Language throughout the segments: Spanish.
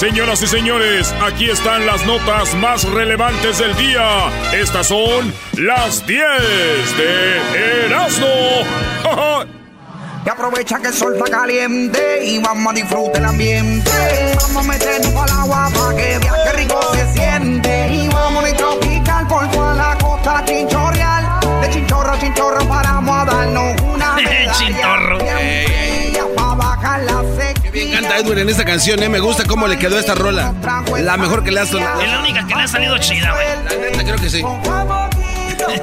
Señoras y señores, aquí están las notas más relevantes del día. Estas son las 10 de Erasmo. Y aprovecha que el sol está caliente y vamos a disfrutar el ambiente. Vamos a meternos al agua para que viaje rico se siente. Y vamos a tropical por toda la costa chinchorreal. De chinchorro a chinchorro paramos a darnos una Chinchorro. Para bajar la sequía. Bien canta Edwin en esta canción, ¿eh? Me gusta cómo le quedó esta rola. La mejor que le ha sonado. Es la única que le ha salido chida, güey. La neta, creo que sí. Hay.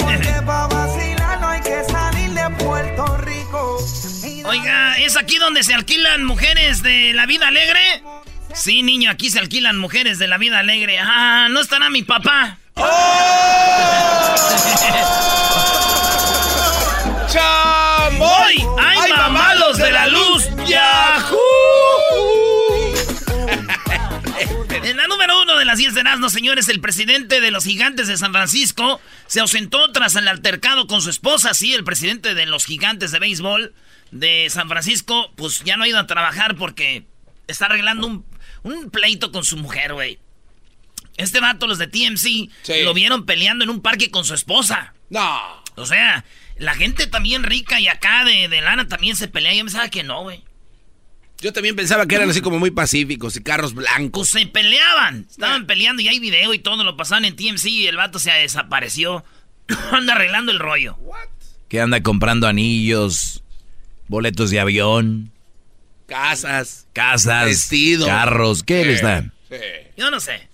Oiga, ¿es aquí donde se alquilan mujeres de la vida alegre? Sí, niño, aquí se alquilan mujeres de la vida alegre. Ah, ¿no estará mi papá? ¡Hoy! ¡Ay, mamalos de la luz! ¡Yahoo! En la número uno de las 10 de Erasmo, señores, el presidente de los gigantes de San Francisco se ausentó tras el altercado con su esposa. Sí, el presidente de los gigantes de béisbol de San Francisco, pues ya no ha ido a trabajar porque está arreglando un, un pleito con su mujer, güey. Este vato, los de TMC, Sí. lo vieron peleando en un parque con su esposa. No. O sea, la gente también rica y acá de, de lana también se pelea. Yo pensaba que no, güey. Yo también pensaba que eran así como muy pacíficos y carros blancos. Pues se peleaban. Estaban peleando y hay video y todo. Lo pasaban en TMC y el vato se desapareció. Anda arreglando el rollo. Que anda comprando anillos, boletos de avión, Casas. casas, Vestido. carros. ¿Qué les dan? Yo no sé.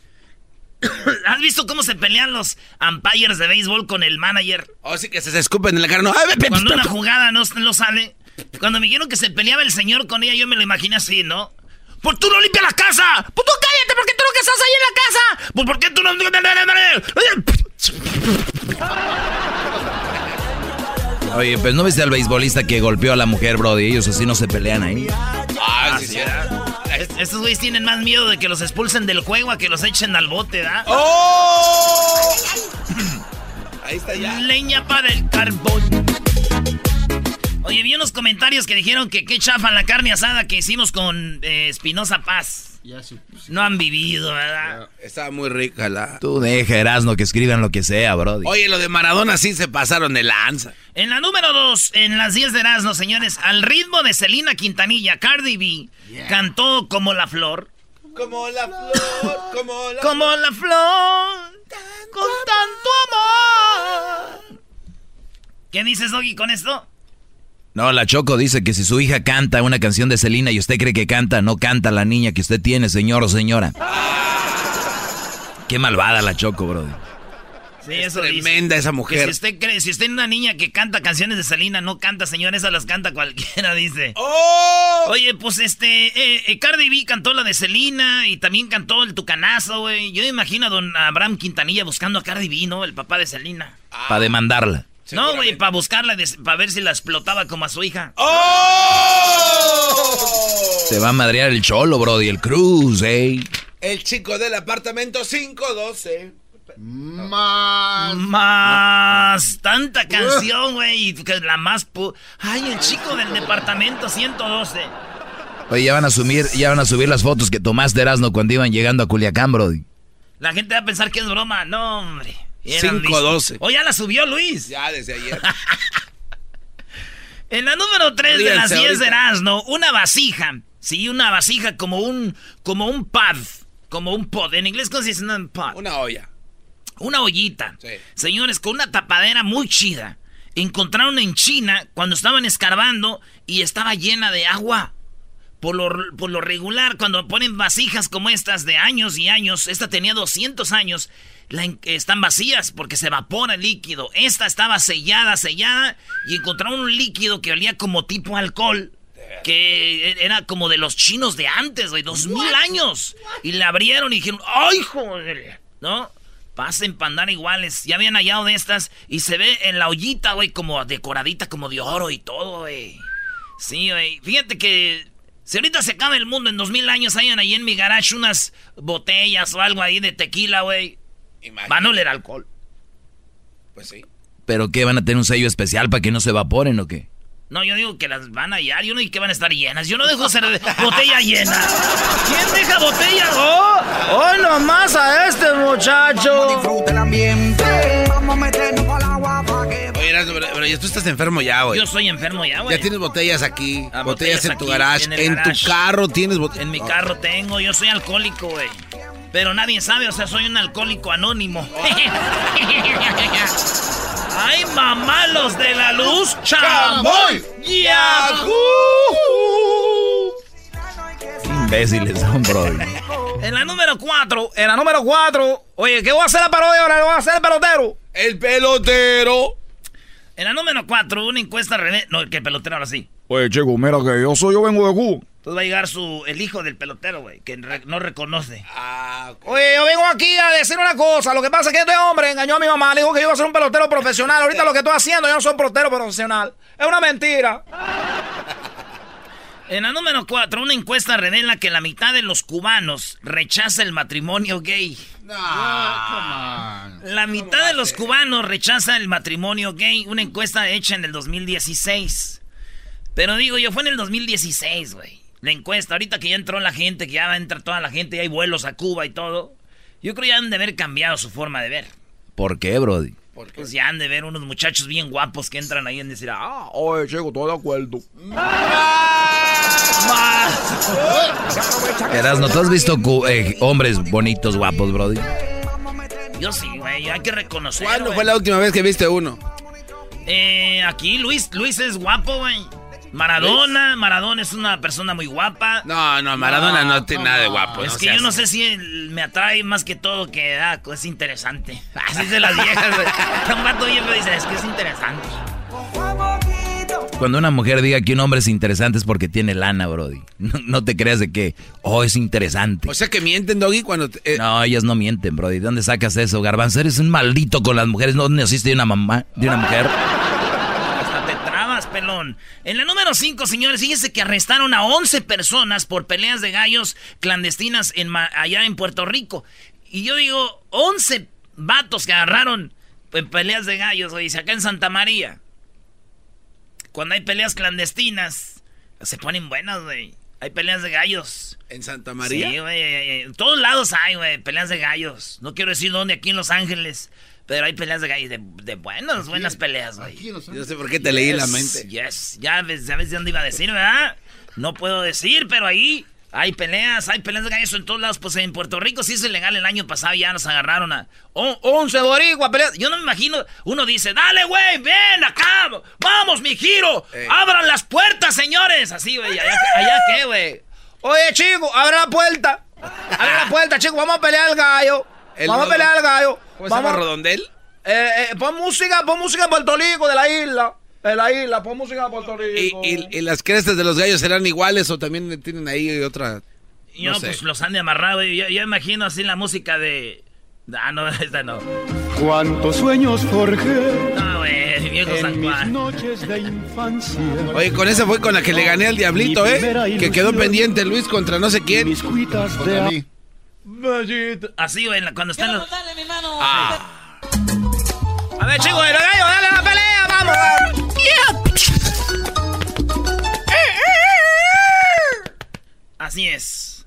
¿Has visto cómo se pelean los umpires de béisbol con el manager? O sí que se, se escupen en la cara. No. Ay, Cuando una jugada no, no sale. Cuando me dijeron que se peleaba el señor con ella, yo me lo imaginé así, ¿no? ¡Pues tú no limpias la casa! ¡Pues tú cállate! ¿Por qué tú no que estás ahí en la casa? ¡Pues por qué tú no...? Oye, pues no viste al beisbolista que golpeó a la mujer, Brody. Ellos así no se pelean ahí. Ah, sí, sí. Estos güeyes tienen más miedo de que los expulsen del juego a que los echen al bote, ¿da? ¡Oh! Ahí está ya. Leña para el carbón. Oye, vi unos comentarios que dijeron que qué chafa la carne asada que hicimos con eh, Espinosa Paz. No han vivido, ¿verdad? Estaba muy rica la. Tú deja, Erasno, que escriban lo que sea, Brody. Oye, lo de Maradona sí se pasaron de lanza. En la número 2, en las 10 de Erasmo, señores, al ritmo de Selena Quintanilla, Cardi B cantó como la flor. Como la flor, como la Como la flor, con tanto amor. ¿Qué dices, Doggy, con esto? No, la Choco dice que si su hija canta una canción de Selena y usted cree que canta, no canta la niña que usted tiene, señor o señora. Qué malvada la Choco, Brody. Sí, eso dice. Tremenda esa Que si mujer. usted cree, si usted es una niña que canta canciones de Selena, no canta, señor, esas las canta cualquiera, dice. ¡Oh! Oye, pues este, eh, eh, Cardi B cantó la de Selena y también cantó el Tucanazo, güey. Yo me imagino a don Abraham Quintanilla buscando a Cardi B, ¿no? El papá de Selena. Para demandarla. No, güey, para buscarla, para ver si la explotaba como a su hija. ¡Oh! Se va a madrear el cholo, Brody, el Cruz, eh. El chico del apartamento 512. Más. Más tanta canción, güey, y que la más pu- Ay, el chico del departamento 112. Oye, ya van a subir, ya van a subir las fotos que tomaste Erasno cuando iban llegando a Culiacán, Brody. La gente va a pensar que es broma. No, hombre. Eran 512. lis- Oh, ya la subió Luis. Ya desde ayer. En la número 3 de las Ríanse 10 de. Erasmo, una vasija. Sí, una vasija como un, como un pad. Como un pod. En inglés, ¿cómo se dice? Un pod. Una olla. Una ollita. Sí. Señores, con una tapadera muy chida. Encontraron en China cuando estaban escarbando y estaba llena de agua. Por lo, por lo regular, cuando ponen vasijas como estas de años y años, esta tenía 200 años, la están vacías porque se evapora el líquido. Esta estaba sellada, sellada, y encontraron un líquido que olía como tipo alcohol, que e- era como de los chinos de antes, de dos mil años. Y la abrieron y dijeron, ¡ay, joder! ¿No? pasen para andar iguales. Ya habían hallado de estas y se ve en la ollita, güey, como decoradita, como de oro y todo, güey. Sí, güey. Fíjate que si ahorita se acaba el mundo en dos mil años, hayan ahí en mi garage unas botellas o algo ahí de tequila, güey. Van a oler alcohol. Pues sí. ¿Pero qué? ¿Van a tener un sello especial para que no se evaporen o qué? No, yo digo que las van a hallar. Yo no digo que van a estar llenas. Yo no dejo ser botella llena. ¿Quién deja botella? ¡Oh! ¡Oh, nomás a este muchacho! Disfruta el ambiente. Vamos a meternos al agua para que. Oye, pero, pero ya tú estás enfermo ya, güey. Yo soy enfermo ya, güey. Ya tienes botellas aquí, Ah, botellas, botellas en tu aquí, garage, en el en, garage. tu carro tienes botellas. En mi carro tengo. Yo soy alcohólico, güey. Pero nadie sabe, o sea, soy un alcohólico anónimo. ¡Ay, mamá, los de la luz! ¡Chamoy! ¡Yahoo! Qué imbéciles son. En la número 4, en la número 4. Oye, ¿qué voy a hacer la parodia ahora? ¿Lo voy a hacer el pelotero? El pelotero. En la número 4, una encuesta revela. No, que el pelotero ahora sí. Oye, chico, mira que yo soy, yo vengo de Cuba. Entonces va a llegar su, el hijo del pelotero, güey, que re- no reconoce. Ah. Oye, yo vengo aquí a decir una cosa. Lo que pasa es que este hombre engañó a mi mamá. Le dijo que yo iba a ser un pelotero profesional. Ahorita lo que estoy haciendo, yo no soy un pelotero profesional. Es una mentira. En la número 4, una encuesta revela que la mitad de los cubanos rechaza el matrimonio gay. La mitad de los cubanos rechaza el matrimonio gay. Una encuesta hecha en el 2016. Pero digo yo, fue en el 2016, güey. La encuesta, ahorita que ya entró la gente, que ya va a entrar toda la gente, y hay vuelos a Cuba y todo. Yo creo que ya han de haber cambiado su forma de ver. ¿Por qué, brody? Pues ya han de ver unos muchachos bien guapos que entran ahí en decir, ah, Oye, chico, estoy de acuerdo. Erasno, ¿tú has visto eh, hombres bonitos, guapos, brody? yo sí, güey, hay que reconocer. ¿Cuándo fue la última vez que viste uno? Eh, aquí Luis, Luis es guapo, güey. Maradona, Maradona es una persona muy guapa. No, no, Maradona no, tiene nada de guapo. es no que yo no sé si me atrae más que todo que ah, es interesante. Así de las viejas, güey. Un vato bien me dice, es que es interesante. Cuando una mujer diga que un hombre es interesante es porque tiene lana, brody. No, no te creas de que, oh, es interesante. O sea que mienten, Doggy, cuando... te- eh, No, ellas no mienten, brody. ¿De dónde sacas eso? Garbanzo, eres un maldito con las mujeres. ¿No naciste de una mamá, de una mujer? Pelón. En la número 5, señores, fíjense que arrestaron a 11 personas por peleas de gallos clandestinas en allá en Puerto Rico. Y yo digo, 11 vatos que agarraron en peleas de gallos, güey, acá en Santa María. Cuando hay peleas clandestinas, se ponen buenas, güey. Hay peleas de gallos. ¿En Santa María? Sí, güey. En todos lados hay, güey, peleas de gallos. No quiero decir dónde, aquí en Los Ángeles. Pero hay peleas de gallos, de, de buenas, buenas peleas, güey. Yo no sé por qué te leí la mente. Yes, ya ves, sabes de dónde iba a decir, ¿verdad? No puedo decir, pero ahí hay peleas, hay peleas de gallos en todos lados. Pues en Puerto Rico sí es ilegal. El año pasado ya nos agarraron a on- 11 boricuas peleas. Yo no me imagino, uno dice, dale, güey, ven acá, vamos, mi giro, Eh. abran las puertas, señores. Así, güey, allá, allá qué, güey. Oye, chico, abre la puerta. Abre la puerta, chico. Vamos a pelear al gallo. El Vamos a pelear al gallo. ¿Cómo se llama Vamos. Rodondel? Eh, eh, pon música, pon música de Puerto Rico, de la isla. De la isla, pon música de Puerto ¿Y, Rico. y, y las crestas de los gallos serán iguales o también tienen ahí otra...? Yo, No sé. pues los han de amarrado. güey. Yo, yo imagino así la música de. Ah, no, esta no. Cuántos sueños forjé No, güey, viejo San en mis Juan. noches de infancia. Oye, con esa fue con la que le gané al Diablito, ¿eh? Que quedó pendiente Luis contra no sé quién. Mis cuitas de a- Así, güey, cuando están los. A ver, chico, el gallo, dale la pelea, vamos. Así es.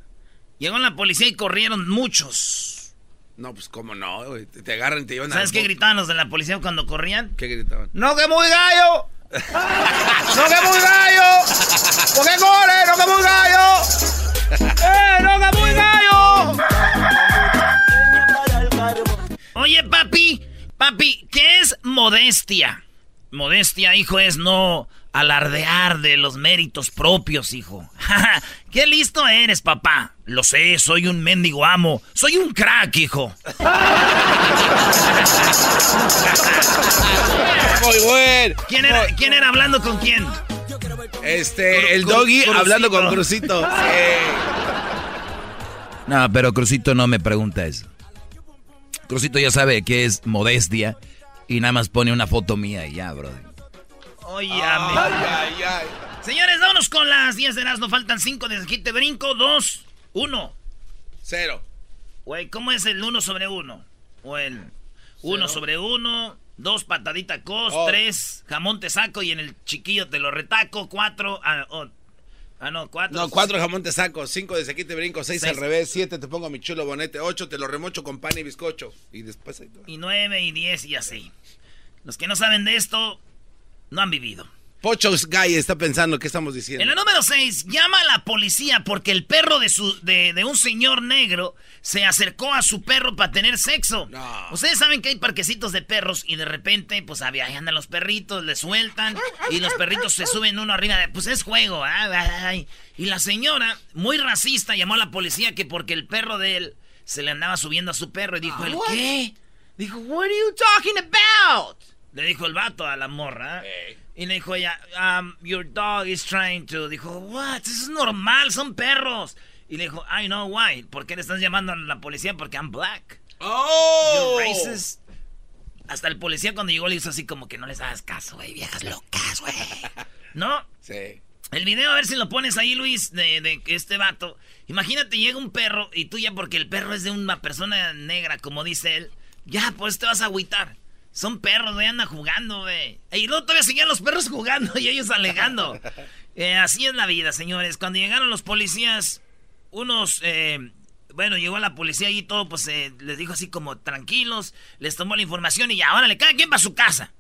Llegó la policía y corrieron muchos. No, pues cómo no, güey. Te agarran y te llevan a... ¿Sabes qué gritaban los de la policía cuando corrían? ¿Qué gritaban? No que muy gallo. No que muy gallo. ¿Por qué corre? No que muy gallo. ¡Eh, muy gallo! Oye, papi, papi, ¿qué es modestia? Modestia, hijo, es no alardear de los méritos propios, hijo. ¡Qué listo eres, papá! Lo sé, soy un mendigo amo. Soy un crack, hijo. Muy bueno. ¿Quién era, quién era hablando con quién? Este, el Cru- doggy Crucito. hablando con Crucito. Sí. No, pero Crucito no me pregunta eso. Crucito ya sabe que es modestia y nada más pone una foto mía y ya, brody. Oye, Señores, vámonos con las 10 de No Faltan 5 de Quite Brinco. 2, 1. Cero. Güey, ¿cómo es el 1 sobre 1? O el 1 sobre 1, 2 patadita cos, 3 jamón te saco y en el chiquillo te lo retaco, 4... Ah, oh, ah, no, 4. No, 4 jamón te saco, 5 de sequite brinco, 6 al revés, 7 te pongo mi chulo bonete, 8 te lo remocho con pan y bizcocho. Y después. Y 9 y 10 y así. Los que no saben de esto, no han vivido. Pochos Guy está pensando qué estamos diciendo. En la número 6, llama a la policía porque el perro de, su, de, de, un señor negro se acercó a su perro para tener sexo. No. Ustedes saben que hay parquecitos de perros y de repente, pues ahí andan los perritos, le sueltan y los perritos se suben uno arriba de. Pues es juego. Ay, y la señora, muy racista, llamó a la policía que porque el perro de él se le andaba subiendo a su perro y dijo: ¿el qué? Dijo: ¿What are you talking about? Le dijo el vato a la morra. Y le dijo ella, um, your dog is trying to. Dijo, what? Eso es normal, son perros. Y le dijo, I know why. ¿Por qué le estás llamando a la policía? Porque I'm black. Oh. You're racist. Hasta el policía cuando llegó le hizo así como que no les hagas caso, güey, viejas locas, güey. ¿No? Sí. El video, a ver si lo pones ahí, Luis, de, de este vato. Imagínate, llega un perro y tú ya, porque el perro es de una persona negra, como dice él, ya, pues te vas a agüitar. Son perros, güey, andan jugando, güey. Y luego todavía seguían los perros jugando y ellos alegando. Eh, así es la vida, señores. Cuando llegaron los policías, unos, eh, bueno, llegó la policía y todo, pues eh, les dijo así como tranquilos, les tomó la información y ya, ahora le cae quien para su casa.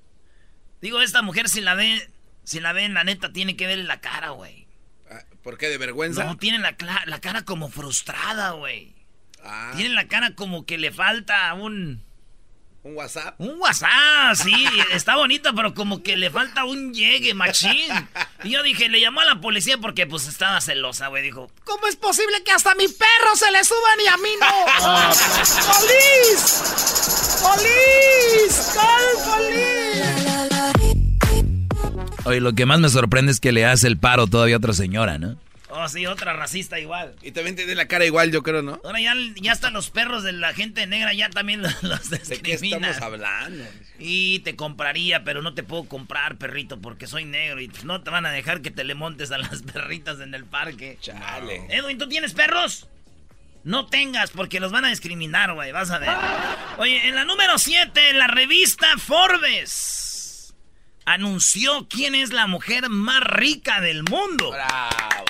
Digo, esta mujer si la ven, si la ven, la neta tiene que verle la cara, güey. Ah, ¿Por qué? ¿De vergüenza? No, tiene la, la cara como frustrada, güey. Ah. Tiene la cara como que le falta un... ¿Un WhatsApp? Un WhatsApp, sí, está bonito, pero como que le falta un llegue, machín. Y yo dije, le llamó a la policía porque pues estaba celosa, güey. Dijo, ¿cómo es posible que hasta mi perro se le suban y a mí no? ¡Polis! ¡Polis! ¡Polis! Oye, lo que más me sorprende es que le hace el paro todavía a otra señora, ¿no? Oh, sí, otra racista igual. Y también tiene la cara igual, yo creo, ¿no? Ahora ya, ya hasta los perros de la gente negra ya también los, los ¿De qué estamos hablando? Y te compraría, pero no te puedo comprar, perrito, porque soy negro y no te van a dejar que te le montes a las perritas en el parque. Chale. Edwin, ¿tú tienes perros? No tengas, porque los van a discriminar, güey, vas a ver. Oye, en la número 7, la revista Forbes anunció quién es la mujer más rica del mundo. Bravo.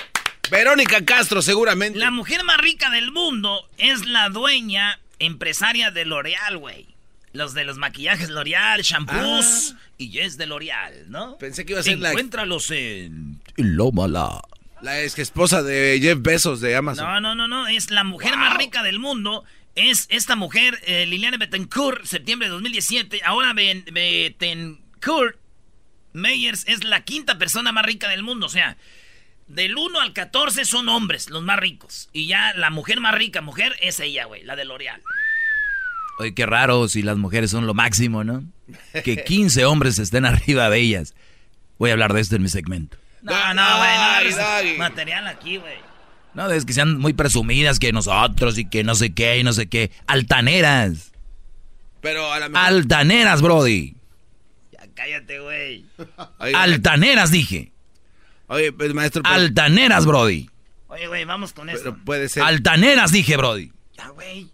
Verónica Castro, seguramente. La mujer más rica del mundo es la dueña empresaria de L'Oreal, güey. Los de los maquillajes L'Oreal, shampoos ah. y es de L'Oreal, ¿no? Pensé que iba a ser la... Encuéntralos en... Lómala. La ex esposa de Jeff Bezos de Amazon. No, no, no, no. Es la mujer más rica del mundo. Es esta mujer, eh, Liliane Bettencourt, septiembre de 2017. Ahora Bettencourt Meyers es la quinta persona más rica del mundo. O sea, del 1 al 14 son hombres, los más ricos. Y ya la mujer más rica, mujer, es ella, güey, la de L'Oreal. Oye, qué raro si las mujeres son lo máximo, ¿no? Que 15 hombres estén arriba de ellas. Voy a hablar de esto en mi segmento. No, no, güey, no, material aquí, güey. No, es que sean muy presumidas que nosotros y que no sé qué y no sé qué. Altaneras. Pero a la mejor... Altaneras, Brody. Ya cállate, güey. Altaneras, dije. Oye, pues maestro. Altaneras, Brody. Oye, güey, vamos con eso. puede ser. Altaneras, dije, Brody. Ya, güey.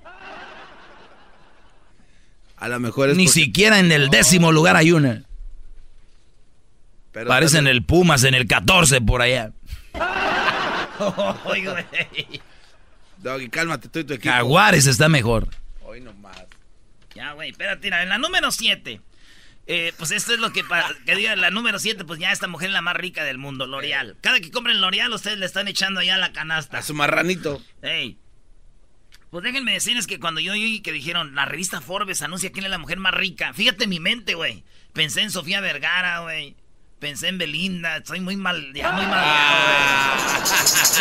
A lo mejor es. Ni siquiera en el décimo lugar hay una. Pero Parecen el Pumas en el 14 por allá. Oye, güey. Doggy, cálmate, tú y tu equipo. Jaguares está mejor. Hoy nomás. Ya, güey, espérate, en la número 7. Eh, pues esto es lo que, que diga la número 7, pues ya esta mujer es la más rica del mundo, L'Oreal. Cada que compren L'Oreal, ustedes le están echando ya la canasta. A su marranito. Ey. Pues déjenme decirles que cuando yo oí que dijeron, la revista Forbes anuncia quién es la mujer más rica, fíjate mi mente, güey. Pensé en Sofía Vergara, güey. Pensé en Belinda, estoy muy mal, ya muy mal.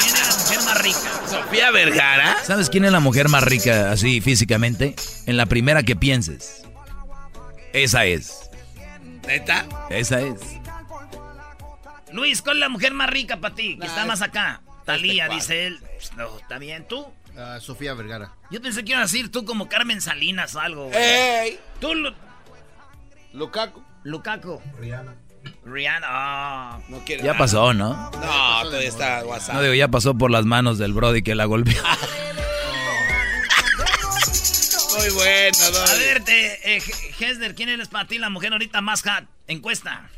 ¿Quién es la mujer más rica? ¿Sofía Vergara? ¿Sabes quién es la mujer más rica así físicamente? En la primera que pienses. Esa es. ¿Neta? Esa es. Luis, ¿cuál es la mujer más rica para ti? Que está más acá. Talía, dice él. No, está bien, tú. Sofía Vergara. Yo pensé que ibas a decir tú como Carmen Salinas o algo. güey. ¡Ey! Tú, Lu- Lukaku. Lukaku. Rihanna. Rihanna. ah. No quiere Ya nada. pasó, ¿no? No, todavía está WhatsApp. No digo, ya pasó por las manos del Brody que la golpeó. Muy bueno, A ver, te, eh, Hesder, ¿quién eres para ti la mujer ahorita más hot? Encuesta.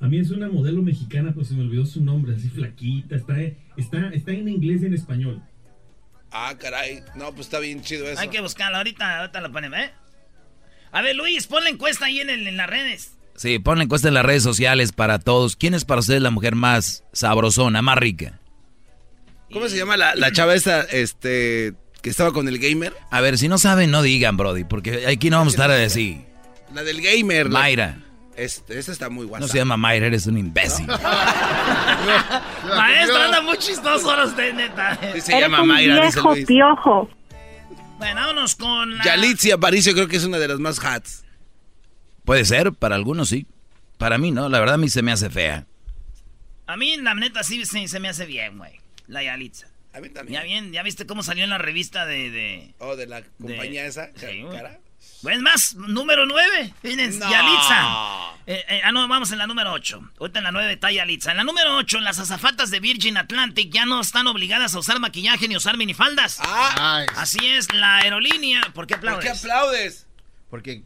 A mí es una modelo mexicana, pues se me olvidó su nombre, así flaquita, está, está, está en inglés y en español. Ah, caray. No, pues está bien chido eso. Hay que buscarla. Ahorita, ahorita la ponemos, ¿eh? A ver, Luis, pon la encuesta ahí en, el- en las redes. Sí, pon la encuesta en las redes sociales para todos. ¿Quién es para ustedes la mujer más sabrosona, más rica? ¿Cómo se llama la, la chava esta, este, que estaba con el gamer? A ver, si no saben, no digan, Brody, porque aquí no vamos a estar a decir. La del gamer. la- Mayra. Este, esta está muy guasa. No se llama Mayra, eres un imbécil. Maestro, anda muy chistoso ahora usted, neta. Sí, se llama Mayra, dice Luis. piojo. Bueno, vámonos con la... Yalitza Aparicio creo que es una de las más hats. Puede ser, para algunos sí. Para mí no, la verdad a mí se me hace fea. A mí, la neta, sí se, se me hace bien, güey. La Yalitza. A mí también. Ya bien, ¿ya viste cómo salió en la revista de... de... Oh, de la compañía de- esa. Sí, cara. Pues más, número 9. Miren, No. Yalitza. Eh, eh, ah, no, vamos en la número 8. Ahorita en la 9 está Yalitza. En la número 8, las azafatas de Virgin Atlantic ya no están obligadas a usar maquillaje ni usar minifaldas. Ah, Así es, la aerolínea. ¿Por qué ¿por aplaudes? qué aplaudes? Porque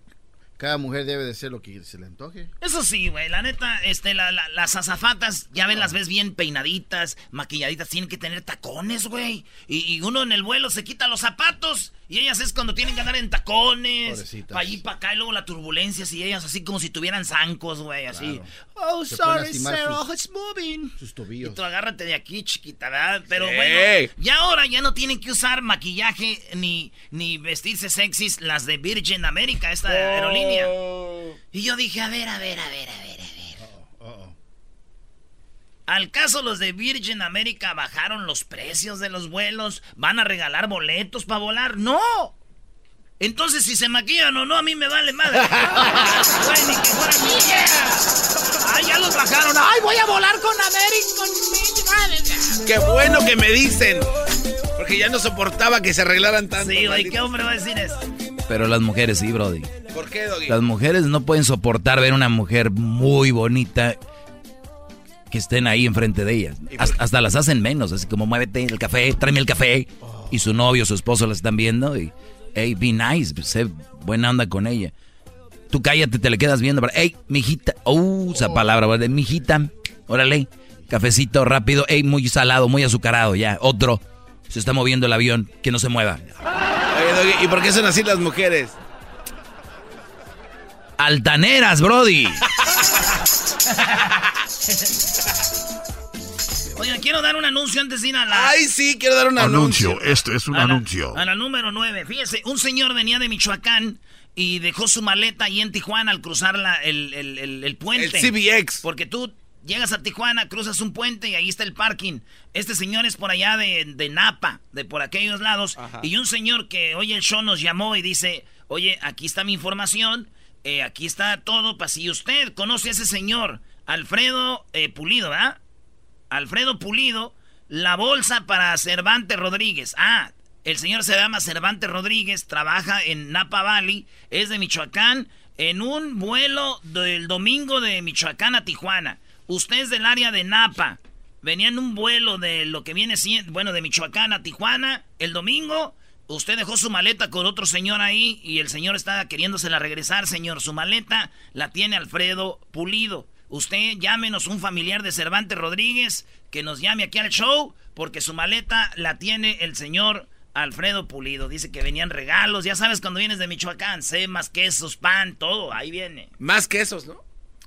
cada mujer debe de ser lo que se le antoje. Eso sí, güey, la neta, este, la- la- las azafatas, ya ven, las ves bien peinaditas, maquilladitas, tienen que tener tacones, güey. Y, y uno en el vuelo se quita los zapatos y ellas es cuando tienen que andar en tacones, Pobrecitas. para allí, para acá, y luego la turbulencia, y ellas así como si tuvieran zancos, güey, así. Claro. Oh, Se sorry, Sarah, sus- it's moving. Sus Y tobillos. tú agárrate de aquí, chiquita, ¿verdad? Pero Sí. bueno, ya ahora ya no tienen que usar maquillaje ni, ni vestirse sexys las de Virgin America, esta aerolínea. Oh. Y yo dije, a ver, a ver, a ver, a ver, a ver. Al caso los de Virgin America bajaron los precios de los vuelos, van a regalar boletos para volar. ¡No! Entonces si se maquillan o no, a mí me vale madre. Güey, ni que fuera mi. ¡Ay, ya los bajaron! ¡Ay, voy a volar con American! Qué bueno que me dicen. Porque ya no soportaba que se arreglaran tanto. Sí, güey, ¿qué hombre va a decir eso? Pero las mujeres sí, Brody. ¿Por qué, Doggy? Las mujeres no pueden soportar ver una mujer muy bonita que estén ahí enfrente de ellas. Hasta, hasta las hacen menos, así como muévete el café, tráeme el café. Y su novio, su esposo las están viendo y, hey, be nice, sé buena onda con ella. Tú cállate, te le quedas viendo. Hey, mijita, uh, esa palabra, ¿verdad? mijita, órale, cafecito rápido, hey, muy salado, muy azucarado, ya, otro. Se está moviendo el avión, que no se mueva. ¿y por qué son así las mujeres? Altaneras, Brody. Oigan, quiero dar un anuncio antes de ir a la... Ay, sí, quiero dar un anuncio. Este es un a la- anuncio. A la número 9. Fíjese, un señor venía de Michoacán y dejó su maleta ahí en Tijuana al cruzar la- el, el- el- el puente. El CBX. Porque tú llegas a Tijuana, cruzas un puente y ahí está el parking. Este señor es por allá de, de Napa, de por aquellos lados. Ajá. Y un señor que oye el show nos llamó y dice, oye, aquí está mi información, eh, aquí está todo, para si usted conoce a ese señor, Alfredo eh, Pulido, ¿verdad? Alfredo Pulido, la bolsa para Cervantes Rodríguez. Ah, el señor se llama Cervantes Rodríguez, trabaja en Napa Valley, es de Michoacán, en un vuelo del domingo de Michoacán a Tijuana. Usted es del área de Napa, venía en un vuelo de lo que viene siendo, bueno, de Michoacán a Tijuana, el domingo. Usted dejó su maleta con otro señor ahí y el señor está queriéndosela regresar, señor. Su maleta la tiene Alfredo Pulido. Usted llámenos un familiar de Cervantes Rodríguez que nos llame aquí al show porque su maleta la tiene el señor Alfredo Pulido. Dice que venían regalos. Ya sabes cuando vienes de Michoacán, semas, quesos, pan, todo. Ahí viene. Más que esos, ¿no?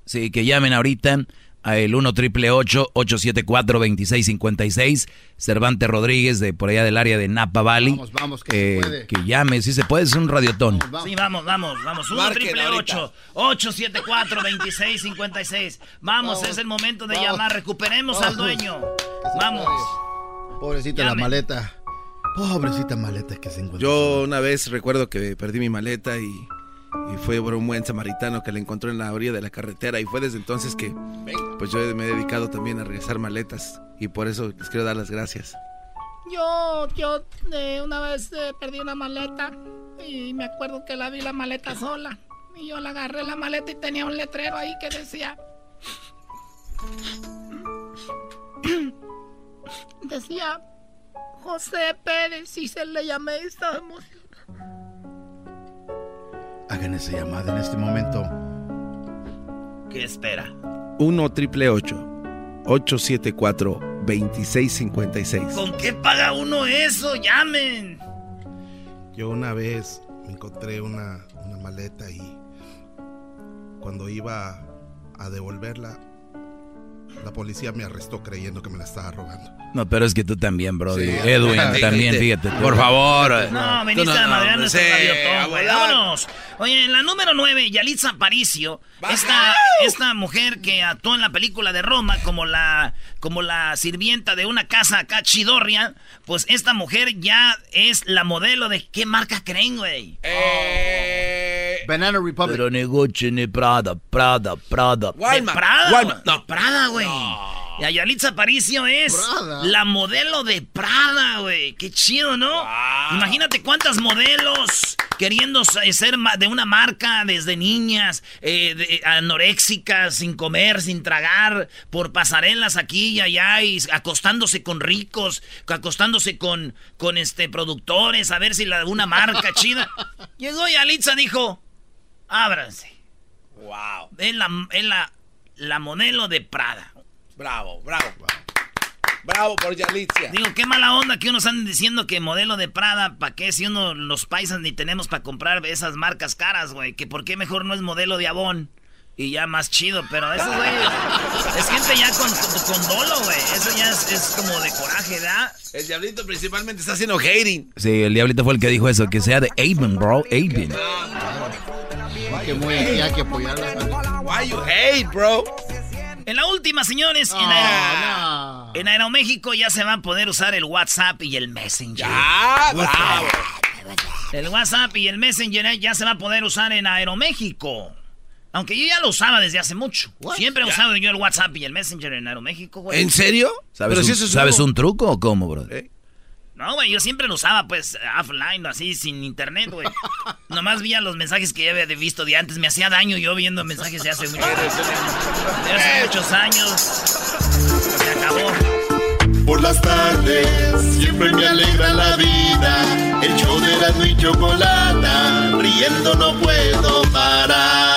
Sí, que llamen ahorita a el 1 triple 874 2656 Cervantes Rodríguez, de por allá del área de Napa Valley. Vamos, vamos, que se Eh, puede. Que llame, si se puede, es un radiotón. Sí, vamos, vamos, vamos. 1 Marquen triple ahorita. 8 874 2656 Vamos, Vamos, es el momento de vamos. llamar. Recuperemos al Vamos. dueño. Se Vamos. puede. Pobrecita la Llame. maleta. Pobrecita maleta que se encuentra. Yo una vez recuerdo que perdí mi maleta y, y fue por un buen samaritano que la encontró en la orilla de la carretera y fue desde entonces que pues yo me he dedicado también a regresar maletas y por eso les quiero dar las gracias. Yo, yo una vez eh, perdí una maleta y me acuerdo que la vi la maleta sola. Y yo la agarré la maleta y tenía un letrero ahí que decía... decía José Pérez y se le llamé y estaba emocionado. Hagan esa llamada en este momento. ¿Qué espera? 1 triple 874 2656. ¿Con qué paga uno eso? Llamen. Yo una vez me encontré una, una maleta y cuando iba a devolverla, la policía me arrestó creyendo que me la estaba robando. No, pero es que tú también, bro. Sí. Edwin también, fíjate. tú. Por favor. No, veniste no, a madrear no, nuestro sí, güey. Vámonos. Oye, en la número 9, Yalitza Aparicio, esta, esta mujer que actuó en la película de Roma como la, como la sirvienta de una casa acá chidorria, pues esta mujer ya es la modelo de qué marca creen, güey. Banana Republic. Pero negocio ni Prada, Prada, Prada. De Prada. Walmart. Prada, güey. Y a Yalitza Aparicio es Prada. la modelo de Prada, güey. Qué chido, ¿no? Imagínate cuántas modelos queriendo sa- ser de una marca desde niñas, eh, de- anoréxicas, sin comer, sin tragar, por pasarelas aquí y allá y acostándose con ricos, acostándose con, con este productores, a ver si la una marca chida. Llegó Yalitza, dijo, ábranse. Wow. Es la, es la, la modelo de Prada. Bravo, bravo. Bravo por Yalitza. Digo, qué mala onda que unos anden diciendo que modelo de Prada, ¿para qué? Si uno, los paisas ni tenemos para comprar esas marcas caras, güey. Que por qué mejor no es modelo de Avon. Y ya más chido, pero eso, güey, es gente ya con, con, con dolo, güey. Eso ya es, es como de coraje, ¿verdad? El diablito principalmente está haciendo hating. Sí, el diablito fue el que dijo eso, que sea de Aben, bro, Aben. Que muy hay que apoyarla. Why you hate, bro? En la última, señores, en, Aero- en Aeroméxico ya se va a poder usar el WhatsApp y el Messenger. Bravo. El WhatsApp y el Messenger ya se va a poder usar en Aeroméxico. Aunque yo ya lo usaba desde hace mucho. Siempre he usado yo el WhatsApp y el Messenger en Aeroméxico, güey. ¿En serio? ¿Sabes, Pero un, si eso es ¿sabes nuevo. un truco o cómo, bro? No, güey, yo siempre lo usaba, pues, offline, así, sin internet, güey. Nomás veía los mensajes que ya había visto de antes. Me hacía daño yo viendo mensajes de hace, mucho, de hace muchos años. Se acabó. Por las tardes siempre me alegra la vida. El show de la y chocolata, riendo no puedo parar.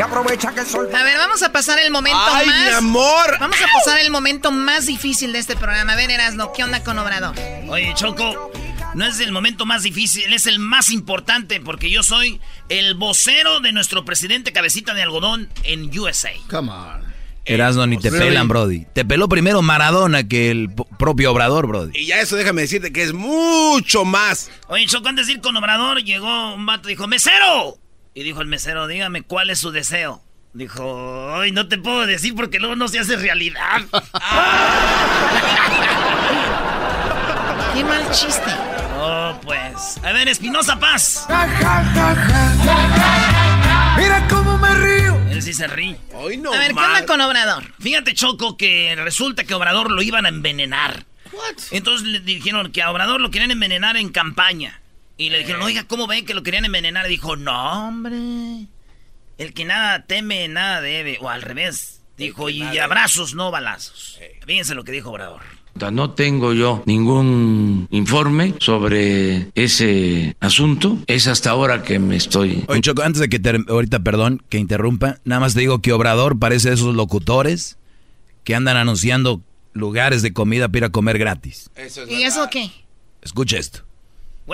Y aprovecha que el sol. A ver, vamos a pasar el momento ¡Ay, más. mi amor! Vamos a pasar el momento más difícil de este programa. A ver, Erasno, ¿qué onda con Obrador? Oye, Choco, no es el momento más difícil, es el más importante porque yo soy el vocero de nuestro presidente cabecita de algodón en USA. Come on. Erasno ni te pelan, Brody. Te peló primero Maradona que el propio Obrador, Brody. Y ya eso déjame decirte que es mucho más. Oye, Choco, antes de ir con Obrador, llegó un vato y dijo, ¡mesero! Y dijo el mesero, dígame cuál es su deseo. Dijo, ay, no te puedo decir porque luego no se hace realidad. Qué mal chiste. oh, pues. A ver, Espinosa Paz. Mira cómo me río. Él sí se ríe. Hoy no A ver, ¿qué onda con Obrador? Fíjate, Choco, que resulta que a Obrador lo iban a envenenar. Entonces le dijeron que a Obrador lo querían envenenar en campaña. Y le dijeron, oiga, ¿cómo ven que lo querían envenenar? Y dijo, no, hombre. El que nada teme, nada debe. O al revés. Dijo, y abrazos, no balazos. Fíjense lo que dijo Obrador. No tengo yo ningún informe sobre ese asunto. Es hasta ahora que me estoy... Oye, Choco, antes de que te, ahorita, perdón, que interrumpa, nada más te digo que Obrador parece de esos locutores que andan anunciando lugares de comida para ir a comer gratis. Eso es ¿Y eso qué? Escucha esto.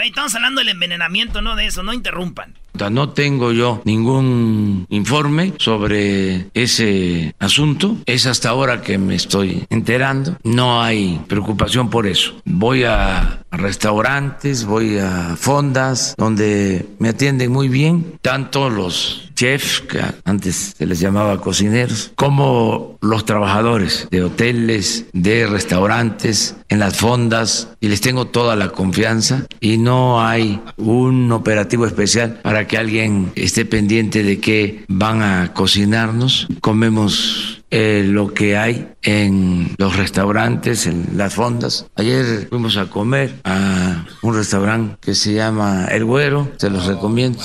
Estamos hablando del envenenamiento, no de eso, no interrumpan. No tengo yo ningún informe sobre ese asunto. Es hasta ahora que me estoy enterando. No hay preocupación por eso. Voy a restaurantes, voy a fondas donde me atienden muy bien, tanto los chefs, que antes se les llamaba cocineros, como los trabajadores de hoteles, de restaurantes, en las fondas, y les tengo toda la confianza y no hay un operativo especial para que alguien esté pendiente de que van a cocinarnos. Comemos eh, lo que hay en los restaurantes, en las fondas. Ayer fuimos a comer a un restaurante que se llama El Güero, se los recomiendo.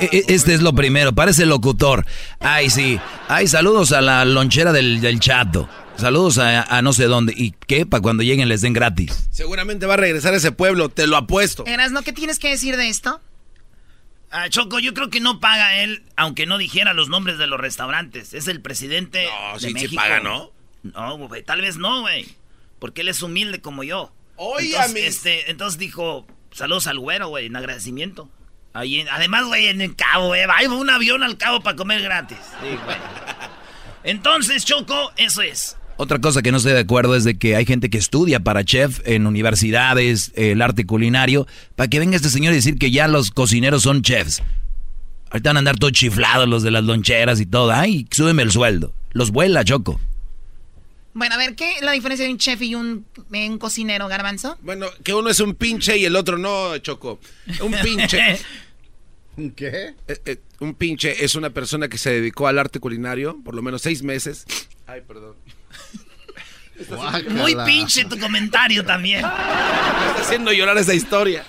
E, e, este es lo primero, parece locutor. Ay, sí. Ay, saludos a la lonchera del, del chato. Saludos a, no sé dónde. ¿Y qué? Para cuando lleguen les den gratis. Seguramente va a regresar a ese pueblo, te lo apuesto. ¿no? ¿qué tienes que decir de esto? Ah, Choco, yo creo que no paga él, aunque no dijera los nombres de los restaurantes. Es el presidente no, de México. paga, ¿no? No, güey, tal vez no, güey. Porque él es humilde como yo. Oye, entonces, este, entonces dijo, saludos al güero, güey, en agradecimiento. Ahí, además, güey, en el cabo, güey, va un avión al cabo para comer gratis. Sí, güey. Entonces, Choco, eso es. Otra cosa que no estoy de acuerdo es de que hay gente que estudia para chef en universidades, el arte culinario, para que venga este señor y decir que ya los cocineros son chefs. Ahorita van a andar todos chiflados los de las loncheras y todo. Ay, súbeme el sueldo. Los vuela, Choco. Bueno, a ver, ¿qué es la diferencia de un chef y un, cocinero, Garbanzo? Bueno, que uno es un pinche y el otro no, Choco. Un pinche. ¿Qué? Eh, eh, un pinche es una persona que se dedicó al arte culinario por lo menos seis meses. Ay, perdón. Muy pinche tu comentario también. está haciendo llorar esa historia.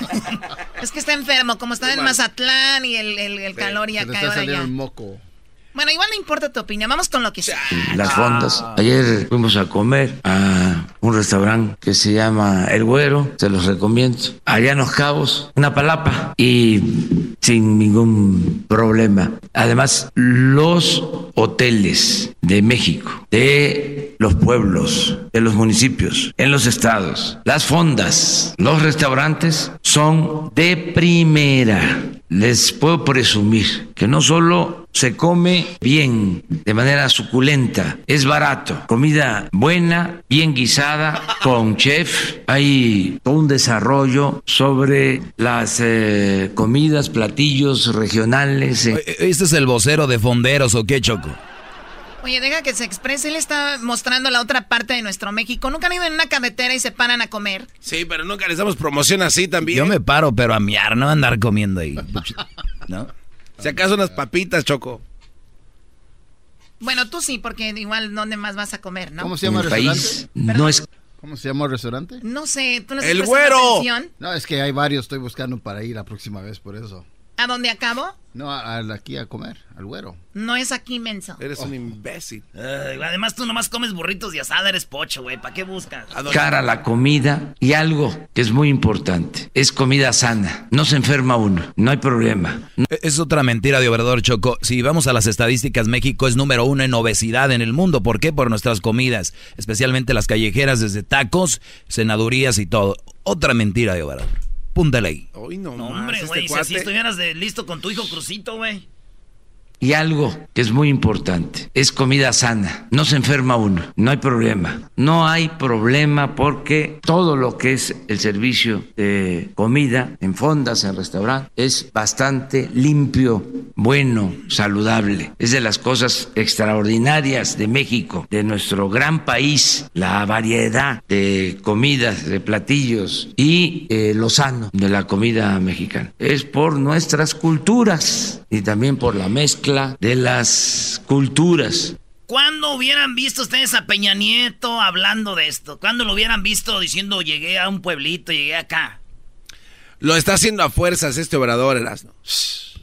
es que está enfermo, como está en Mazatlán y el, calor y acá ahora ya. moco. Bueno, igual no importa tu opinión, vamos con lo que sea. Las fondas. Ayer fuimos a comer a un restaurante que se llama El Güero, se los recomiendo. Allá en Los Cabos, una palapa y sin ningún problema. Además, los hoteles de México, de los pueblos, de los municipios, en los estados, las fondas, los restaurantes son de primera. Les puedo presumir que no solo se come bien, de manera suculenta, es barato, comida buena, bien guisada, con chef, hay todo un desarrollo sobre las eh, comidas, platillos regionales. ¿Este es el vocero de Fonderos o qué, Choco? Oye, deja que se exprese. Él está mostrando la otra parte de nuestro México. ¿Nunca han ido en una carretera y se paran a comer? Sí, pero nunca les damos promoción así también. Yo me paro, pero a miar, no a andar comiendo ahí. ¿No? Si acaso unas papitas, Choco. Bueno, tú sí, porque igual ¿dónde más vas a comer, no? ¿Cómo se llama el restaurante? No es... ¿Cómo se llama el restaurante? No sé, tú no ¡El güero! No, es que hay varios, estoy buscando para ir la próxima vez, por eso. ¿A dónde acabo? No, aquí a comer, al güero. No es aquí, menso. Eres un imbécil. además, tú nomás comes burritos y asada, eres pocho, güey. ¿Para qué buscas? Cara la comida y algo que es muy importante. Es comida sana. No se enferma uno. No hay problema. E-, es otra mentira de Obrador Choco. Si vamos a las estadísticas, México es número uno en obesidad en el mundo. ¿Por qué? Por nuestras comidas. Especialmente las callejeras, desde tacos, senadurías y todo. Otra mentira de Obrador. Púntale ahí. no, hombre, este güey, si así estuvieras de, listo con tu hijo Crucito, güey. Y algo que es muy importante, es comida sana. No se enferma uno, no hay problema. No hay problema porque todo lo que es el servicio de comida en fondas, en restaurantes, es bastante limpio, bueno, saludable. Es de las cosas extraordinarias de México, de nuestro gran país, la variedad de comidas, de platillos y eh, lo sano de la comida mexicana. Es por nuestras culturas y también por la mezcla de las culturas. ¿Cuándo hubieran visto ustedes a Peña Nieto hablando de esto? ¿Cuándo lo hubieran visto diciendo llegué a un pueblito, llegué acá? Lo está haciendo a fuerzas este obrador, Erasmo.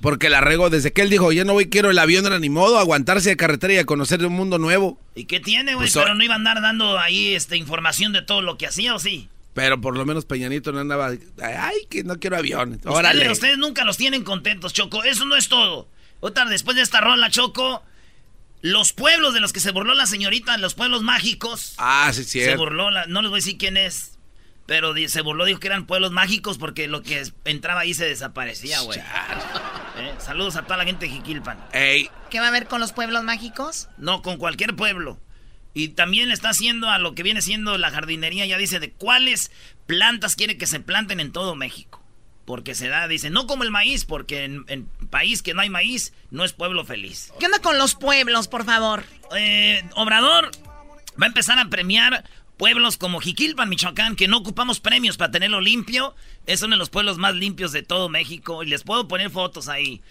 Porque la regó desde que él dijo, ya no voy, quiero el avión, era ni modo, aguantarse de carretera y a conocer un mundo nuevo. ¿Y qué tiene, güey? Pues, Pero no iba a andar dando ahí este, información de todo lo que hacía, ¿o sí? Pero por lo menos Peñanito no andaba. Ay, que no quiero aviones. Órale. Ustedes, nunca los tienen contentos, Choco. Eso no es todo. Otra, después de esta rola, Choco. Los pueblos de los que se burló la señorita, los pueblos mágicos. Ah, sí, sí. Se burló, no les voy a decir quién es. Pero se burló, dijo que eran pueblos mágicos porque lo que entraba ahí se desaparecía, güey. Eh, saludos a toda la gente de Jiquilpan. Ey. ¿Qué va a ver con los pueblos mágicos? No, con cualquier pueblo. Y también le está haciendo a lo que viene siendo la jardinería, ya dice de cuáles plantas quiere que se planten en todo México. Porque se da, dice, no como el maíz, porque en, en país que no hay maíz, no es pueblo feliz. ¿Qué onda con los pueblos, por favor? Eh, Obrador va a empezar a premiar pueblos como Jiquilpan, Michoacán, que no ocupamos premios para tenerlo limpio. Es uno de los pueblos más limpios de todo México. Y les puedo poner fotos ahí.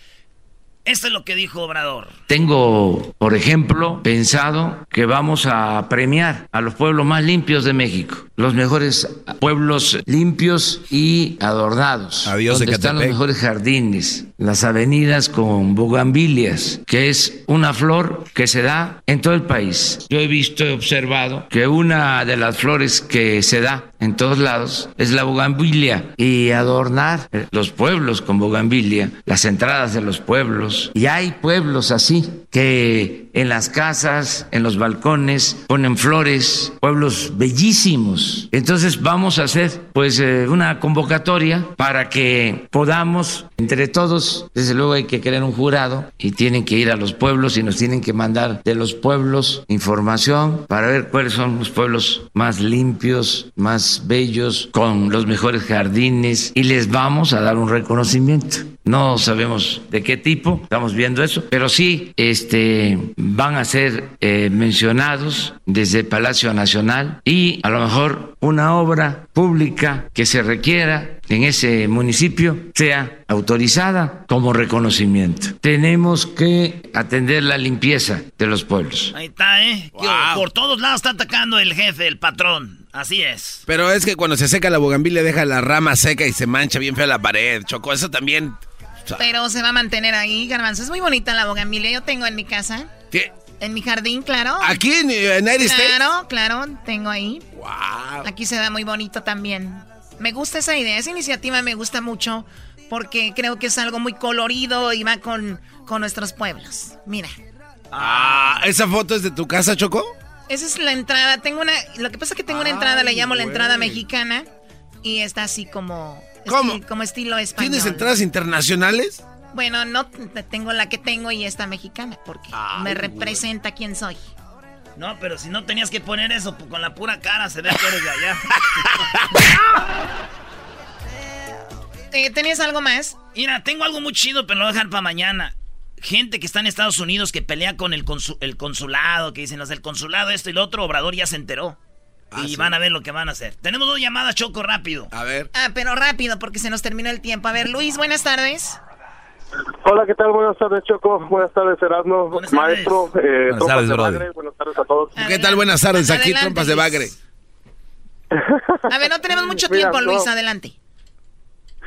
Esto es lo que dijo Obrador. Tengo, por ejemplo, pensado que vamos a premiar a los pueblos más limpios de México, los mejores pueblos limpios y adornados. Adiós, donde están los mejores jardines, las avenidas con bugambilias, que es una flor que se da en todo el país. Yo he visto y observado que una de las flores que se da en todos lados es la bugambilia y adornar los pueblos con bugambilia, las entradas de los pueblos. Y hay pueblos así que en las casas, en los balcones ponen flores, pueblos bellísimos. Entonces vamos a hacer pues eh, una convocatoria para que podamos entre todos, desde luego hay que crear un jurado y tienen que ir a los pueblos y nos tienen que mandar de los pueblos información para ver cuáles son los pueblos más limpios, más bellos, con los mejores jardines y les vamos a dar un reconocimiento. No sabemos de qué tipo, estamos viendo eso, pero sí este, van a ser eh, mencionados desde Palacio Nacional y a lo mejor una obra pública que se requiera en ese municipio sea autorizada como reconocimiento. Tenemos que atender la limpieza de los pueblos. Ahí está, ¿eh? Por todos lados está atacando el jefe, el patrón. Así es. Pero es que cuando se seca la bugambilia deja la rama seca y se mancha bien fea la pared, Choco. Eso también... Pero se va a mantener ahí, garbanzo. Es muy bonita la bogambilia. Yo tengo en mi casa. ¿Qué? En mi jardín, claro. ¿Aquí en United States? Claro, claro, tengo ahí. Wow. Aquí se da muy bonito también. Me gusta esa idea, esa iniciativa me gusta mucho porque creo que es algo muy colorido y va con, con nuestros pueblos. Mira, Ah, ¿esa foto es de tu casa, Choco? esa es la entrada. Tengo una, lo que pasa es que tengo una entrada, le llamo la entrada mexicana y está así como, ¿Cómo? como estilo español. ¿Tienes entradas internacionales? Bueno, no tengo la que tengo y esta mexicana porque me representa quién soy. No, pero si no tenías que poner eso, pues, con la pura cara se ve que eres de allá. Eh, ¿Tenías algo más? Mira, tengo algo muy chido, pero lo voy a dejar para mañana. Gente que está en Estados Unidos que pelea con el, consu- el consulado, que dicen los del consulado, esto y lo otro, Obrador ya se enteró. Ah, y van a ver lo que van a hacer. Tenemos dos llamadas, Choco, rápido. A ver. Ah, pero rápido porque se nos terminó el tiempo. A ver, Luis, buenas tardes. Hola, ¿qué tal? Buenas tardes, Choco. Buenas tardes, Erasmo. Buenas Maestro. Eh, Buenas tardes, de. Bagre. Buenas tardes a todos. ¿Qué tal? Buenas tardes. Aquí Adelante, trompas de Luis. bagre. A ver, no tenemos mucho Mira, tiempo, no. Luis, adelante.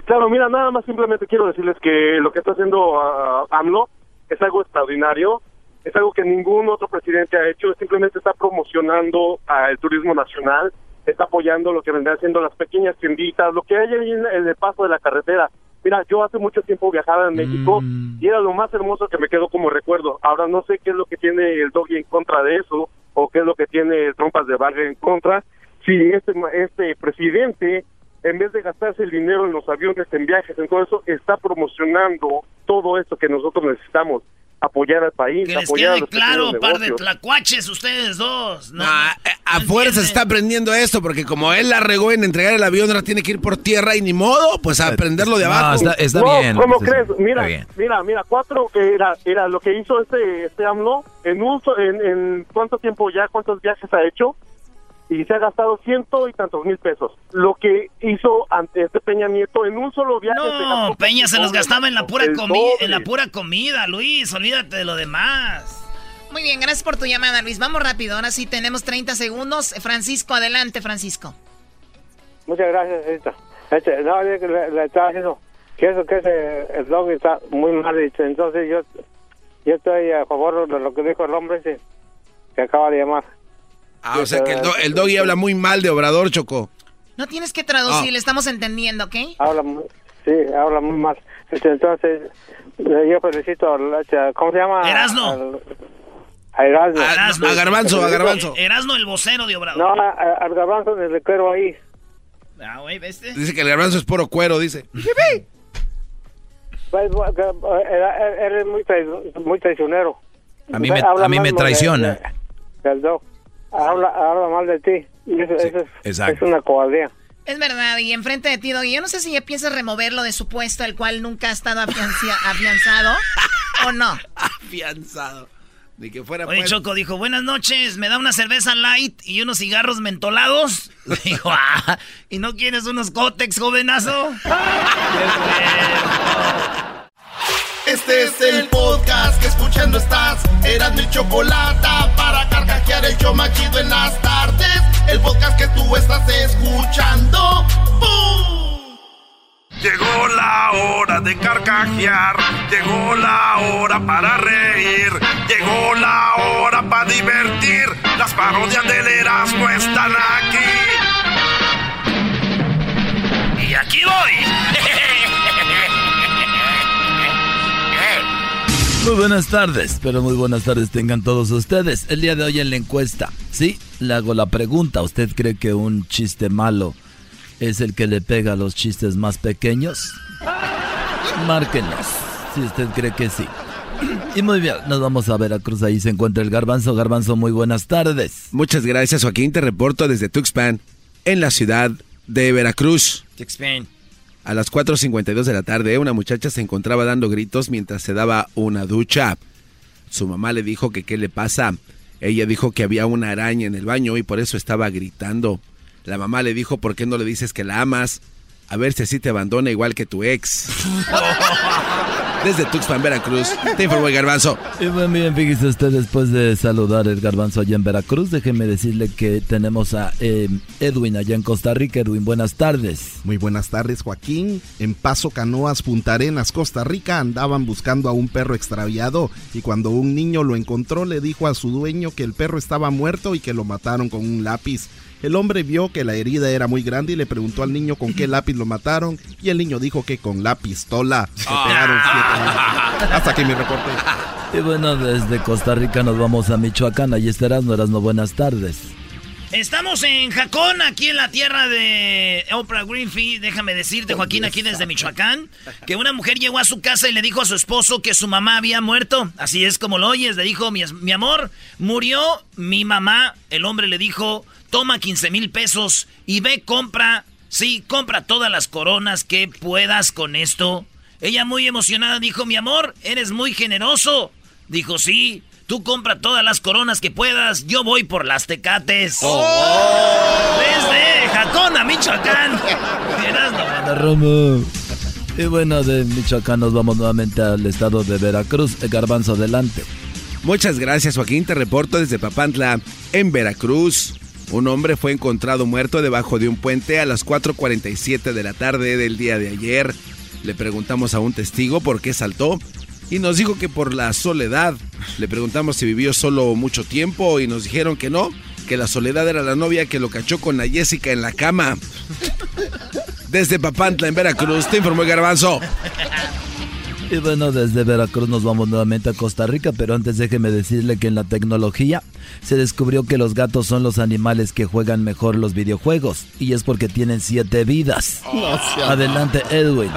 Claro, mira, nada más simplemente quiero decirles que lo que está haciendo ah, AMLO es algo extraordinario, es algo que ningún otro presidente ha hecho, simplemente está promocionando el turismo nacional, está apoyando lo que vendrán siendo las pequeñas tienditas, lo que hay ahí en el paso de la carretera. Mira, yo hace mucho tiempo viajaba en México y era lo más hermoso que me quedó como recuerdo. Ahora no sé qué es lo que tiene el Doggy en contra de eso o qué es lo que tiene el Trompas de Bagre en contra. Si este, este presidente en vez de gastarse el dinero en los aviones, en viajes, en todo eso, está promocionando todo esto que nosotros necesitamos. Apoyar al país, Que les apoyar a quede los claro, par de tlacuaches ustedes dos. No, A fuerza se está aprendiendo esto, porque como él la regó en entregar el avión, ahora tiene que ir por tierra y ni modo, pues a aprenderlo de No, abajo. está- está No, bien. ¿Cómo crees? Mira, mira, mira, cuatro que era, era lo que hizo este, este AMLO en un, en, en cuánto tiempo ya, cuántos viajes ha hecho y se ha gastado ciento y tantos mil pesos. Lo que hizo ante este Peña Nieto en un solo viaje. No, Peña se los gastaba en la pura comida, en la pura comida, Luis, olvídate de lo demás. Muy bien, gracias por tu llamada, Luis. Vamos rápido, ahora sí tenemos 30 segundos. Francisco, adelante, Francisco. Muchas gracias, señorita. Este, no, le, le estaba diciendo que eso que ese, el dog está muy mal dicho. Entonces yo, yo estoy a favor de lo que dijo el hombre ese que acaba de llamar. Ah, o sea que el, do- el doggy habla muy mal de Obrador, Choco. No tienes que traducir, Ah. le estamos entendiendo, ¿ok? Habla muy, sí, habla muy mal. Este, entonces eh, yo felicito al, ¿cómo se llama? Erasno. A Erasno. Erasno. a Garbanzo, a Garbanzo. Erasno, el vocero de Obrador. No, a- a- al garbanzo le quiero ahí. Ah, güey, ¿viste? Dice que el garbanzo es puro cuero, dice. Pues, que, eh, muy, trai- muy traicionero. A mí me- a mí me traiciona. de- del doc. Habla, habla mal de ti. Y eso, eso es, exacto. es una cobardía. Es verdad, y enfrente de ti, Doggy, yo no sé si ya piensas removerlo de su puesto, el cual nunca ha estado afianzado, o no. Afianzado. Ni que fuera Oye, pues- Choco dijo, buenas noches, ¿me da una cerveza light y unos cigarros mentolados? Dijo, ah, ¿y no quieres unos cótex, jovenazo? Este es el podcast que escuchando estás. Eran mi chocolate para carcajear el yo machido en las tardes. El podcast que tú estás escuchando. ¡Bum! Llegó la hora de carcajear, llegó la hora para reír, llegó la hora para divertir. Las parodias del Erasmo están aquí. Y aquí voy. Muy buenas tardes, pero muy buenas tardes tengan todos ustedes. El día de hoy en la encuesta, ¿sí? Le hago la pregunta, ¿usted cree que un chiste malo es el que le pega a los chistes más pequeños? Márquenos, si usted cree que sí. Y muy bien, nos vamos a Veracruz, ahí se encuentra el garbanzo. Garbanzo, muy buenas tardes. Muchas gracias, Joaquín. Te reporto desde Tuxpan, en la ciudad de Veracruz. A las 4.52 de la tarde, una muchacha se encontraba dando gritos mientras se daba una ducha. Su mamá le dijo que qué le pasa. Ella dijo que había una araña en el baño y por eso estaba gritando. La mamá le dijo, ¿por qué no le dices que la amas? A ver si así te abandona igual que tu ex. Desde Tuxpan, Veracruz, te informó el garbanzo. Y muy bien, fíjese usted, después de saludar el garbanzo allá en Veracruz, déjeme decirle que tenemos a eh, Edwin allá en Costa Rica. Edwin, buenas tardes. Muy buenas tardes, Joaquín. En Paso Canoas, Punta Arenas, Costa Rica, andaban buscando a un perro extraviado y cuando un niño lo encontró le dijo a su dueño que el perro estaba muerto y que lo mataron con un lápiz. El hombre vio que la herida era muy grande y le preguntó al niño con qué lápiz lo mataron y el niño dijo que con la pistola. Se pegaron siete. Hasta aquí mi reporte. Y bueno, desde Costa Rica nos vamos a Michoacán. Allí estarás, no eras no buenas tardes. Estamos en Jacón, aquí en la tierra de Oprah Winfrey. Déjame decirte, Joaquín, aquí desde Michoacán, que una mujer llegó a su casa y le dijo a su esposo que su mamá había muerto. Así es como lo oyes. Le dijo, mi, mi amor, murió mi mamá. El hombre le dijo, toma 15 mil pesos y ve, compra, sí, compra todas las coronas que puedas con esto. Ella muy emocionada dijo, mi amor, eres muy generoso. Dijo, sí, tú compra todas las coronas que puedas, yo voy por las tecates. Desde Jacón a Michoacán. La Romo. Y bueno, de Michoacán nos vamos nuevamente al estado de Veracruz. Garbanzo adelante. Muchas gracias, Joaquín. Te reporto desde Papantla, en Veracruz. Un hombre fue encontrado muerto debajo de un puente a las 4.47 de la tarde del día de ayer. Le preguntamos a un testigo por qué saltó y nos dijo que por la soledad. Le preguntamos si vivió solo mucho tiempo y nos dijeron que no, que la soledad era la novia que lo cachó con la Jessica en la cama. Desde Papantla, en Veracruz, te informó el garbanzo. Y bueno, desde Veracruz nos vamos nuevamente a Costa Rica, pero antes déjeme decirle que en la tecnología se descubrió que los gatos son los animales que juegan mejor los videojuegos, y es porque tienen siete vidas. Adelante, Edwin.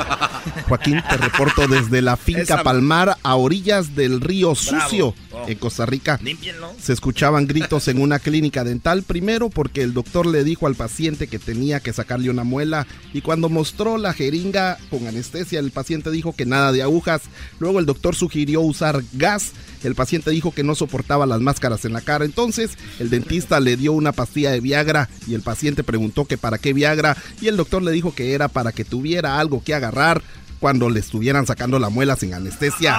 Joaquín, te reporto desde la finca Esa- Palmar a orillas del río Sucio, En Costa Rica. Límpienlo. Se escuchaban gritos en una clínica dental, primero porque el doctor le dijo al paciente que tenía que sacarle una muela y cuando mostró la jeringa con anestesia, el paciente dijo que nada de agujas. Luego el doctor sugirió usar gas. El paciente dijo que no soportaba las máscaras en la cara. Entonces el dentista le dio una pastilla de Viagra y el paciente preguntó que para qué Viagra y el doctor le dijo que era para que tuviera algo que agarrar cuando le estuvieran sacando la muela sin anestesia.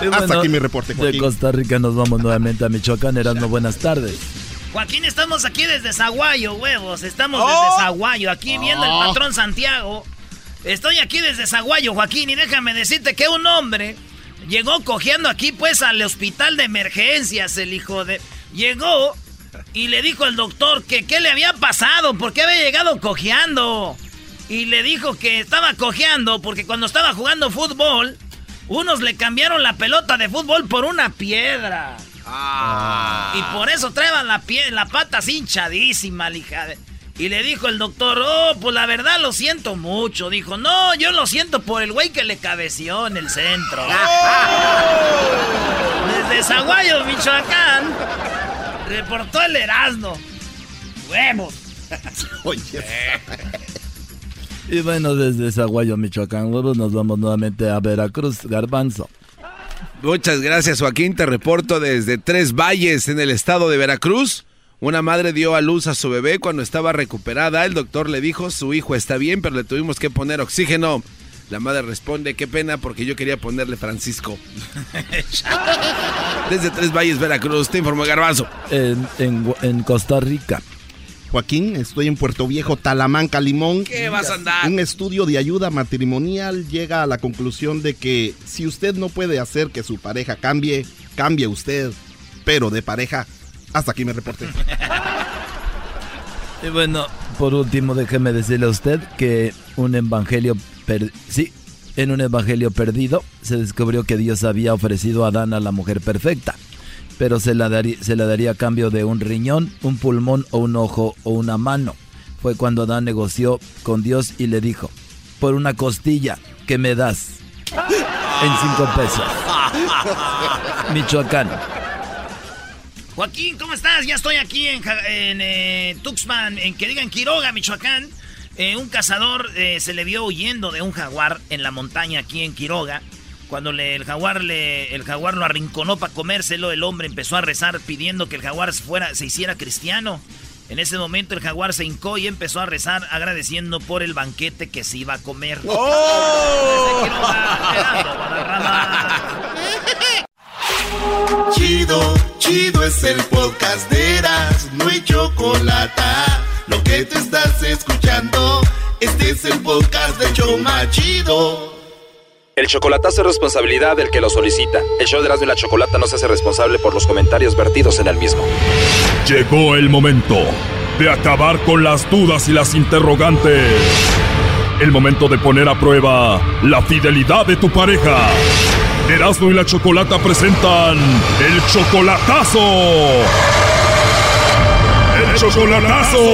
Y Hasta bueno, aquí mi reporte, De Joaquín. Costa Rica nos vamos nuevamente a Michoacán. Erasmo, buenas tardes. Joaquín, estamos aquí desde Zaguayo, huevos. Estamos Oh. desde Zaguayo, aquí viendo Oh. el patrón Santiago. Estoy aquí desde Zaguayo, Joaquín, y déjame decirte que un hombre llegó cojeando aquí, pues, al hospital de emergencias, el hijo de... Llegó y le dijo al doctor que qué le había pasado, por qué había llegado cojeando. Y le dijo que estaba cojeando porque cuando estaba jugando fútbol, unos le cambiaron la pelota de fútbol por una piedra. Y por eso traían la, pie, la pata así hinchadísima, de- Y le dijo el doctor, oh, pues la verdad lo siento mucho. Dijo, no, yo lo siento por el güey que le cabeció en el centro. Desde Zaguayo, Michoacán, reportó el Erasmo. Huevos. Oye. Y bueno, desde Zaguayo, Michoacán, luego nos vamos nuevamente a Veracruz, Garbanzo. Muchas gracias, Joaquín. Te reporto desde Tres Valles, en el estado de Veracruz. Una madre dio a luz a su bebé cuando estaba recuperada. El doctor le dijo, su hijo está bien, pero le tuvimos que poner oxígeno. La madre responde, qué pena porque yo quería ponerle Francisco. Desde Tres Valles, Veracruz, te informó Garbanzo. En, en, en Costa Rica. Joaquín, estoy en Puerto Viejo, Talamanca, Limón. ¿Qué vas a andar? Un estudio de ayuda matrimonial llega a la conclusión de que si usted no puede hacer que su pareja cambie, cambie usted. Pero de pareja, hasta aquí me reporté. Y bueno, por último, déjeme decirle a usted que un evangelio, per- sí, en un evangelio perdido se descubrió que Dios había ofrecido a Adán a la mujer perfecta, pero se la, daría, se la daría a cambio de un riñón, un pulmón o un ojo o una mano. Fue cuando Adán negoció con Dios y le dijo, por una costilla, ¿qué me das? En cinco pesos. Michoacán. Joaquín, ¿cómo estás? Ya estoy aquí en, en, eh, Tuxpan, en que digan Quiroga, Michoacán. Eh, un cazador eh, se le vio huyendo de un jaguar en la montaña aquí en Quiroga. Cuando le- el, jaguar le, el jaguar lo arrinconó para comérselo, el hombre empezó a rezar pidiendo que el jaguar fuera, se hiciera cristiano. En ese momento el jaguar se hincó y empezó a rezar agradeciendo por el banquete que se iba a comer. Guadarrama. Chido, chido es el podcast de Eras, no hay chocolate. Lo que te estás escuchando, este es el podcast de Choma Chido. El chocolatazo es responsabilidad del que lo solicita. El show de Erasmo y la Chocolata no se hace responsable por los comentarios vertidos en el mismo. Llegó el momento de acabar con las dudas y las interrogantes. El momento de poner a prueba la fidelidad de tu pareja. Erasmo y la Chocolata presentan el chocolatazo. Chocolatazo.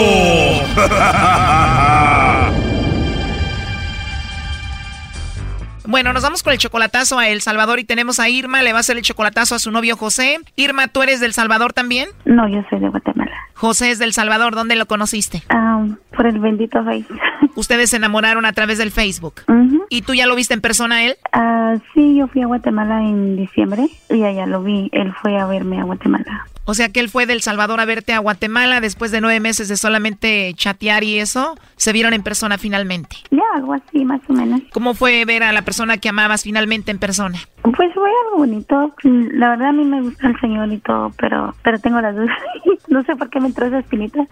Bueno, nos vamos con el chocolatazo a El Salvador y tenemos a Irma, le va a hacer el chocolatazo a su novio José. Irma, ¿tú eres del Salvador también? No, yo soy de Guatemala. José es del Salvador, ¿dónde lo conociste? Ah, por el bendito Face. Ustedes se enamoraron a través del Facebook. ¿Y tú ya lo viste en persona él? Ah, sí, yo fui a Guatemala en diciembre y allá lo vi. Él fue a verme a Guatemala. O sea que él fue del Salvador a verte a Guatemala después de nueve meses de solamente chatear y eso. Se vieron en persona finalmente. Ya, algo así, más o menos. ¿Cómo fue ver a la persona que amabas finalmente en persona? Pues fue algo bonito. Mm, La verdad a mí me gusta el señor y todo, pero pero tengo las dudas. no sé por qué me entró esa espinita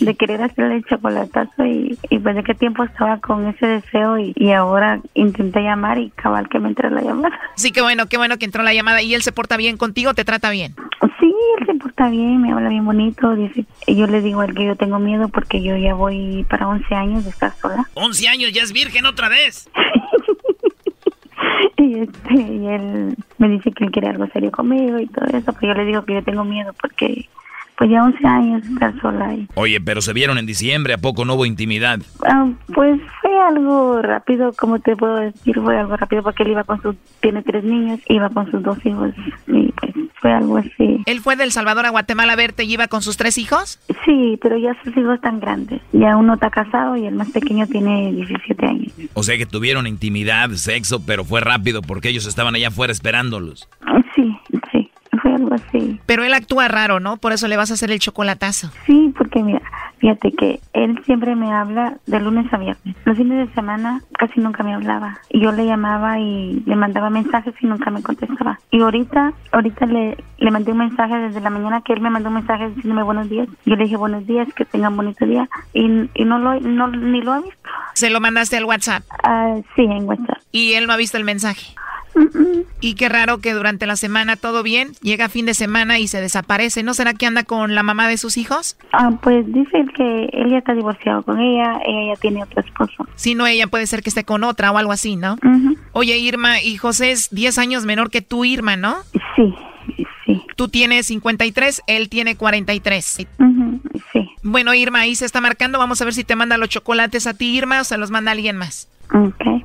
de querer hacerle el y, y pues de qué tiempo estaba con ese deseo y, y ahora intenté llamar y cabal que me entró la llamada. Sí, qué bueno, qué bueno que entró la llamada y él se porta bien contigo, te trata bien. Sí, él se porta bien, me habla bien bonito. Dice, yo le digo a él que yo tengo miedo porque yo ya voy para 11 años de estar sola. 11 años, ya es virgen otra vez. Y, este, y él me dice que él quiere algo serio conmigo y todo eso, pero yo le digo que yo tengo miedo porque pues ya 11 años estar sola y Oye, pero se vieron en diciembre, ¿a poco no hubo intimidad? ah, pues fue algo rápido, como te puedo decir, fue algo rápido porque él iba con sus, tiene tres niños, iba con sus dos hijos y pues fue algo así. ¿Él fue del Salvador a Guatemala a verte y iba con sus tres hijos? Sí, pero ya sus hijos están grandes, ya uno está casado y el más pequeño tiene 17 años. O sea que tuvieron intimidad, sexo, pero fue rápido porque ellos estaban allá afuera esperándolos. Algo así. Pero él actúa raro, ¿no? Por eso le vas a hacer el chocolatazo. Sí, porque mira, fíjate que él siempre me habla de lunes a viernes. Los fines de semana casi nunca me hablaba. Y yo le llamaba y le mandaba mensajes y nunca me contestaba. Y ahorita, ahorita le, le mandé un mensaje desde la mañana que él me mandó un mensaje diciéndome buenos días. Yo le dije buenos días, que tengan bonito día. Y, y no lo, no, ni lo ha visto. ¿Se lo mandaste al WhatsApp? Ah, sí, en WhatsApp. ¿Y él no ha visto el mensaje? Y qué raro que durante la semana todo bien, llega fin de semana y se desaparece. ¿No será que anda con la mamá de sus hijos? Ah, pues dice que él ya está divorciado con ella, ella ya tiene otro esposo. Si no, ella puede ser que esté con otra o algo así, ¿no? Oye, Irma, y José es 10 años menor que tú, Irma, ¿no? Sí, sí. Tú tienes 53, él tiene 43. Ujú, sí. Bueno, Irma, ahí se está marcando. Vamos a ver si te manda los chocolates a ti, Irma, o se los manda alguien más. Ok.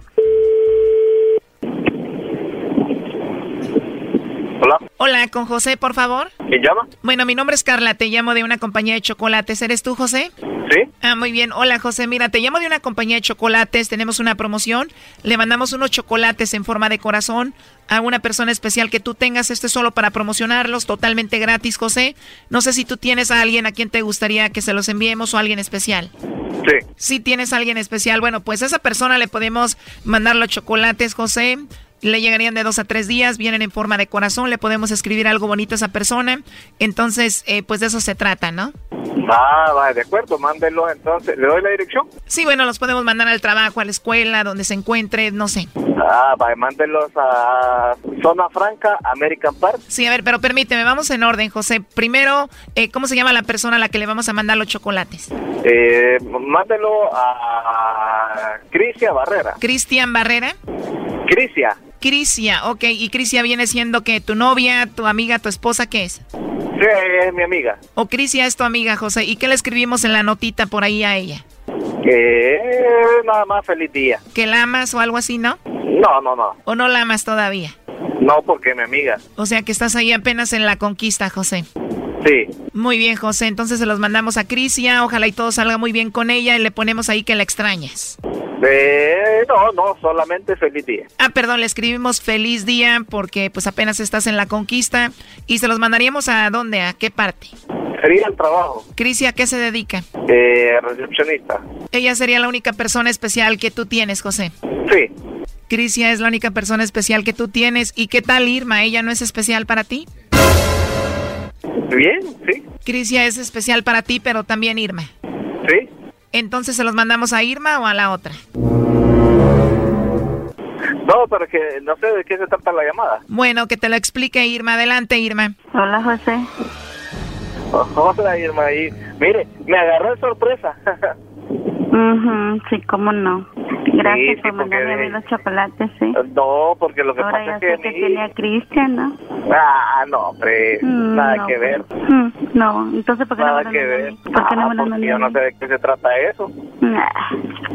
Hola. Con José, por favor. ¿Quién llama? Bueno, mi nombre es Carla, te llamo de una compañía de chocolates. ¿Eres tú, José? Sí. Ah, muy bien. Hola, José. Mira, te llamo de una compañía de chocolates. Tenemos una promoción. Le mandamos unos chocolates en forma de corazón a una persona especial que tú tengas. Esto es solo para promocionarlos, totalmente gratis, José. No sé si tú tienes a alguien a quien te gustaría que se los enviemos o a alguien especial. Sí. Si tienes a alguien especial, bueno, pues a esa persona le podemos mandar los chocolates, José. Le llegarían de dos a tres días, vienen en forma de corazón, le podemos escribir algo bonito a esa persona. Entonces, eh, pues de eso se trata, ¿no? Ah, va, de acuerdo, mándenlo entonces. ¿Le doy la dirección? Sí, bueno, los podemos mandar al trabajo, a la escuela, donde se encuentre, no sé. Ah, va, mándenlos a Zona Franca, American Park. Sí, a ver, pero permíteme, vamos en orden, José. Primero, eh, ¿cómo se llama la persona a la que le vamos a mandar los chocolates? Eh, mándenlo a Crisia Barrera. ¿Cristian Barrera? Crisia. Crisia, ok. ¿Y Crisia viene siendo que tu novia, tu amiga, tu esposa, qué es? Sí, es mi amiga. O Crisia es tu amiga, José. ¿Y qué le escribimos en la notita por ahí a ella? Que nada más feliz día. ¿Que la amas o algo así, no? No, no, no. ¿O no la amas todavía? No, porque mi amiga. O sea que estás ahí apenas en la conquista, José. Sí. Muy bien, José. Entonces se los mandamos a Crisia. Ojalá y todo salga muy bien con ella y le ponemos ahí que la extrañas. Eh, no, no, solamente feliz día. Ah, perdón, le escribimos feliz día porque pues apenas estás en la conquista y se los mandaríamos a dónde, a qué parte. Sería el trabajo. Crisia, ¿a qué se dedica? Eh, recepcionista. Ella sería la única persona especial que tú tienes, José. Sí. Crisia es la única persona especial que tú tienes. ¿Y qué tal Irma? ¿Ella no es especial para ti? Bien, sí. Crisia es especial para ti, pero también Irma. Sí. Entonces, ¿se los mandamos a Irma o a la otra? No, pero que no sé de qué se trata la llamada. Bueno, que te lo explique Irma. Adelante, Irma. Hola, José. Hola, Irma. Y, mire, me agarró de sorpresa. Ujú, sí, cómo no. Gracias Sí, por sí, mandarme a mí los chocolates, sí. No, porque lo que Ahora pasa es que sé que mi- tiene a Cristian, ¿no? Ah, no, hombre, Mm, nada no, que ver. Mm, No, entonces, ¿por qué no Nada me lo que ver. mí? ¿Por qué no Ah, me porque yo no mí? sé de qué se trata eso. Nah,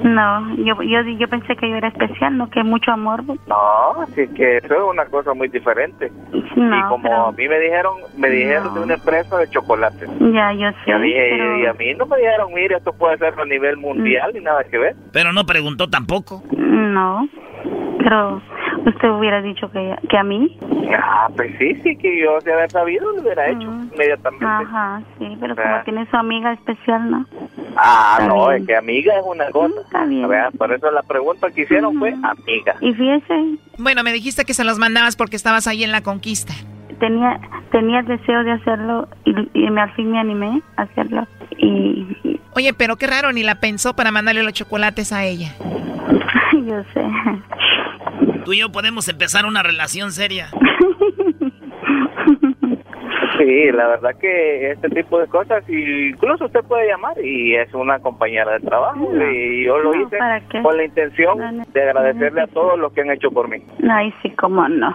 No, yo, yo, yo pensé que yo era especial, ¿no? Que mucho amor. pues. No, así que eso es una cosa muy diferente. No, y como pero- a mí me dijeron, me dijeron de una empresa de chocolates. Ya, yo sé, Y a, mí, pero... y a mí no me dijeron, mire, esto puede ser a nivel mundial ni nada que ver. Pero no preguntó tampoco. No, pero usted hubiera dicho que, que a mí. Ah, pues sí, sí, que yo de haber sabido lo hubiera hecho inmediatamente. Ajá, sí, pero Ah. como tiene su amiga especial, ¿no? Ah, Está no, bien. es que amiga es una cosa. Está bien. A ver, por eso la pregunta que hicieron fue amiga. Y fíjese, Bueno, me dijiste que se los mandabas porque estabas ahí en la conquista. Tenía tenía el deseo de hacerlo y, y me, al fin me animé a hacerlo. Y, y- Oye, pero qué raro, ni la pensó para mandarle los chocolates a ella. yo sé. Tú y yo podemos empezar una relación seria. Sí, la verdad que este tipo de cosas, incluso usted puede llamar y es una compañera de trabajo y yo lo No, hice ¿para qué? con la intención de agradecerle a todos los que han hecho por mí. Ay, sí, cómo no.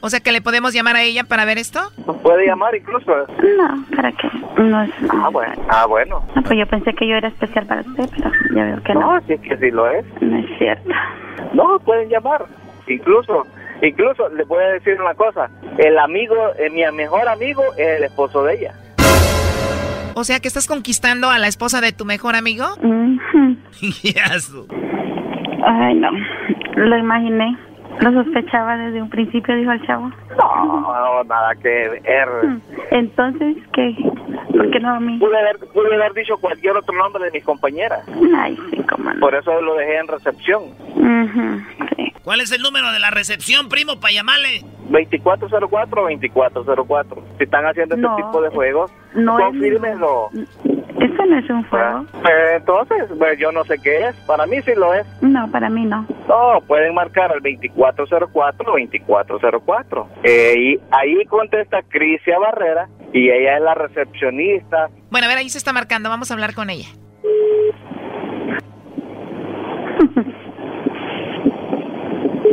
O sea que le podemos llamar a ella para ver esto. Puede llamar incluso. No, ¿para qué? No es... Ah, bueno. Ah, bueno. Ah, pues yo pensé que yo era especial para usted, pero ya veo que no. No, sí que sí lo es. No es cierto. No, pueden llamar. Incluso, incluso les voy a decir una cosa. El amigo, eh, mi mejor amigo es el esposo de ella. O sea que estás conquistando a la esposa de tu mejor amigo. Ay, no. Lo imaginé. Lo sospechaba desde un principio, dijo el chavo. No, nada que ver. Entonces, ¿qué? ¿Por qué no a mí? Pude haber, pude haber dicho cualquier otro nombre de mis compañeras. Ay, sí, cómo no. Por eso lo dejé en recepción. Ujú, sí. ¿Cuál es el número de la recepción, primo, para llamarle? 2404-2404. Si están haciendo este No, tipo de juegos, no es confírmenlo. Eso no es un juego. Eh, Entonces, pues yo no sé qué es. Para mí sí lo es. No, para mí no. No, pueden marcar al 2404-2404. Eh, y ahí contesta Crisia Barrera y ella es la recepcionista. Bueno, a ver, ahí se está marcando. Vamos a hablar con ella.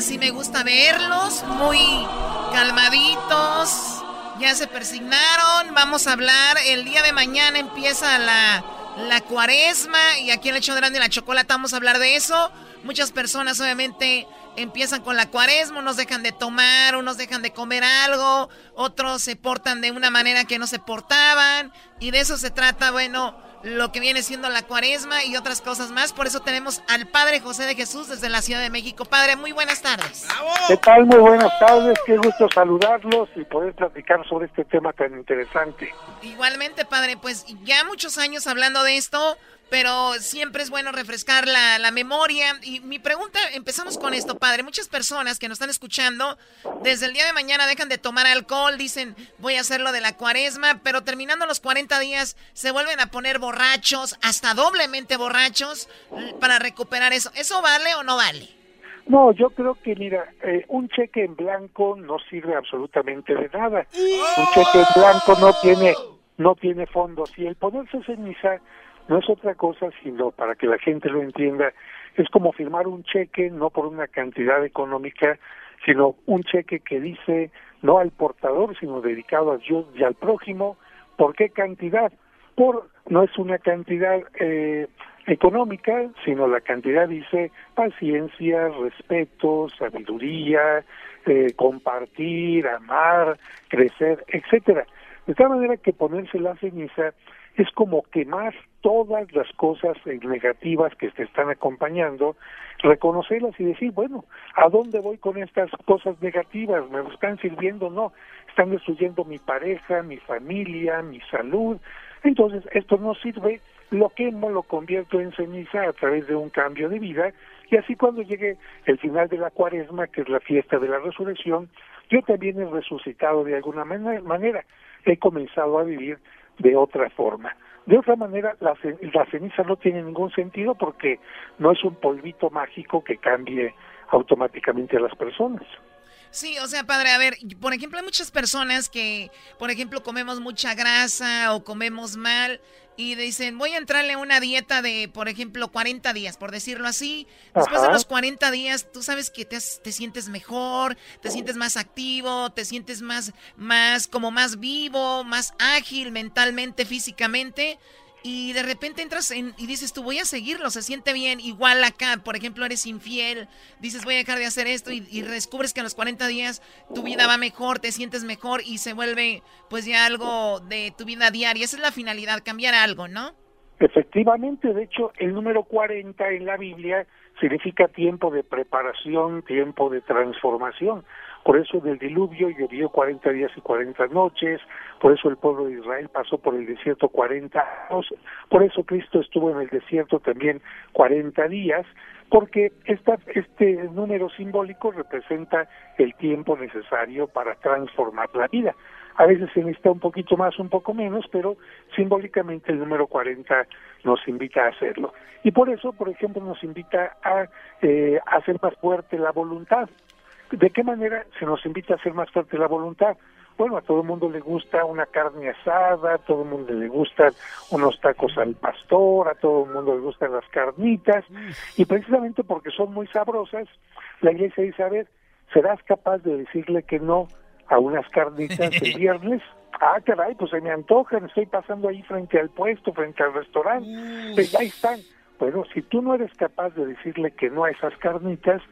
así me gusta verlos, muy calmaditos. Ya se persignaron. Vamos a hablar. El día de mañana empieza la, la cuaresma. Y aquí en el hecho grande la chocolate vamos a hablar de eso. Muchas personas obviamente empiezan con la cuaresma, unos dejan de tomar, unos dejan de comer algo, otros se portan de una manera que no se portaban. Y de eso se trata, bueno, lo que viene siendo la cuaresma y otras cosas más. Por eso tenemos al Padre José de Jesús desde la Ciudad de México. Padre, muy buenas tardes. ¿Qué tal? Muy buenas tardes, qué gusto saludarlos y poder platicar sobre este tema tan interesante. Igualmente, Padre, pues ya muchos años hablando de esto, pero siempre es bueno refrescar la, la, memoria. Y mi pregunta, empezamos con esto, padre. Muchas personas que nos están escuchando, desde el día de mañana dejan de tomar alcohol, dicen, voy a hacer lo de la cuaresma, pero terminando los 40 días se vuelven a poner borrachos, hasta doblemente borrachos, para recuperar eso. ¿Eso vale o no vale? No, yo creo que, mira, eh, un cheque en blanco no sirve absolutamente de nada. Un cheque en blanco no tiene, no tiene fondos. Y el ponerse ceniza no es otra cosa sino para que la gente lo entienda es como firmar un cheque no por una cantidad económica sino un cheque que dice no al portador sino dedicado a Dios y al prójimo. Por qué cantidad por no es una cantidad eh, económica sino la cantidad dice paciencia respeto sabiduría eh, compartir amar crecer etcétera. De tal manera que ponerse la ceniza es como quemar todas las cosas negativas que te están acompañando, reconocerlas y decir, bueno, ¿a dónde voy con estas cosas negativas? ¿Me están sirviendo? No, están destruyendo mi pareja, mi familia, mi salud. Entonces, esto no sirve, lo quemo, lo convierto en ceniza a través de un cambio de vida y así cuando llegue el final de la cuaresma, que es la fiesta de la resurrección, yo también he resucitado de alguna manera, he comenzado a vivir de otra forma. De otra manera, la, la ceniza no tiene ningún sentido porque no es un polvito mágico que cambie automáticamente a las personas. Sí, o sea, padre, a ver, por ejemplo, hay muchas personas que, por ejemplo, comemos mucha grasa o comemos mal y dicen, voy a entrarle a una dieta de, por ejemplo, 40 días, por decirlo así. Después de los 40 días, tú sabes que te, te, sientes mejor, te sientes más activo, te sientes más, más, como más vivo, más ágil mentalmente, físicamente. Y de repente entras en, y dices, tú voy a seguirlo, se siente bien. Igual acá, por ejemplo, eres infiel, dices, voy a dejar de hacer esto y, y, descubres que a los 40 días tu vida va mejor, te sientes mejor y se vuelve pues ya algo de tu vida diaria. Esa es la finalidad, cambiar algo, ¿no? Efectivamente, de hecho, el número 40 en la Biblia significa tiempo de preparación, tiempo de transformación. Por eso del diluvio llovió 40 días y 40 noches, por eso el pueblo de Israel pasó por el desierto 40 años, por eso Cristo estuvo en el desierto también 40 días, porque esta, este número simbólico representa el tiempo necesario para transformar la vida. A veces se necesita un poquito más, un poco menos, pero simbólicamente el número 40 nos invita a hacerlo. Y por eso, por ejemplo, nos invita a eh, hacer más fuerte la voluntad. ¿De qué manera se nos invita a hacer más fuerte la voluntad? Bueno, a todo el mundo le gusta una carne asada, a todo el mundo le gustan unos tacos al pastor, a todo el mundo le gustan las carnitas, y precisamente porque son muy sabrosas, la iglesia dice, a ver, ¿serás capaz de decirle que no a unas carnitas el viernes? Ah, caray, pues se me antojan, estoy pasando ahí frente al puesto, frente al restaurante, pues ahí están. Bueno, si tú no eres capaz de decirle que no a esas carnitas,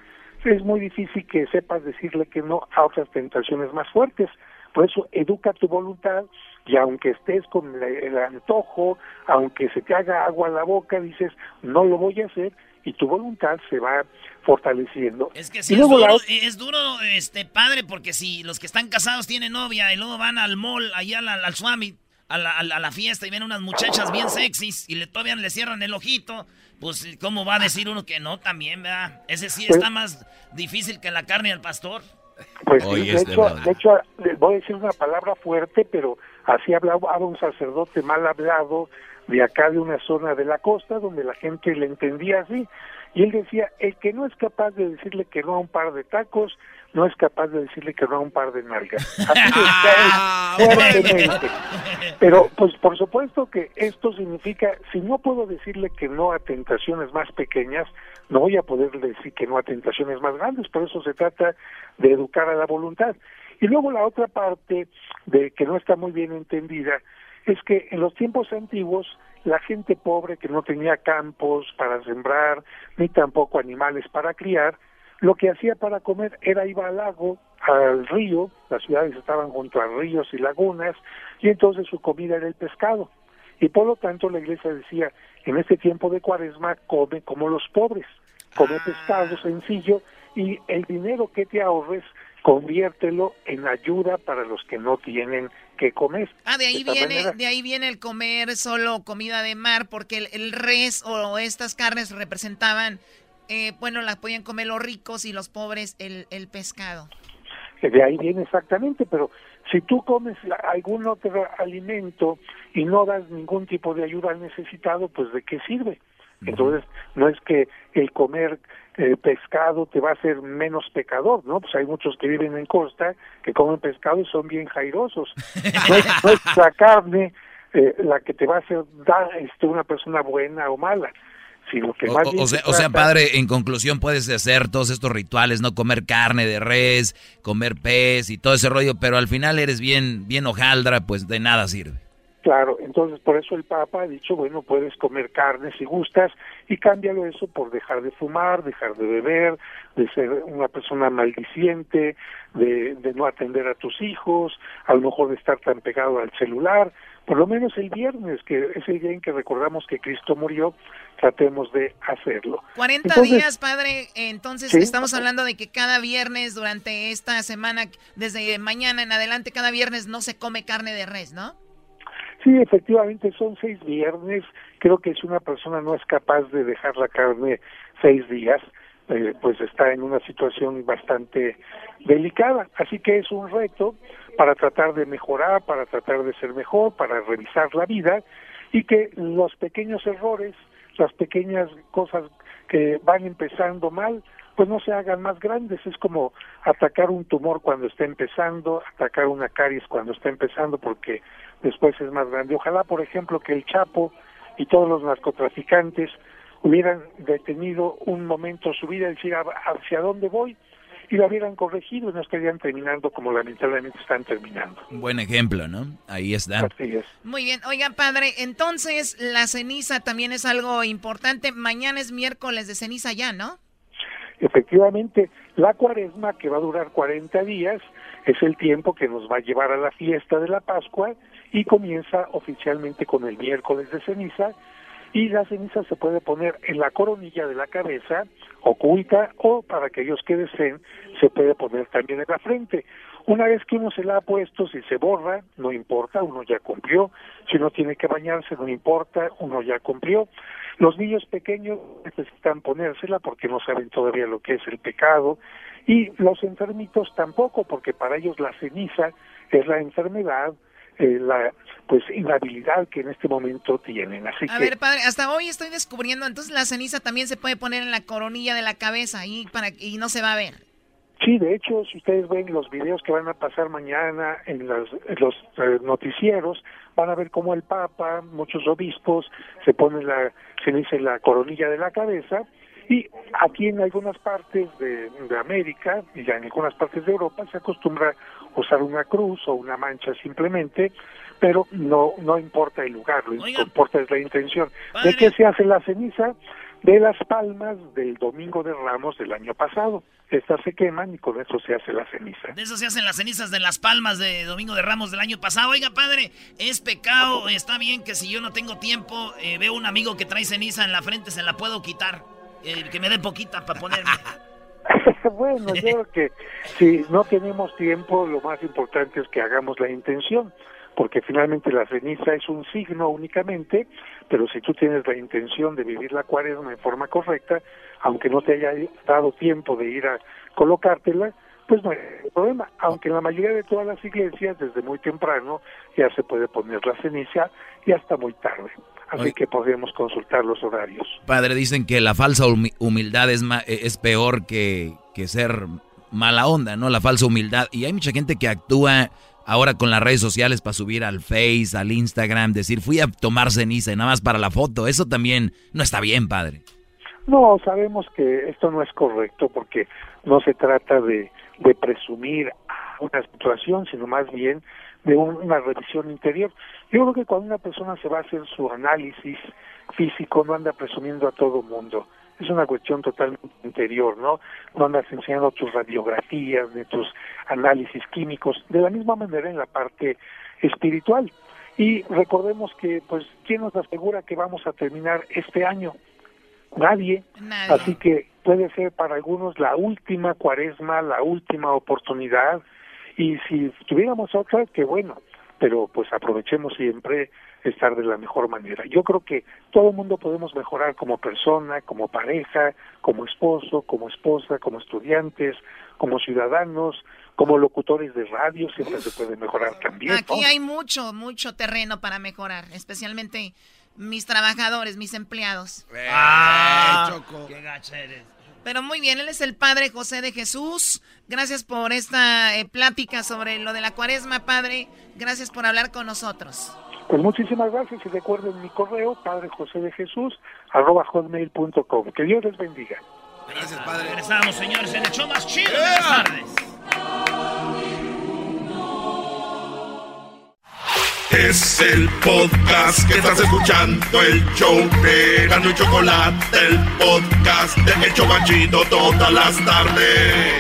es muy difícil que sepas decirle que no a otras tentaciones más fuertes. Por eso educa tu voluntad y aunque estés con el antojo, aunque se te haga agua en la boca, dices, no lo voy a hacer y tu voluntad se va fortaleciendo. Es que sí, es duro, la... es duro, este padre, porque si los que están casados tienen novia y luego van al mall, allá al, al Swami, a la, a la, fiesta y ven unas muchachas bien sexys y le todavía le cierran el ojito Pues, ¿cómo va a decir uno que no también, verdad? Ese sí está más difícil que la carne del pastor. Pues de, hecho, de hecho, voy a decir una palabra fuerte, pero así hablaba un sacerdote mal hablado de acá de una zona de la costa donde la gente le entendía así. Y él decía, el que no es capaz de decirle que no a un par de tacos, no es capaz de decirle que no a un par de nalgas. Así fuertemente. Pero, pues por supuesto que esto significa, si no puedo decirle que no a tentaciones más pequeñas, no voy a poder decir que no a tentaciones más grandes. Por eso se trata de educar a la voluntad. Y luego la otra parte de que no está muy bien entendida es que en los tiempos antiguos la gente pobre que no tenía campos para sembrar ni tampoco animales para criar, lo que hacía para comer era ir al lago, al río, las ciudades estaban junto a ríos y lagunas, y entonces su comida era el pescado. Y por lo tanto la iglesia decía, en este tiempo de cuaresma come como los pobres, come Ah. pescado sencillo y el dinero que te ahorres conviértelo en ayuda para los que no tienen que comer. Ah, de ahí viene, manera- de ahí viene el comer solo comida de mar, porque el, el res o estas carnes representaban, eh, bueno, las podían comer los ricos y los pobres el, el pescado. que de ahí viene exactamente, pero si tú comes la- algún otro alimento y no das ningún tipo de ayuda al necesitado, pues ¿de qué sirve? Entonces, no es que el comer eh, pescado te va a hacer menos pecador, ¿no? Pues hay muchos que viven en costa que comen pescado y son bien jairosos. No es, no es la carne eh, la que te va a hacer dar este, una persona buena o mala, sino que O, más o- bien o sea, se o sea, trata- padre, en conclusión puedes hacer todos estos rituales, no comer carne de res, comer pez y todo ese rollo, pero al final eres bien, bien hojaldra, pues de nada sirve. Claro, entonces por eso el Papa ha dicho, bueno, puedes comer carne si gustas y cámbialo eso por dejar de fumar, dejar de beber, de ser una persona maldiciente, de, de no atender a tus hijos, a lo mejor de estar tan pegado al celular. Por lo menos el viernes, que es el día en que recordamos que Cristo murió, tratemos de hacerlo. 40 Entonces, días, padre. Entonces Sí. estamos hablando de que cada viernes durante esta semana, desde mañana en adelante, cada viernes no se come carne de res, ¿no? Sí, efectivamente, son seis viernes. Creo que si una persona no es capaz de dejar la carne seis días, eh, pues está en una situación bastante delicada. Así que es un reto para tratar de mejorar, para tratar de ser mejor, para revisar la vida y que los pequeños errores, las pequeñas cosas que van empezando mal, pues no se hagan más grandes. Es como atacar un tumor cuando está empezando, atacar una caries cuando está empezando, porque después es más grande. Ojalá, por ejemplo, que el Chapo y todos los narcotraficantes hubieran detenido un momento su vida y decir "¿A- hacia dónde voy y lo hubieran corregido y no estarían terminando como lamentablemente están terminando. Un buen ejemplo, ¿no? Ahí está. Así es. Muy bien, oiga padre, entonces la ceniza también es algo importante. Mañana es miércoles de ceniza ya, ¿no? Efectivamente, la cuaresma, que va a durar 40 días, es el tiempo que nos va a llevar a la fiesta de la Pascua y comienza oficialmente con el miércoles de ceniza. Y la ceniza se puede poner en la coronilla de la cabeza, oculta, o para aquellos que deseen, se puede poner también en la frente. Una vez que uno se la ha puesto, si se borra, no importa, uno ya cumplió. Si no tiene que bañarse, no importa, uno ya cumplió. Los niños pequeños necesitan ponérsela porque no saben todavía lo que es el pecado. Y los enfermitos tampoco, porque para ellos la ceniza es la enfermedad, eh, la pues inhabilidad que en este momento tienen. Así A que ver, padre, hasta hoy estoy descubriendo, entonces la ceniza también se puede poner en la coronilla de la cabeza y para y no se va a ver. Sí, de hecho, si ustedes ven los videos que van a pasar mañana en, las- en los eh, noticieros, van a ver cómo el Papa, muchos obispos, se ponen la ceniza en la coronilla de la cabeza. Y aquí en algunas partes de, de América y ya en algunas partes de Europa se acostumbra usar una cruz o una mancha simplemente, pero no no importa el lugar, lo que importa es la intención. ¿De qué se hace la ceniza? De las palmas del Domingo de Ramos del año pasado. Estas se queman y con eso se hace la ceniza. De eso se hacen las cenizas de las palmas de Domingo de Ramos del año pasado. Oiga, padre, es pecado. Está bien que si yo no tengo tiempo, eh, veo un amigo que trae ceniza en la frente, se la puedo quitar. Eh, que me dé poquita para ponerme. bueno, yo creo que si no tenemos tiempo, lo más importante es que hagamos la intención, porque finalmente la ceniza es un signo únicamente, pero si tú tienes la intención de vivir la cuaresma en forma correcta, aunque no te haya dado tiempo de ir a colocártela, pues no hay problema, aunque en la mayoría de todas las iglesias desde muy temprano ya se puede poner la ceniza y hasta muy tarde. Así que podemos consultar los horarios. Padre, dicen que la falsa humildad es, es peor que, que ser mala onda, ¿no? La falsa humildad. Y hay mucha gente que actúa ahora con las redes sociales para subir al Face, al Instagram, decir fui a tomar ceniza y nada más para la foto. Eso también no está bien, padre. No, sabemos que esto no es correcto porque no se trata de, de presumir una situación, sino más bien de una revisión interior. Yo creo que cuando una persona se va a hacer su análisis físico, no anda presumiendo a todo mundo. Es una cuestión totalmente interior, ¿no? No andas enseñando tus radiografías, de tus análisis químicos, de la misma manera en la parte espiritual. Y recordemos que, pues, ¿quién nos asegura que vamos a terminar este año? Nadie. Así que puede ser para algunos la última cuaresma, la última oportunidad. Y si tuviéramos otra, que bueno, pero pues aprovechemos siempre estar de la mejor manera. Yo creo que todo el mundo podemos mejorar como persona, como pareja, como esposo, como esposa, como estudiantes, como ciudadanos, como locutores de radio, siempre se puede mejorar también. Aquí hay mucho, mucho terreno para mejorar, especialmente mis trabajadores, mis empleados. Ah, Choco. Qué gacha eres. Pero muy bien, él es el Padre José de Jesús. Gracias por esta eh, plática sobre lo de la cuaresma, Padre. Gracias por hablar con nosotros. Pues muchísimas gracias y recuerden mi correo, Padre José de Jesús, arroba hotmail.com. Que Dios les bendiga. Gracias, Padre. Regresamos, señores, en el show más chido de las tardes. Es el podcast que estás escuchando, el show de Gano y Chocolate, el podcast de El Chocachito todas las tardes.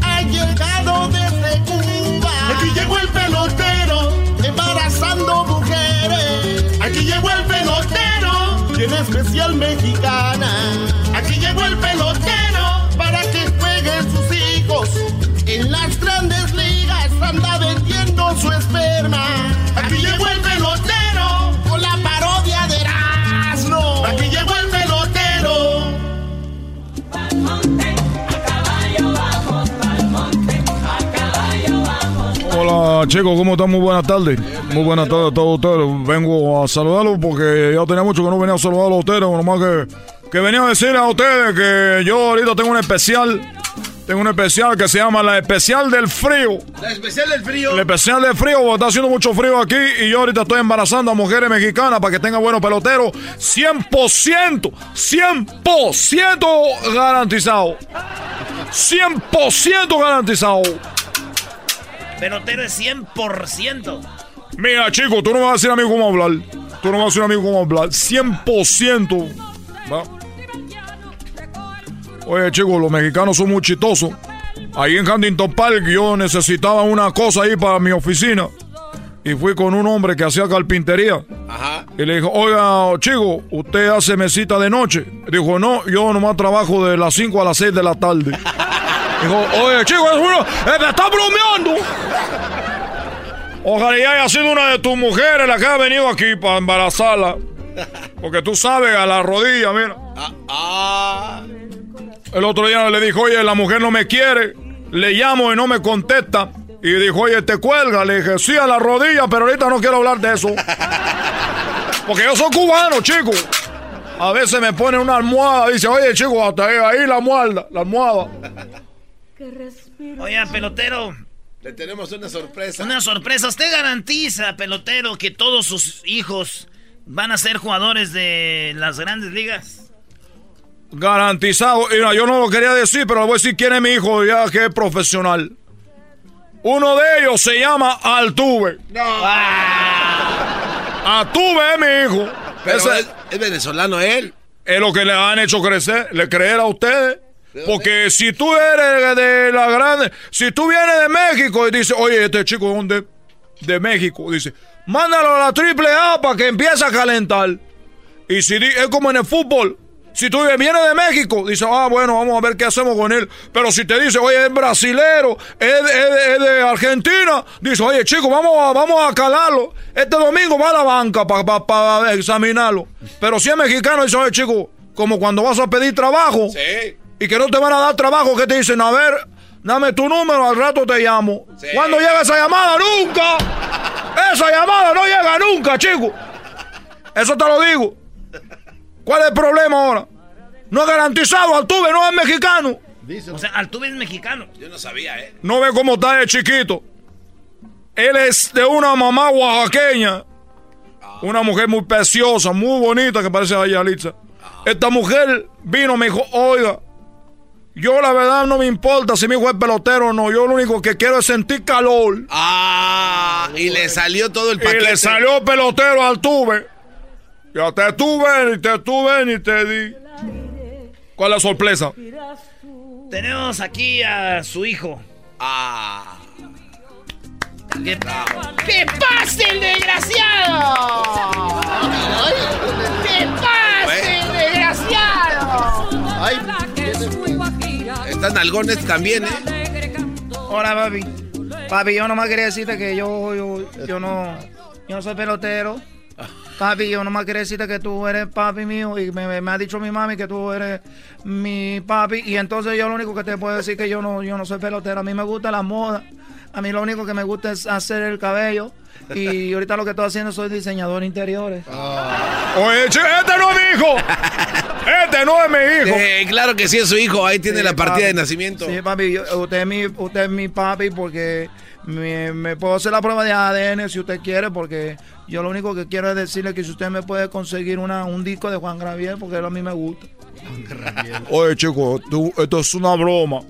Ha llegado desde Cuba. Aquí llegó el pelotero, embarazando mujeres. Aquí llegó el pelotero, tiene especial mexicana. Aquí llegó el pelotero Hola chicos, ¿cómo están? Muy buenas tardes. Muy buenas tardes a todos ustedes. Vengo a saludarlos porque ya tenía mucho que no venía a saludarlos a ustedes, nomás que, que venía a decir a ustedes que yo ahorita tengo un especial tengo un especial que se llama la especial del frío. La especial del frío. La especial del frío, porque está haciendo mucho frío aquí y yo ahorita estoy embarazando a mujeres mexicanas para que tengan buenos peloteros. 100%, 100% garantizado. 100% garantizado. Pelotero es 100%. Mira, chico, tú no me vas a decir a mí cómo hablar. Tú no me vas a decir a mí cómo hablar. 100%. ¿va? Oye, chicos, los mexicanos son muy chistosos. Ahí en Huntington Park yo necesitaba una cosa ahí para mi oficina. Y fui con un hombre que hacía carpintería. Ajá. Y le dijo, oiga, chico, ¿usted hace mesita de noche? Dijo, no, yo nomás trabajo de las 5 a las 6 de la tarde. Dijo, oye, chico, es uno, eh, me está bromeando. Ojalá ya haya sido una de tus mujeres la que ha venido aquí para embarazarla. Porque tú sabes, a la rodilla, mira. Ah. El otro día le dijo, oye, la mujer no me quiere. Le llamo y no me contesta. Y dijo, oye, te cuelga. Le dije, sí, a la rodilla, pero ahorita no quiero hablar de eso. Porque yo soy cubano, chico. A veces me pone una almohada. Dice, oye, chico, hasta ahí, ahí la almohada. La almohada. Oye, pelotero. Le tenemos una sorpresa. Una sorpresa. ¿Usted garantiza, pelotero, que todos sus hijos van a ser jugadores de las grandes ligas? Garantizado. Mira, yo no lo quería decir, pero le voy a decir quién es mi hijo ya que es profesional. Uno de ellos se llama Altuve. No. Altuve es mi hijo. Pero Ese- es, es venezolano él. es lo que le han hecho crecer, le creer a ustedes. Porque si tú eres de la grande, si tú vienes de México y dices, oye, este chico es donde de México, dice, mándalo a la triple A para que empiece a calentar. Y si es como en el fútbol, Si tú dices, viene de México, dice, ah, bueno, vamos a ver qué hacemos con él. Pero si te dice, oye, es brasilero, es, es- es de Argentina, dice, oye, chico, vamos a, vamos a calarlo. Este domingo va a la banca para examinarlo. Pero si es mexicano, dice, oye, chico, como cuando vas a pedir trabajo y que no te van a dar trabajo, que te dicen, a ver, dame tu número, al rato te llamo. ¿Cuándo llega esa llamada? ¡Nunca! Esa llamada no llega nunca, chico. Eso te lo digo. ¿Cuál es el problema ahora? No es garantizado, Altuve no es mexicano. O sea, Altuve es mexicano. Yo no sabía, ¿eh? No ve cómo está de chiquito. Él es de una mamá oaxaqueña. Una mujer muy preciosa, muy bonita que parece a Yalitza. Esta mujer vino, me dijo, oiga, yo la verdad no me importa si mi hijo es pelotero o no. Yo lo único que quiero es sentir calor. Ah, y le salió todo el Y paquete. le salió pelotero al tuve. Ya te tuve, ni te tuve, ni te di. ¿Cuál es la sorpresa? Tenemos aquí a su hijo. Ah. ¿Qué, ¿Qué pase el desgraciado? ¿Qué pase el desgraciado? Están algones también, ¿eh? Hola, papi. Papi, yo nomás quería decirte que yo, yo, yo no, yo no soy pelotero. Papi, yo nomás quería decirte que tú eres papi mío y me, me ha dicho mi mami que tú eres mi papi y entonces yo lo único que te puedo decir que yo no, yo no soy pelotero. A mí me gusta la moda. A mí lo único que me gusta es hacer el cabello y ahorita lo que estoy haciendo soy diseñador de interiores. Oye, che, este no es mi hijo. Este no es mi hijo. Eh, claro que sí es su hijo. Ahí tiene Sí, la partida papi. de nacimiento. Sí, papi, yo- usted, es mi, usted es mi papi porque me, me puedo hacer la prueba de ADN si usted quiere, porque yo lo único que quiero es decirle que si usted me puede conseguir una, un disco de Juan Gravier, porque él a mí me gusta. Oye, chico, tú- esto es una broma.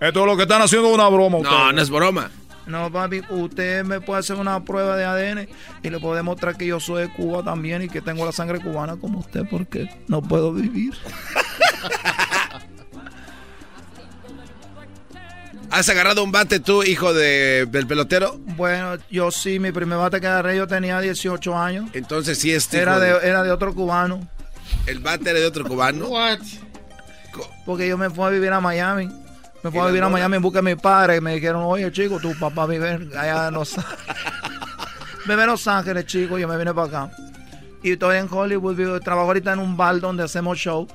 Esto es lo que están haciendo es una broma. No, ustedes. no es broma. No, papi, usted me puede hacer una prueba de ADN y le puedo demostrar que yo soy de Cuba también y que tengo la sangre cubana como usted, porque no puedo vivir. ¿Has agarrado un bate tú, hijo de, del pelotero? Bueno, yo sí, mi primer bate que agarré yo tenía 18 años. Entonces sí es hijo Era de- de, era de otro cubano. El bate era de otro cubano. Porque yo me fui a vivir a Miami. Me fui ¿Y a vivir a? Miami en busca de mi padre. Y me dijeron, oye, chico, tu papá vive allá en Los Ángeles. vive en Los Ángeles, chico. Yo me vine para acá. Y estoy en Hollywood. vivo- trabajo ahorita en un bar donde hacemos shows.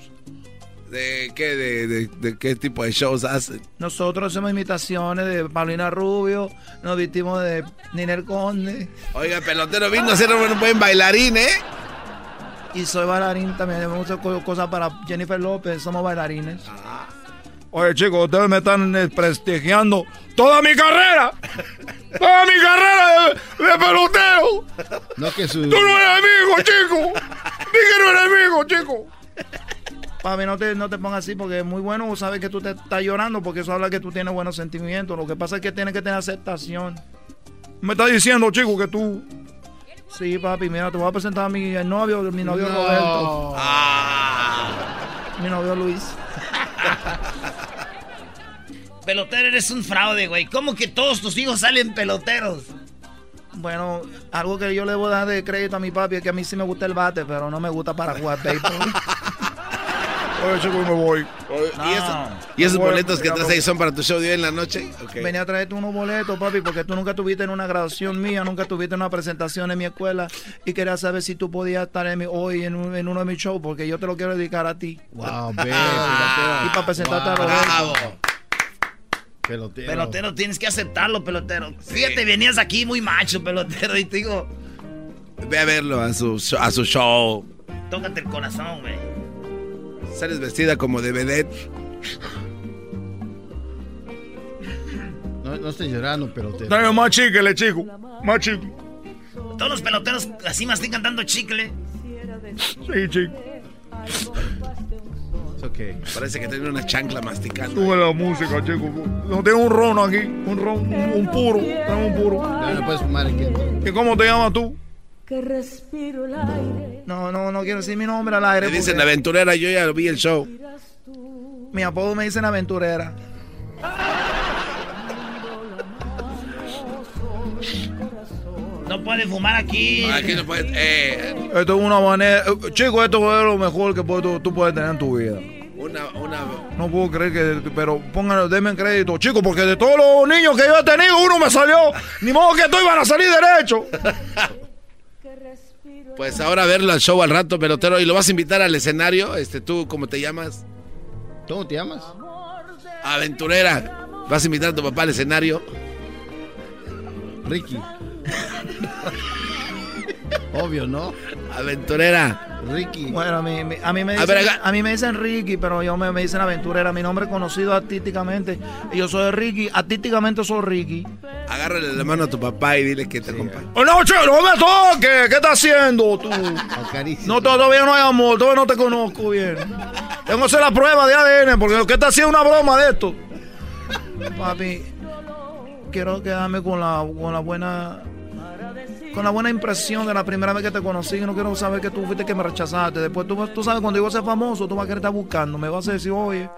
¿De qué, de, de- de qué tipo de shows hacen? Nosotros hacemos imitaciones de Paulina Rubio. Nos vestimos de Ninel Conde. Oiga, pelotero vino a ser un buen bailarín, ¿eh? Y soy bailarín también. Me gusta co- cosas para Jennifer López. Somos bailarines. Oye, chicos, ustedes me están eh, prestigiando toda mi carrera. Toda mi carrera de, de pelotero. No que su... Tú no eres amigo, chico. Di que no eres amigo, chico. Papi, no te, no te pongas así porque es muy bueno saber que tú te estás llorando porque eso habla que tú tienes buenos sentimientos. Lo que pasa es que tienes que tener aceptación. Me está diciendo, chico, que tú. Sí, papi, mira, te voy a presentar a mi novio, mi novio No. Roberto. Mi novio Luis. Pelotero, eres un fraude, güey. ¿Cómo que todos tus hijos salen peloteros? Bueno, algo que yo le voy a dar de crédito a mi papi es que a mí sí me gusta el bate, pero no me gusta para jugar béisbol. Oye, chico, me voy. ¿Y, esos, y esos Bueno, boletos que traes ahí son para tu show de hoy en la noche? Venía a traerte unos boletos, papi, porque tú nunca estuviste en una graduación mía, nunca tuviste en una presentación en mi escuela y quería saber si tú podías estar en mi- hoy en, un- en uno de mis shows, porque yo te lo quiero dedicar a ti. Wow, ve, Y para presentarte a Wow. Roberto. Pelotero. Pelotero, tienes que aceptarlo, pelotero. Fíjate, venías aquí muy macho, pelotero, y te digo, Ve a verlo a su, a su show. tócate el corazón, güey. Sales vestida como de vedette. No, no estés llorando, pelotero. Dame más chicle, chico. Más chicle. Todos los peloteros así mastican tanto chicle. Sí, chico. Parece que tiene una chancla masticando. Sube la música, chico. No tengo un ron aquí. Un ron, un, puro. Tengo un puro. No, no puedes fumar aquí. ¿Y cómo te llamas tú? Que respiro el aire. No, no, no quiero decir mi nombre al aire. Le dicen porque aventurera, yo ya vi el show. Mi apodo me dicen aventurera. No puede fumar aquí. Aquí no puede. Eh, Esto es una manera. Chico, esto es lo mejor que tú, tú puedes tener en tu vida. una, una. No puedo creer que. Pero pongan, denme crédito, chicos, porque de todos los niños que yo he tenido, uno me salió. Ni modo que todos iban a salir derecho. Pues ahora verlo al show al rato, pelotero. Y lo vas a invitar al escenario. Este, tú, ¿cómo te llamas? ¿Cómo te llamas? Aventurera. Vas a invitar a tu papá al escenario. Ricky. Obvio, ¿no? Aventurera. Ricky. Bueno, a mí, a mí me A dicen, a mí me dicen Ricky, pero yo me, me dicen aventurera. Mi nombre es conocido artísticamente. Y yo soy Ricky. Artísticamente soy Ricky. Agárrale la mano a tu papá y dile que te acompañe. Oh, no, che, no me toques. ¿Qué estás haciendo tú? No, todavía no hay amor. Todavía no te conozco bien. Tengo que hacer la prueba de ADN porque ¿qué está haciendo una broma de esto? Papi, quiero quedarme con la, con la buena con la buena impresión de la primera vez que te conocí. No quiero saber que tú fuiste que me rechazaste. Después tú, tú sabes, cuando yo voy a ser famoso, tú vas a querer estar buscando. Me vas a decir, oye,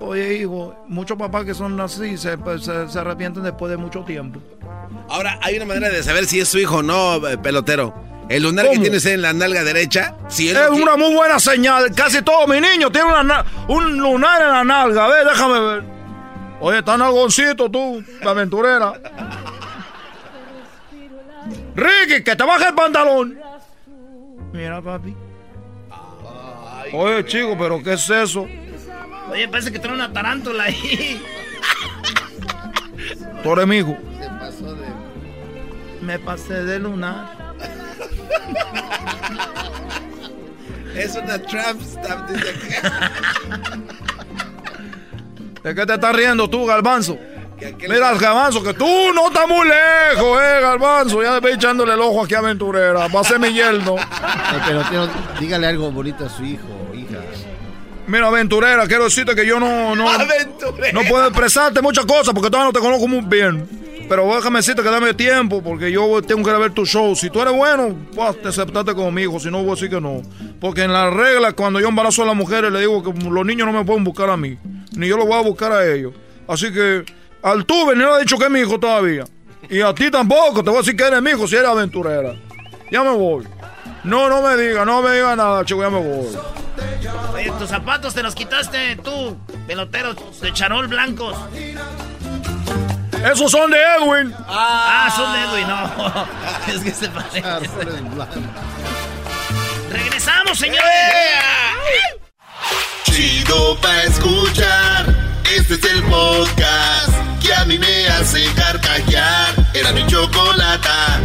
oye, hijo, muchos papás que son así se, pues, se, se arrepienten después de mucho tiempo. Ahora, hay una manera de saber si es su hijo o no, eh, pelotero. El lunar que tienes en la nalga derecha, si Es una muy buena señal. Casi todos mis niños tienen una na- un lunar en la nalga. A ver, déjame ver. Oye, está nalgoncito tú, la aventurera. Ricky, que te baje el pantalón. Mira, papi. Oye, chico, pero ¿qué es eso? Oye, parece que trae una tarántula ahí. Tú eres mi hijo. Se pasó de. Me pasé de lunar. Es una tramp stamp, dice ¿De qué te estás riendo tú, Galbanzo? Mira, Galbanzo, que tú no estás muy lejos, eh, Galbanzo. Ya ve echándole el ojo aquí a Aventurera. Va a ser mi yerno. Pero tío, dígale algo bonito a su hijo o hija. Mira, Aventurera, quiero decirte que yo no, no, no puedo expresarte muchas cosas porque todavía no te conozco muy bien. Pero déjame decirte que dame tiempo porque yo tengo que ir a ver tu show. Si tú eres bueno, pues te aceptaste conmigo. Si no, voy a decir que no. Porque en las reglas, cuando yo embarazo a las mujeres, le digo que los niños no me pueden buscar a mí. Ni yo los voy a buscar a ellos. Así que al tuve ni le he dicho que es mi hijo todavía. Y a ti tampoco. Te voy a decir que eres mi hijo si eres aventurera. Ya me voy. No, no me diga, no me diga nada, chico, ya me voy. Oye, tus zapatos te los quitaste tú, pelotero de charol blancos. Esos son de Edwin. Ah, son de Edwin, no. es que se parece. Regresamos, señores. Chido pa' escuchar. Este es el podcast que a mí me hace carcajear. Era mi chocolata.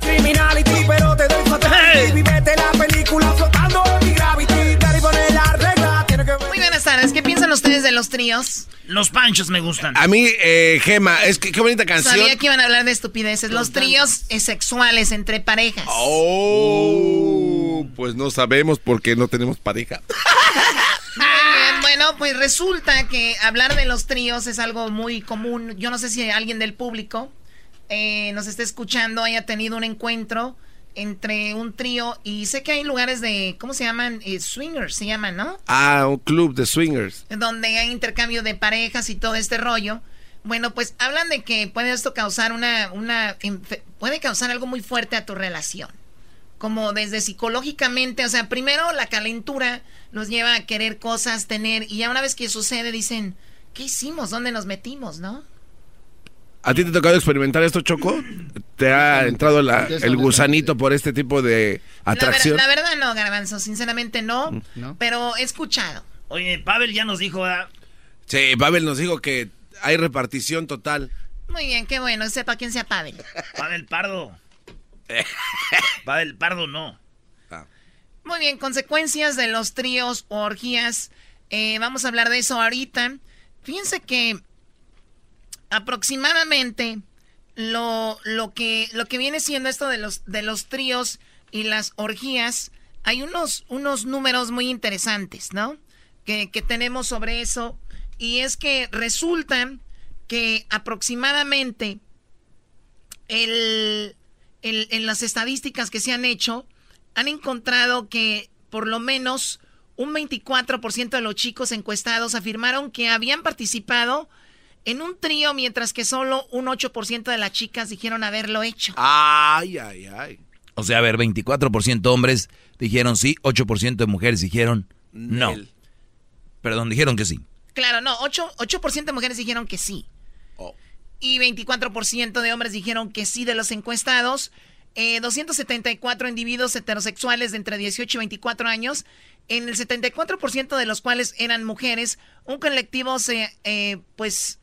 Criminality, pero te doy fatality. Vivete la película flotando en gravity. Daddy pone la regla, tiene que Muy buenas tardes. ¿Qué piensan ustedes de los tríos? Los panchos me gustan. A mí, eh, Gema, es que qué bonita canción. Sabía que iban a hablar de estupideces. Los tríos eh, sexuales entre parejas. Oh, pues no sabemos porque no tenemos pareja. Bueno, pues resulta que hablar de los tríos es algo muy común. Yo no sé si alguien del público eh, nos está escuchando, haya tenido un encuentro entre un trío y sé que hay lugares de, ¿cómo se llaman? Eh, swingers se llaman, ¿no? Ah, un club de swingers. Donde hay intercambio de parejas y todo este rollo. Bueno, pues hablan de que puede esto causar una, una, puede causar algo muy fuerte a tu relación. Como desde psicológicamente, o sea, primero la calentura nos lleva a querer cosas, tener, y ya una vez que sucede dicen, ¿qué hicimos? ¿Dónde nos metimos, no? ¿A ti te ha tocado experimentar esto, Choco? ¿Te ha entrado la- el gusanito por este tipo de La, ver- atracción? la verdad no, Garbanzo, sinceramente no, ¿No? pero he escuchado. Oye, Pavel ya nos dijo, ¿verdad? Sí, Pavel nos dijo que hay repartición total. Muy bien, qué bueno, sepa quién sea Pavel. Pavel Pardo. Pavel Pardo no. Muy bien, consecuencias de los tríos o orgías. Eh, vamos a hablar de eso ahorita. Fíjense que aproximadamente lo, lo, que, lo que viene siendo esto de los, de los tríos y las orgías, hay unos, unos números muy interesantes, ¿no? Que, que tenemos sobre eso. Y es que resulta que aproximadamente el, en las estadísticas que se han hecho, han encontrado que por lo menos un 24% de los chicos encuestados afirmaron que habían participado en un trío, mientras que solo un 8% de las chicas dijeron haberlo hecho. Ay, ay, ay. O sea, a ver, 24% hombres dijeron sí, 8% de mujeres dijeron no. Perdón, dijeron que sí. Claro, no, 8%, 8 de mujeres dijeron que sí. Oh. Y 24% de hombres dijeron que sí de los encuestados. 274 eh, individuos heterosexuales de entre 18 y 24 años, en el 74% de los cuales eran mujeres. Un colectivo se, eh, pues,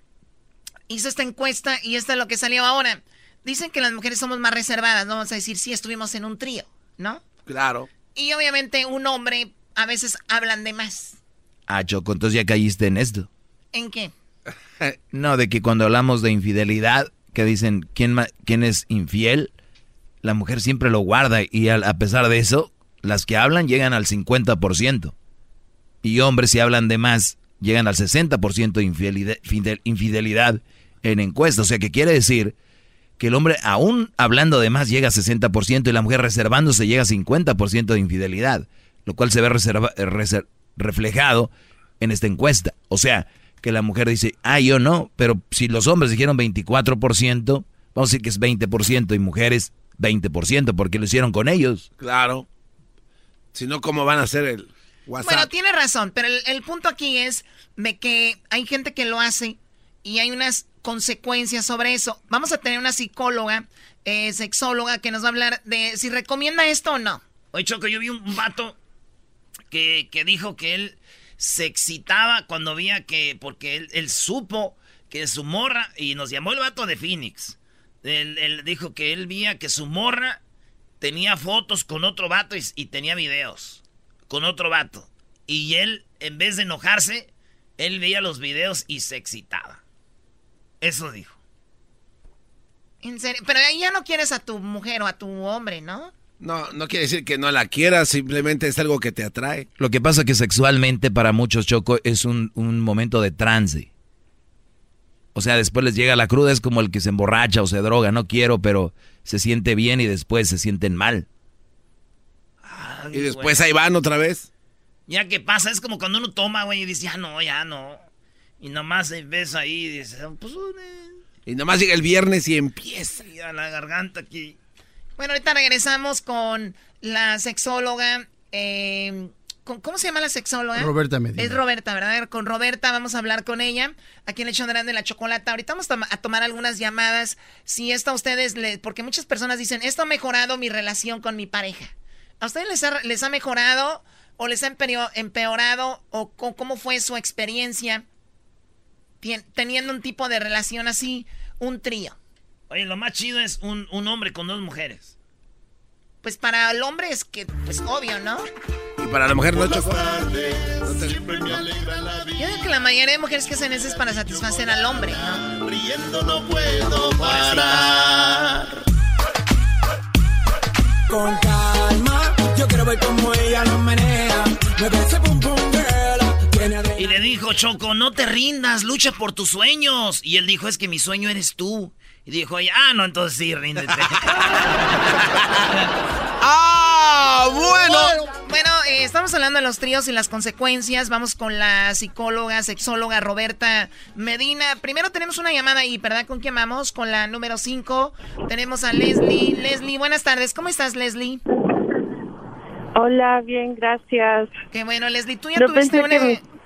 hizo esta encuesta y esto es lo que salió ahora. Dicen que las mujeres somos más reservadas, no vamos a decir sí estuvimos en un trío, ¿no? Claro. Y obviamente un hombre a veces hablan de más. Ah, Choco, entonces ya caíste en esto. ¿En qué? No, de que cuando hablamos de infidelidad, que dicen quién, quién es infiel, la mujer siempre lo guarda y a, pesar de eso, las que hablan llegan al 50%. Y hombres si hablan de más, llegan al 60% de infidelidad, en encuestas. O sea, que quiere decir que el hombre aún hablando de más llega a 60% y la mujer reservándose llega a 50% de infidelidad, lo cual se ve reflejado en esta encuesta. O sea, que la mujer dice, ah, yo no, pero si los hombres dijeron 24%, vamos a decir que es 20% y mujeres 20%, porque lo hicieron con ellos. Claro. Si no, ¿cómo van a hacer el WhatsApp? Bueno, tiene razón, pero el, punto aquí es de que hay gente que lo hace y hay unas consecuencias sobre eso. Vamos a tener una psicóloga, eh, sexóloga, que nos va a hablar de si recomienda esto o no. Oye, Choco, yo vi un vato que, dijo que él se excitaba cuando veía que, porque él, supo que su morra, y nos llamó el vato de Phoenix, él, dijo que él veía que su morra tenía fotos con otro vato y, tenía videos con otro vato. Y él, en vez de enojarse, él veía los videos y se excitaba. Eso dijo. En serio, pero ahí ya no quieres a tu mujer o a tu hombre, ¿no? No, no quiere decir que no la quieras, simplemente es algo que te atrae. Lo que pasa es que sexualmente para muchos Choco es un, un momento de trance. O sea, después les llega la cruda, es como el que se emborracha o se droga, no quiero, pero se siente bien y después se sienten mal. y después ahí van otra vez. Ya que pasa, es como cuando uno toma, güey, y dice, ya no, ya no. Y nomás ves ahí y dices, pues... Y nomás llega el viernes y empieza. Y a la garganta aquí. Bueno, ahorita regresamos con la sexóloga eh, ¿Cómo se llama la sexóloga? Roberta Medina. Es Roberta, ¿verdad? Con Roberta vamos a hablar con ella. Aquí en el show de la chocolata. Ahorita vamos a tomar algunas llamadas. Si esto a ustedes, le, porque muchas personas dicen, esto ha mejorado mi relación con mi pareja. ¿A ustedes les ha, les ha mejorado o les ha empeorado o cómo fue su experiencia teniendo un tipo de relación así, un trío? Oye, lo más chido es un, un hombre con dos mujeres. Pues para el hombre es que, pues obvio, ¿no? Y para la mujer no, Choco. Yo digo que la mayoría de mujeres que hacen eso es para satisfacer al hombre, ¿no? Riendo no puedo parar. Con calma, yo quiero ver cómo ella lo menea. Me pum pum girl. Y le dijo, Choco, no te rindas, lucha por tus sueños. Y él dijo, es que mi sueño eres tú. Y dijo ah, no, entonces sí, ríndete. ¡Ah, bueno! Bueno, eh, estamos hablando de los tríos y las consecuencias. Vamos con la psicóloga, sexóloga Roberta Medina. Primero tenemos una llamada ahí, ¿verdad? ¿Con quién vamos? Con la número 5. Tenemos a Leslie. Leslie, buenas tardes. ¿Cómo estás, Leslie? Hola, bien, gracias. Qué bueno, Leslie. Tú ya tuviste, una,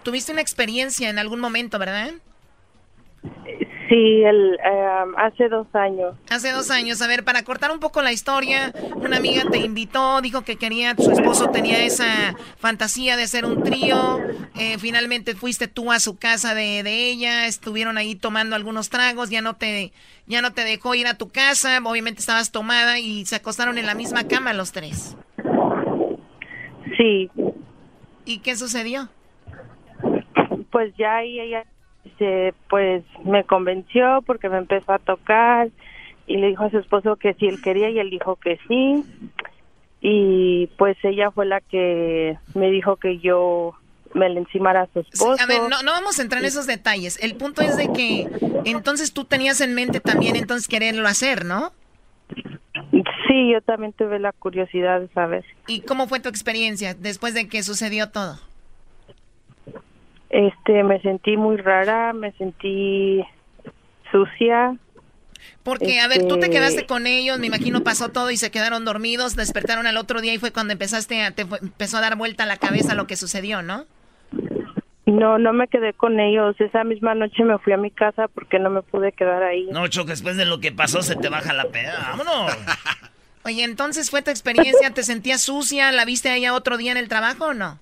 tuviste una experiencia en algún momento, ¿verdad? Sí, el, em, hace dos años. Hace dos años. A ver, para cortar un poco la historia, una amiga te invitó, dijo que quería, su esposo tenía esa fantasía de hacer un trío. Eh, finalmente fuiste tú a su casa de, de, ella, estuvieron ahí tomando algunos tragos, ya no te, ya no te dejó ir a tu casa, obviamente estabas tomada y se acostaron en la misma cama los tres. Sí. ¿Y qué sucedió? Pues ya ahí ella este, pues me convenció porque me empezó a tocar y le dijo a su esposo que si él quería y él dijo que sí y pues ella fue la que me dijo que yo me le encimara a su esposo. a ver, no, no vamos a entrar en esos detalles. El punto es de que entonces tú tenías en mente también entonces quererlo hacer, ¿no? Sí, yo también tuve la curiosidad de saber. ¿Y cómo fue tu experiencia después de que sucedió todo? Este, me sentí muy rara, me sentí sucia. Porque, a ver, tú te Este- quedaste con ellos, me imagino pasó todo y se quedaron dormidos, despertaron al otro día y fue cuando empezaste a, te fue- empezó a dar vuelta a la cabeza lo que sucedió, ¿no? No, no me quedé con ellos. Esa misma noche me fui a mi casa porque no me pude quedar ahí. No, Choco, después de lo que pasó se te baja la peda. Vámonos. Oye, entonces fue tu experiencia, ¿te sentías sucia? ¿La viste a ella otro día en el trabajo o no?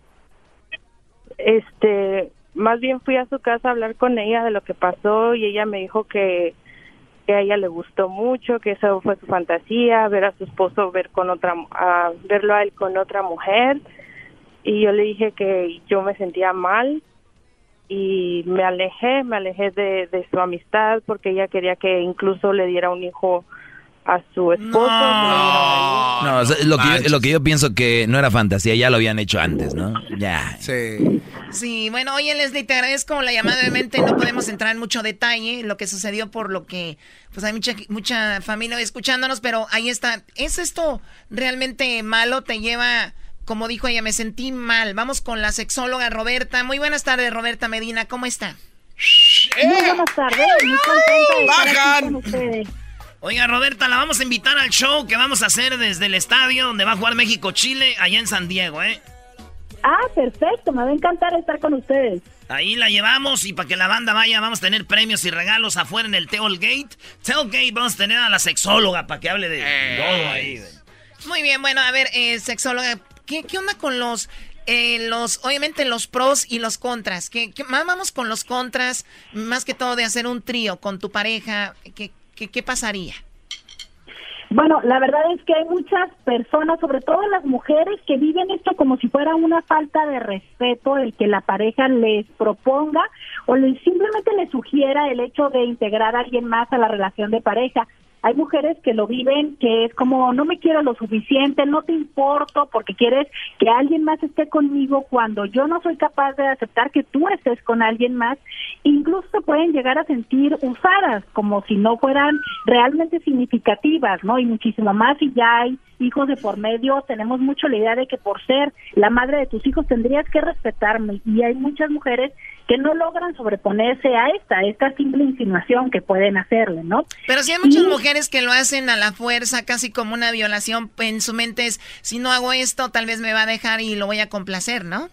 Este, más bien fui a su casa a hablar con ella de lo que pasó y ella me dijo que, que a ella le gustó mucho, que eso fue su fantasía, ver a su esposo ver con otra, a verlo a él con otra mujer. Y yo le dije que yo me sentía mal y me alejé, me alejé de, de su amistad porque ella quería que incluso le diera un hijo a su esposo. No, o sea, lo, que yo, lo que yo pienso que no era fantasía, ya lo habían hecho antes, ¿no? Ya. Sí. Sí, bueno, oye Leslie, te agradezco la llamada. Obviamente no podemos entrar en mucho detalle lo que sucedió por lo que, pues hay mucha, mucha familia escuchándonos, pero ahí está. ¿Es esto realmente malo? ¿Te lleva, como dijo ella, me sentí mal? Vamos con la sexóloga Roberta. Muy buenas tardes, Roberta Medina, ¿cómo está? Muy buenas tardes, muy contenta de estar aquí ¡Bajan! con ustedes. Oiga, Roberta, la vamos a invitar al show que vamos a hacer desde el estadio donde va a jugar México-Chile, allá en San Diego, ¿eh? Ah, perfecto, me va a encantar estar con ustedes. Ahí la llevamos y para que la banda vaya vamos a tener premios y regalos afuera en el Tailgate. Tailgate vamos a tener a la sexóloga para que hable de todo ahí. Muy bien, bueno, a ver, eh, sexóloga, ¿qué, qué onda con los, eh, los, obviamente los pros y los contras? ¿Qué, qué- más vamos con los contras, más que todo de hacer un trío con tu pareja? ¿Qué, qué, qué pasaría? Bueno, la verdad es que hay muchas personas, sobre todo las mujeres, que viven esto como si fuera una falta de respeto el que la pareja les proponga o les, simplemente les sugiera el hecho de integrar a alguien más a la relación de pareja. Hay mujeres que lo viven, que es como, no me quiero lo suficiente, no te importo porque quieres que alguien más esté conmigo cuando yo no soy capaz de aceptar que tú estés con alguien más. Incluso se pueden llegar a sentir usadas, como si no fueran realmente significativas, ¿no? Y muchísimo más si ya hay hijos de por medio, tenemos mucho la idea de que por ser la madre de tus hijos tendrías que respetarme. Y hay muchas mujeres que no logran sobreponerse a esta, esta simple insinuación que pueden hacerle, ¿no? Pero sí hay muchas Y- mujeres que lo hacen a la fuerza, casi como una violación. En su mente es, si no hago esto, tal vez me va a dejar y lo voy a complacer, ¿no?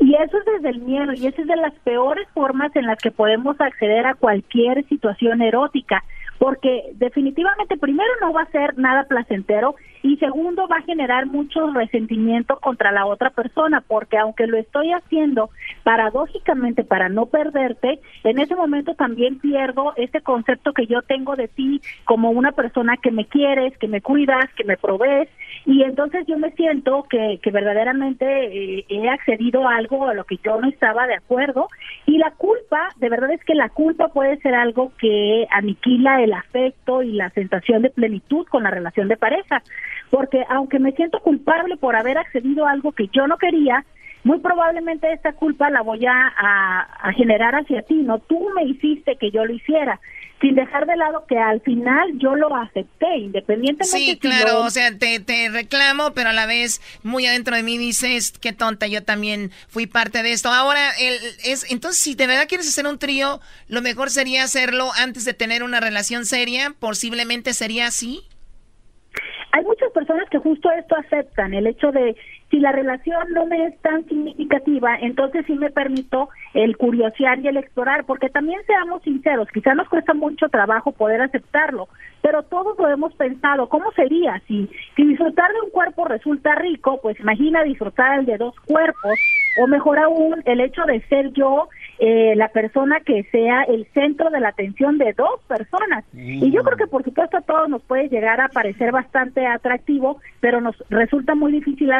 Y eso es desde el miedo, y esa es de las peores formas en las que podemos acceder a cualquier situación erótica, porque definitivamente primero no va a ser nada placentero y segundo va a generar mucho resentimiento contra la otra persona, porque aunque lo estoy haciendo paradójicamente para no perderte, en ese momento también pierdo ese concepto que yo tengo de ti como una persona que me quieres, que me cuidas, que me provees, y entonces yo me siento que, que verdaderamente eh, he accedido a algo a lo que yo no estaba de acuerdo y la culpa, de verdad es que la culpa puede ser algo que aniquila el afecto y la sensación de plenitud con la relación de pareja, porque aunque me siento culpable por haber accedido a algo que yo no quería, muy probablemente esta culpa la voy a, a, a generar hacia ti, no tú me hiciste que yo lo hiciera sin dejar de lado que al final yo lo acepté, independientemente Sí, si claro, o sea, te, te reclamo, pero a la vez muy adentro de mí dices, qué tonta, yo también fui parte de esto. Ahora, el, es, entonces, si de verdad quieres hacer un trío, lo mejor sería hacerlo antes de tener una relación seria, posiblemente sería así. hay muchas personas que justo esto aceptan, el hecho de si la relación no me es tan significativa, entonces sí me permito el curiosear y el explorar, porque también seamos sinceros, quizás nos cuesta mucho trabajo poder aceptarlo, pero todos lo hemos pensado, ¿cómo sería si, si disfrutar de un cuerpo resulta rico? Pues imagina disfrutar el de dos cuerpos, o mejor aún, el hecho de ser yo eh, la persona que sea el centro de la atención de dos personas. Y yo creo que por supuesto a todos nos puede llegar a parecer bastante atractivo, pero nos resulta muy difícil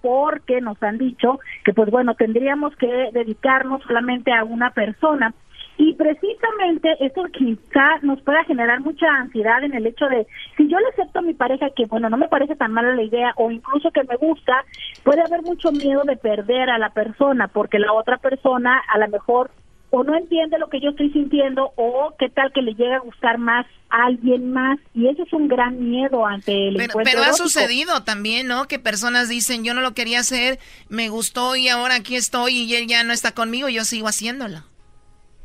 porque nos han dicho que pues bueno, tendríamos que dedicarnos solamente a una persona. Y precisamente esto quizá nos pueda generar mucha ansiedad en el hecho de, si yo le acepto a mi pareja que, bueno, no me parece tan mala la idea o incluso que me gusta, puede haber mucho miedo de perder a la persona porque la otra persona a lo mejor o no entiende lo que yo estoy sintiendo o qué tal que le llega a gustar más a alguien más y eso es un gran miedo ante el Pero, encuentro pero ha erótico. sucedido también, ¿no? Que personas dicen, yo no lo quería hacer, me gustó y ahora aquí estoy y él ya no está conmigo, yo sigo haciéndolo.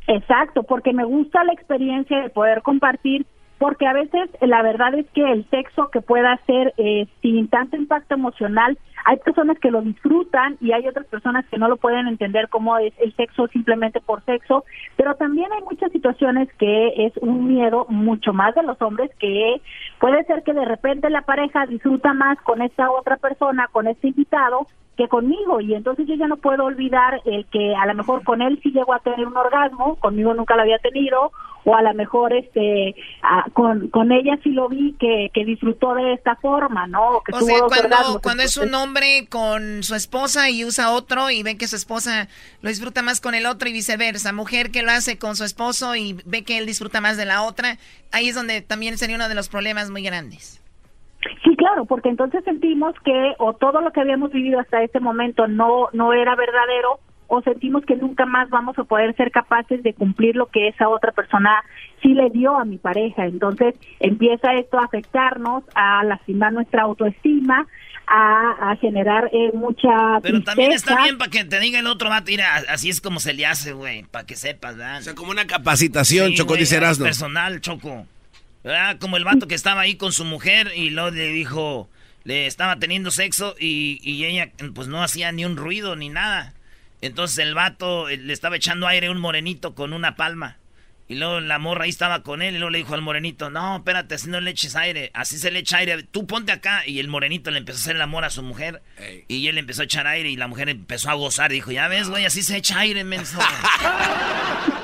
Exacto, porque me gusta la experiencia de poder compartir, porque a veces la verdad es que el sexo que pueda ser eh, sin tanto impacto emocional, hay personas que lo disfrutan y hay otras personas que no lo pueden entender como es el sexo simplemente por sexo, pero también hay muchas situaciones que es un miedo mucho más de los hombres que puede ser que de repente la pareja disfruta más con esta otra persona, con este invitado, que conmigo y entonces yo ya no puedo olvidar el que a lo mejor con él sí llegó a tener un orgasmo, conmigo nunca lo había tenido o a lo mejor este con, con ella sí lo vi que, que disfrutó de esta forma, ¿no? Que o sea, cuando, cuando es un hombre con su esposa y usa otro y ve que su esposa lo disfruta más con el otro y viceversa, mujer que lo hace con su esposo y ve que él disfruta más de la otra, ahí es donde también sería uno de los problemas muy grandes. Sí, claro, porque entonces sentimos que o todo lo que habíamos vivido hasta este momento no no era verdadero o sentimos que nunca más vamos a poder ser capaces de cumplir lo que esa otra persona sí le dio a mi pareja. Entonces empieza esto a afectarnos, a lastimar nuestra autoestima, a, generar eh, mucha Pero también está bien para que te diga el otro vato, mira, así es como se le hace, güey, para que sepas, ¿verdad? O sea, como una capacitación, Choco, dice personal, Choco. Como el vato que estaba ahí con su mujer y luego le dijo, le estaba teniendo sexo y, y ella pues no hacía ni un ruido ni nada. Entonces el vato eh, le estaba echando aire un morenito con una palma. Y luego la morra ahí estaba con él y luego le dijo al morenito, no, espérate, así no le eches aire, así se le echa aire, tú ponte acá. Y el morenito le empezó a hacer el amor a su mujer y él empezó a echar aire y la mujer empezó a gozar. Dijo, ya ves, güey, así se echa aire, menso.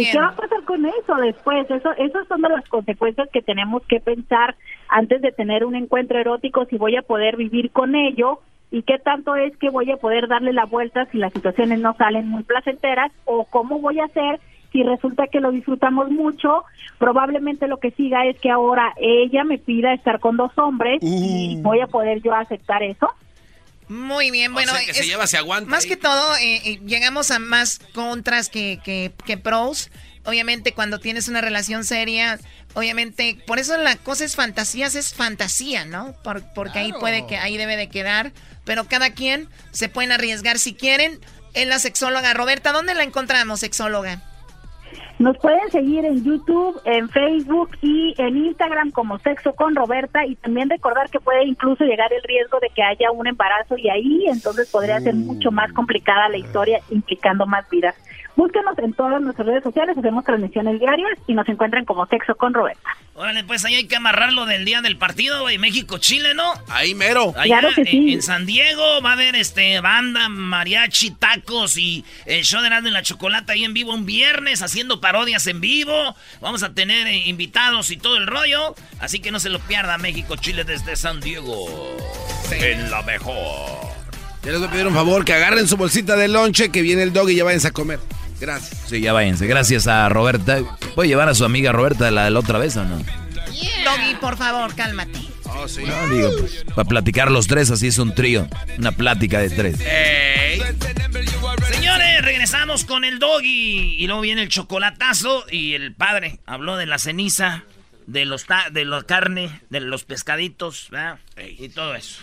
¿Y qué va a pasar con eso después? Eso, esas son de las consecuencias que tenemos que pensar antes de tener un encuentro erótico, si voy a poder vivir con ello y qué tanto es que voy a poder darle la vuelta si las situaciones no salen muy placenteras o cómo voy a hacer si resulta que lo disfrutamos mucho, probablemente lo que siga es que ahora ella me pida estar con dos hombres y uh. voy a poder yo aceptar eso. Muy bien, bueno, que se lleva, se aguanta más que todo eh, eh, llegamos a más contras que, que, que pros. Obviamente cuando tienes una relación seria, obviamente, por eso la cosa es fantasías, es fantasía, ¿no? porque ahí puede que, ahí debe de quedar pero cada quien se pueden arriesgar si quieren. Es la sexóloga Roberta, ¿dónde la encontramos, sexóloga? Nos pueden seguir en YouTube, en Facebook y en Instagram como Sexo con Roberta y también recordar que puede incluso llegar el riesgo de que haya un embarazo y ahí entonces podría ser mucho más complicada la historia implicando más vidas. Búsquenos en todas nuestras redes sociales, hacemos transmisiones diarias y nos encuentran como Sexo con Roberta. Órale, pues ahí hay que amarrarlo del día del partido, güey, México-Chile, ¿no? Ahí mero. claro que sí. en, San Diego va a haber este banda, mariachi, tacos y el show de Nando en la Chocolata ahí en vivo un viernes haciendo parodias en vivo. Vamos a tener eh, invitados y todo el rollo. Así que no se lo pierda México-Chile desde San Diego. En la mejor. Ya les voy a pedir un favor, que agarren su bolsita de lonche, que viene el dog y ya váyanse a comer. Gracias. Sí, ya váyanse. Gracias a Roberta. ¿Puede llevar a su amiga Roberta la, la otra vez o no? Doggy, por favor, cálmate. Oh, sí. No, digo, pues, para platicar los tres, así es un trío. Una plática de tres. Señores, regresamos con el doggy. Y luego viene el chocolatazo. Y el padre habló de la ceniza, de los de la carne, de los pescaditos, ¿verdad? Y todo eso.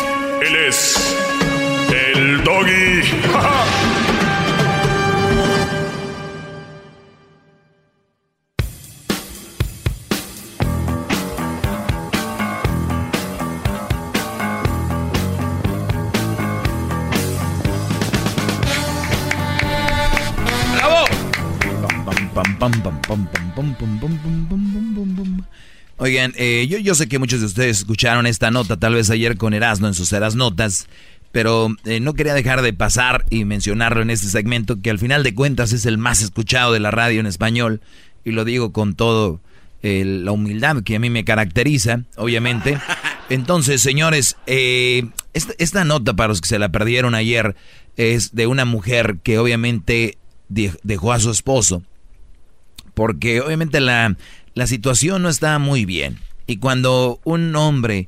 Él es el doggy. ¡Bravo! Oigan, eh, yo, yo sé que muchos de ustedes escucharon esta nota, tal vez ayer con Erasmo en sus Eras Notas, pero eh, no quería dejar de pasar y mencionarlo en este segmento, que al final de cuentas es el más escuchado de la radio en español, y lo digo con todo la humildad que a mí me caracteriza, obviamente. Entonces, señores, eh, esta, nota para los que se la perdieron ayer es de una mujer que obviamente dejó a su esposo. Porque obviamente la, la situación no está muy bien. Y cuando un hombre,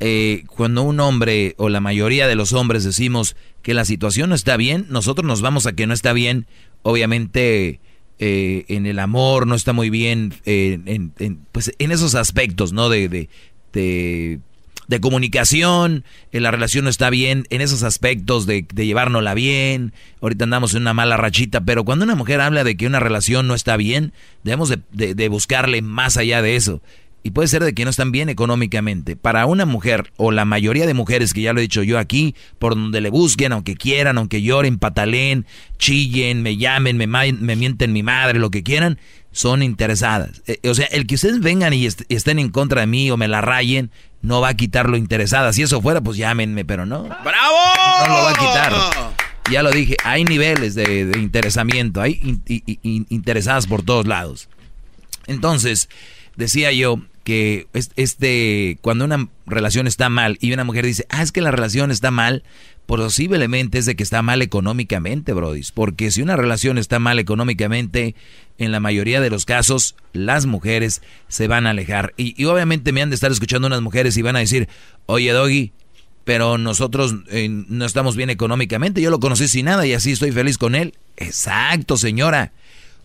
eh, cuando un hombre o la mayoría de los hombres decimos que la situación no está bien, nosotros nos vamos a que no está bien, obviamente eh, en el amor no está muy bien, en, pues en esos aspectos, ¿no? De, de, comunicación, en la relación no está bien, en esos aspectos de, de llevárnosla bien, ahorita andamos en una mala rachita, pero cuando una mujer habla de que una relación no está bien, debemos de buscarle más allá de eso. Y puede ser de que no están bien económicamente. Para una mujer, o la mayoría de mujeres, que ya lo he dicho yo aquí, por donde le busquen, aunque quieran, aunque lloren, patalen, chillen, me llamen, me, me mienten mi madre, lo que quieran, son interesadas. Eh, o sea, el que ustedes vengan y, estén en contra de mí o me la rayen, no va a quitar lo interesada. Si eso fuera, pues llámenme, pero no. ¡Bravo! No lo va a quitar. Ya lo dije, hay niveles de, interesamiento, hay interesadas por todos lados. Entonces, decía yo que este, cuando una relación está mal y una mujer dice, ah, es que la relación está mal, posiblemente es de que está mal económicamente, Brody. Porque si una relación está mal económicamente, en la mayoría de los casos, las mujeres se van a alejar. Y, obviamente me han de estar escuchando unas mujeres y van a decir, oye, Doggy, pero nosotros eh, no estamos bien económicamente. Yo lo conocí sin nada y así estoy feliz con él. Exacto, señora.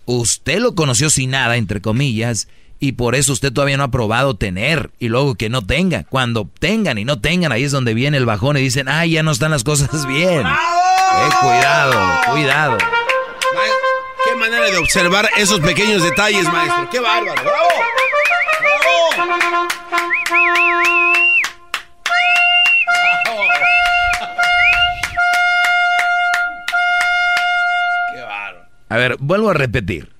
Usted lo conoció sin nada, entre comillas, y por eso usted todavía no ha probado tener y luego que no tenga. Cuando tengan y no tengan, ahí es donde viene el bajón y dicen, ay, ya no están las cosas bien. Eh, cuidado, cuidado. Qué manera de observar esos pequeños detalles, maestro. Qué bárbaro. ¡Bravo! ¡Bravo! A ver, vuelvo a repetir.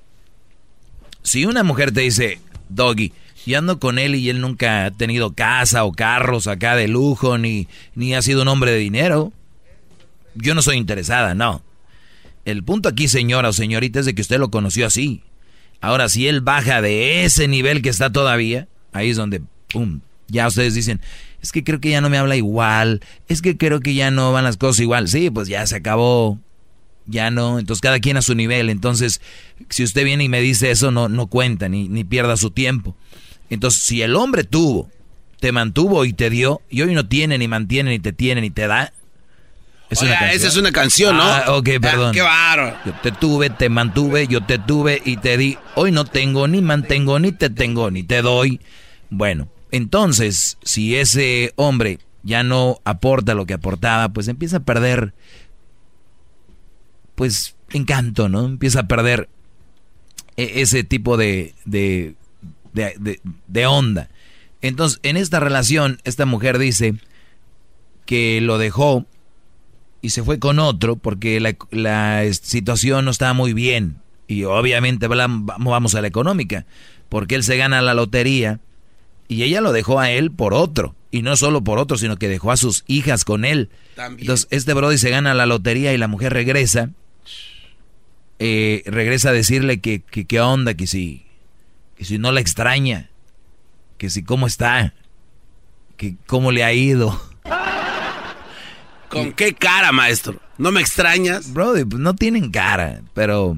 Si una mujer te dice, Doggy. Y ando con él y él nunca ha tenido casa o carros acá de lujo, ni, ni ha sido un hombre de dinero. Yo no soy interesada, no. El punto aquí, señora o señorita, es de que usted lo conoció así. Ahora, si él baja de ese nivel que está todavía, ahí es donde, pum, ya ustedes dicen, es que creo que ya no me habla igual, es que creo que ya no van las cosas igual. Sí, pues ya se acabó, ya no, entonces cada quien a su nivel. Entonces, si usted viene y me dice eso, no, no cuenta, ni, ni pierda su tiempo. Entonces, si el hombre tuvo, te mantuvo y te dio, y hoy no tiene, ni mantiene, ni te tiene, ni te da. Es esa es una canción, ¿no? Ah, ok, perdón. qué baro. Yo te tuve, te mantuve, yo te tuve y te di. Hoy no tengo, ni mantengo, ni te tengo, ni te doy. Bueno, entonces, si ese hombre ya no aporta lo que aportaba, pues empieza a perder pues, encanto, ¿no? Empieza a perder e-, ese tipo de, de, de, onda. Entonces, en esta relación, esta mujer dice que lo dejó y se fue con otro porque la, la situación no estaba muy bien. Y obviamente vamos a la económica, porque él se gana la lotería y ella lo dejó a él por otro. Y no solo por otro, sino que dejó a sus hijas con él. Entonces, este Brody se gana la lotería y la mujer regresa eh, regresa a decirle que, qué onda, que si, que si no la extraña, que si cómo está, que cómo le ha ido. ¿Con qué cara, maestro? ¿No me extrañas? Brody, pues no tienen cara, pero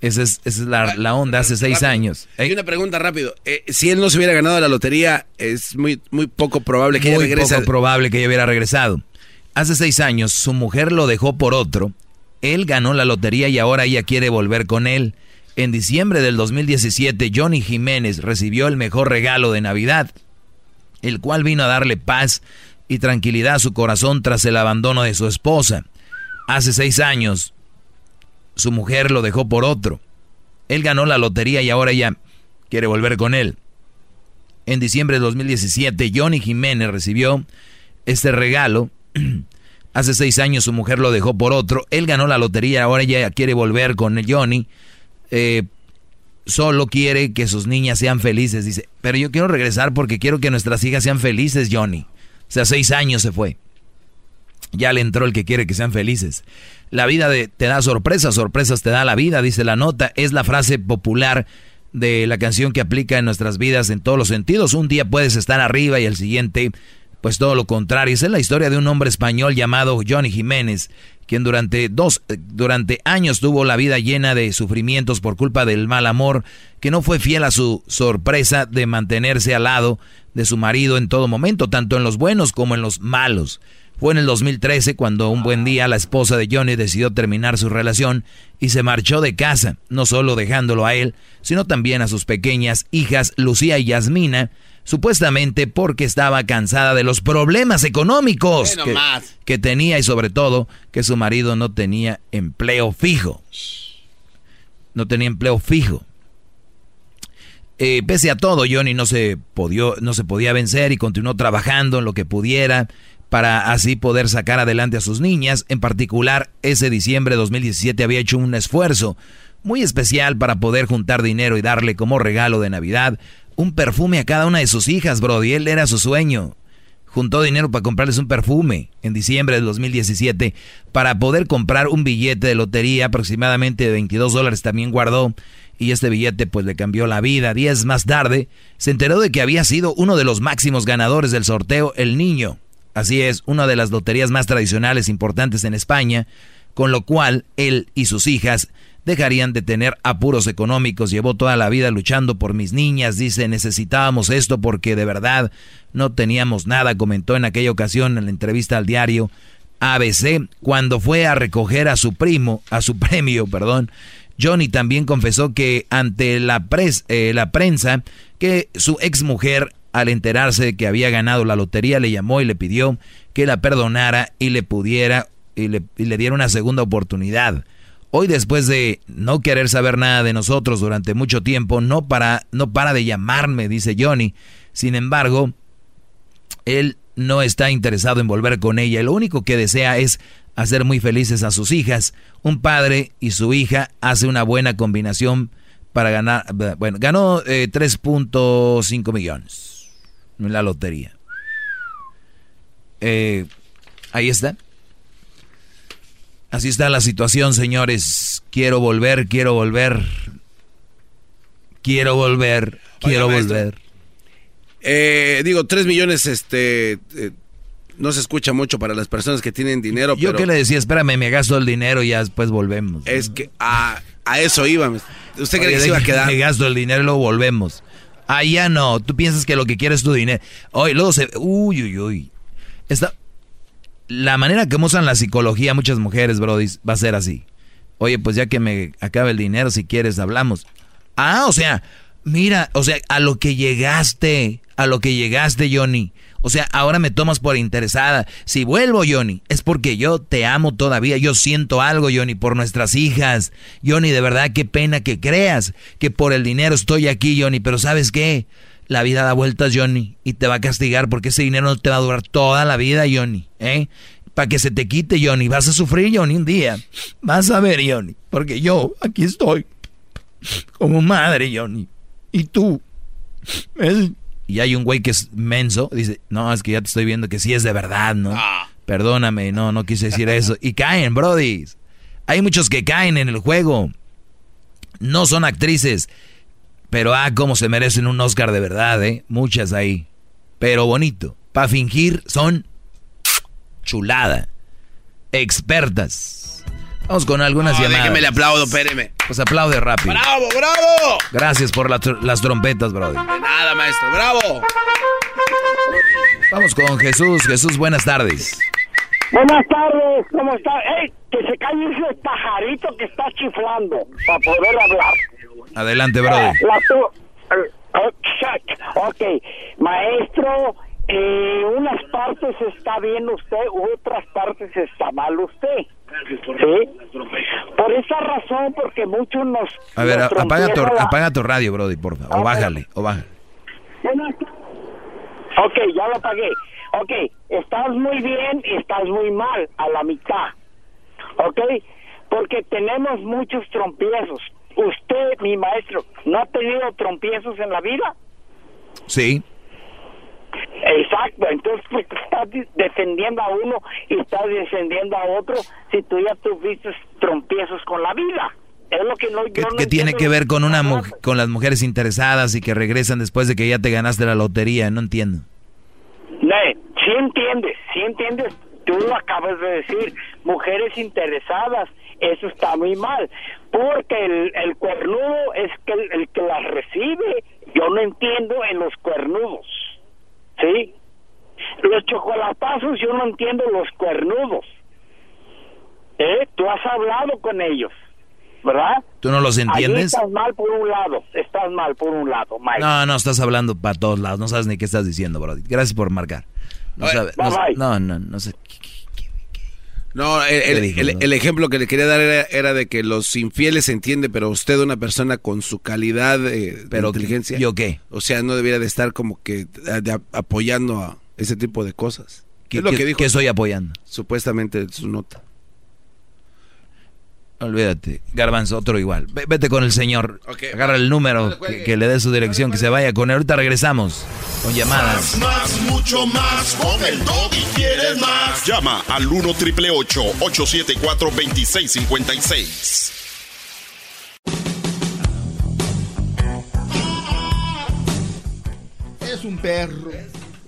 esa es, esa es la, onda hace seis años. Hay una pregunta rápido. Eh, si él no se hubiera ganado la lotería, es muy, muy poco probable que muy ella regrese. poco probable que ella hubiera regresado. Hace seis años su mujer lo dejó por otro él ganó la lotería y ahora ella quiere volver con él. En diciembre del 2017, Johnny Jiménez recibió el mejor regalo de Navidad, el cual vino a darle paz y tranquilidad a su corazón tras el abandono de su esposa. Hace seis años, su mujer lo dejó por otro. Él ganó la lotería y ahora ella quiere volver con él. En diciembre de 2017, Johnny Jiménez recibió este regalo Hace seis años su mujer lo dejó por otro. Él ganó la lotería, ahora ella quiere volver con Johnny. Eh, solo quiere que sus niñas sean felices. Dice, pero yo quiero regresar porque quiero que nuestras hijas sean felices, Johnny. O sea, seis años se fue. Ya le entró el que quiere que sean felices. La vida te da sorpresas, sorpresas te da la vida, dice la nota. Es la frase popular de la canción que aplica en nuestras vidas en todos los sentidos. Un día puedes estar arriba y el siguiente Pues todo lo contrario, es la historia de un hombre español llamado Johnny Jiménez, quien durante dos, eh, durante años tuvo la vida llena de sufrimientos por culpa del mal amor, que no fue fiel a su sorpresa de mantenerse al lado de su marido en todo momento, tanto en los buenos como en los malos. Fue en el 2013 cuando un buen día la esposa de Johnny decidió terminar su relación y se marchó de casa, no solo dejándolo a él, sino también a sus pequeñas hijas Lucía y Yasmina, supuestamente porque estaba cansada de los problemas económicos que, que, tenía y sobre todo que su marido no tenía empleo fijo. No tenía empleo fijo. Eh, pese a todo, Johnny no se, no se podía vencer y continuó trabajando en lo que pudiera para así poder sacar adelante a sus niñas. En particular, ese diciembre de 2017 había hecho un esfuerzo muy especial para poder juntar dinero y darle como regalo de Navidad un perfume a cada una de sus hijas, Brody. Él era su sueño. Juntó dinero para comprarles un perfume en diciembre del 2017 para poder comprar un billete de lotería aproximadamente de 22 dólares también guardó y este billete pues le cambió la vida. Días más tarde se enteró de que había sido uno de los máximos ganadores del sorteo El Niño. Así es, una de las loterías más tradicionales importantes en España, con lo cual él y sus hijas dejarían de tener apuros económicos. Llevó toda la vida luchando por mis niñas, dice, necesitábamos esto porque de verdad no teníamos nada, comentó en aquella ocasión en la entrevista al diario ABC, cuando fue a recoger a su primo, a su premio, perdón. Johnny también confesó que ante la, eh, la prensa que su ex mujer al enterarse de que había ganado la lotería le llamó y le pidió que la perdonara y le pudiera y le, y le diera una segunda oportunidad. Hoy después de no querer saber nada de nosotros durante mucho tiempo, no para, no para de llamarme, dice Johnny. Sin embargo, él no está interesado en volver con ella. Lo único que desea es hacer muy felices a sus hijas. Un padre y su hija hace una buena combinación para ganar. Bueno, ganó 3.5 eh, millones en la lotería. Eh, ahí está. Así está la situación, señores. Quiero volver, quiero volver. Quiero volver, quiero volver. Eh, digo, tres millones, este, eh, no se escucha mucho para las personas que tienen dinero. Yo que le decía, espérame, me gasto el dinero y ya después volvemos. Es que a, eso iba. ¿Usted cree que se iba a quedar? Me gasto el dinero y luego volvemos. Ah, ya no. Tú piensas que lo que quieres es tu dinero. Hoy, luego se. Uy, uy, uy. Está, la manera que usan la psicología muchas mujeres, Brody, va a ser así. Oye, pues ya que me acabe el dinero, si quieres, hablamos. Ah, o sea, mira, o sea, a lo que llegaste, a lo que llegaste, Johnny. O sea, ahora me tomas por interesada. Si vuelvo, Johnny, es porque yo te amo todavía. Yo siento algo, Johnny, por nuestras hijas. Johnny, de verdad, qué pena que creas que por el dinero estoy aquí, Johnny. Pero ¿sabes qué? La vida da vueltas, Johnny, y te va a castigar porque ese dinero no te va a durar toda la vida, Johnny, ¿eh? Para que se te quite, Johnny. Vas a sufrir, Johnny, un día. Vas a ver, Johnny, porque yo aquí estoy como madre, Johnny. Y tú. Y hay un güey que es menso, dice, no, es que ya te estoy viendo que sí es de verdad, ¿no? Ah. Perdóname, no, no quise decir eso. Y caen, brodis. Hay muchos que caen en el juego. No son actrices. Pero ah, cómo se merecen un Oscar de verdad, ¿eh? Muchas ahí. Pero bonito. Para fingir son chulada. Expertas. Vamos con algunas no, llamadas. Déjeme le aplaudo, espéreme. Pues aplaude rápido. ¡Bravo, bravo! Gracias por las trompetas, brother. De nada, maestro. ¡Bravo! Vamos con Jesús. Jesús, buenas tardes. Buenas tardes, ¿cómo está? ¡Ey! Que se calle ese pajarito que está chiflando para poder hablar. Adelante, brother. ok, maestro, eh, unas partes está bien usted, otras partes está mal usted. ¿Sí? Por esa razón, porque muchos nos... A ver, apaga, tu, apaga tu radio, Brody, por favor. O bájale, o bájale. Ok, ya lo apagué. Ok, estás muy bien, estás muy mal, a la mitad. Ok, porque tenemos muchos trompiezos usted, mi maestro, ¿no ha tenido trompiezos en la vida? Sí. Exacto, entonces pues, estás defendiendo a uno y estás defendiendo a otro si tú ya tuviste trompiezos con la vida. Es lo que no, ¿Qué, ¿qué tiene que ver con una con las mujeres interesadas y que regresan después de que ya te ganaste la lotería? No entiendo. sí, entiendes, sí entiendes, tú lo acabas de decir, mujeres interesadas, eso está muy mal, porque el, el cuernudo es que el, el que las recibe, yo no entiendo en los cuernudos, ¿sí? Los chocolatazos yo no entiendo los cuernudos, ¿eh? Tú has hablado con ellos, ¿verdad? ¿Tú no los Ahí entiendes? estás mal por un lado, estás mal por un lado, Mike. No, no, estás hablando para todos lados. No sabes ni qué estás diciendo, Brody. Gracias por marcar. No, sabe- no, no, no, no sé. No, el, el- ¿Qué dije, el- no? el ejemplo que le quería dar era, era de que los infieles se entiende, pero usted una persona con su calidad eh, de Pero, inteligencia. ¿yo qué? O sea, no debería de estar como que de- apoyando a ese tipo de cosas. ¿Qué- es lo que dijo. qué estoy apoyando? Supuestamente su nota. Olvídate. Garbanzo, otro igual. Ve- Vete con el señor. Agarra el número, que, que le dé su dirección, que se vaya con él. Ahorita regresamos con llamadas. Más, mucho más. Con el y quieres más. Llama al 1 triple 874 2656. Es un perro.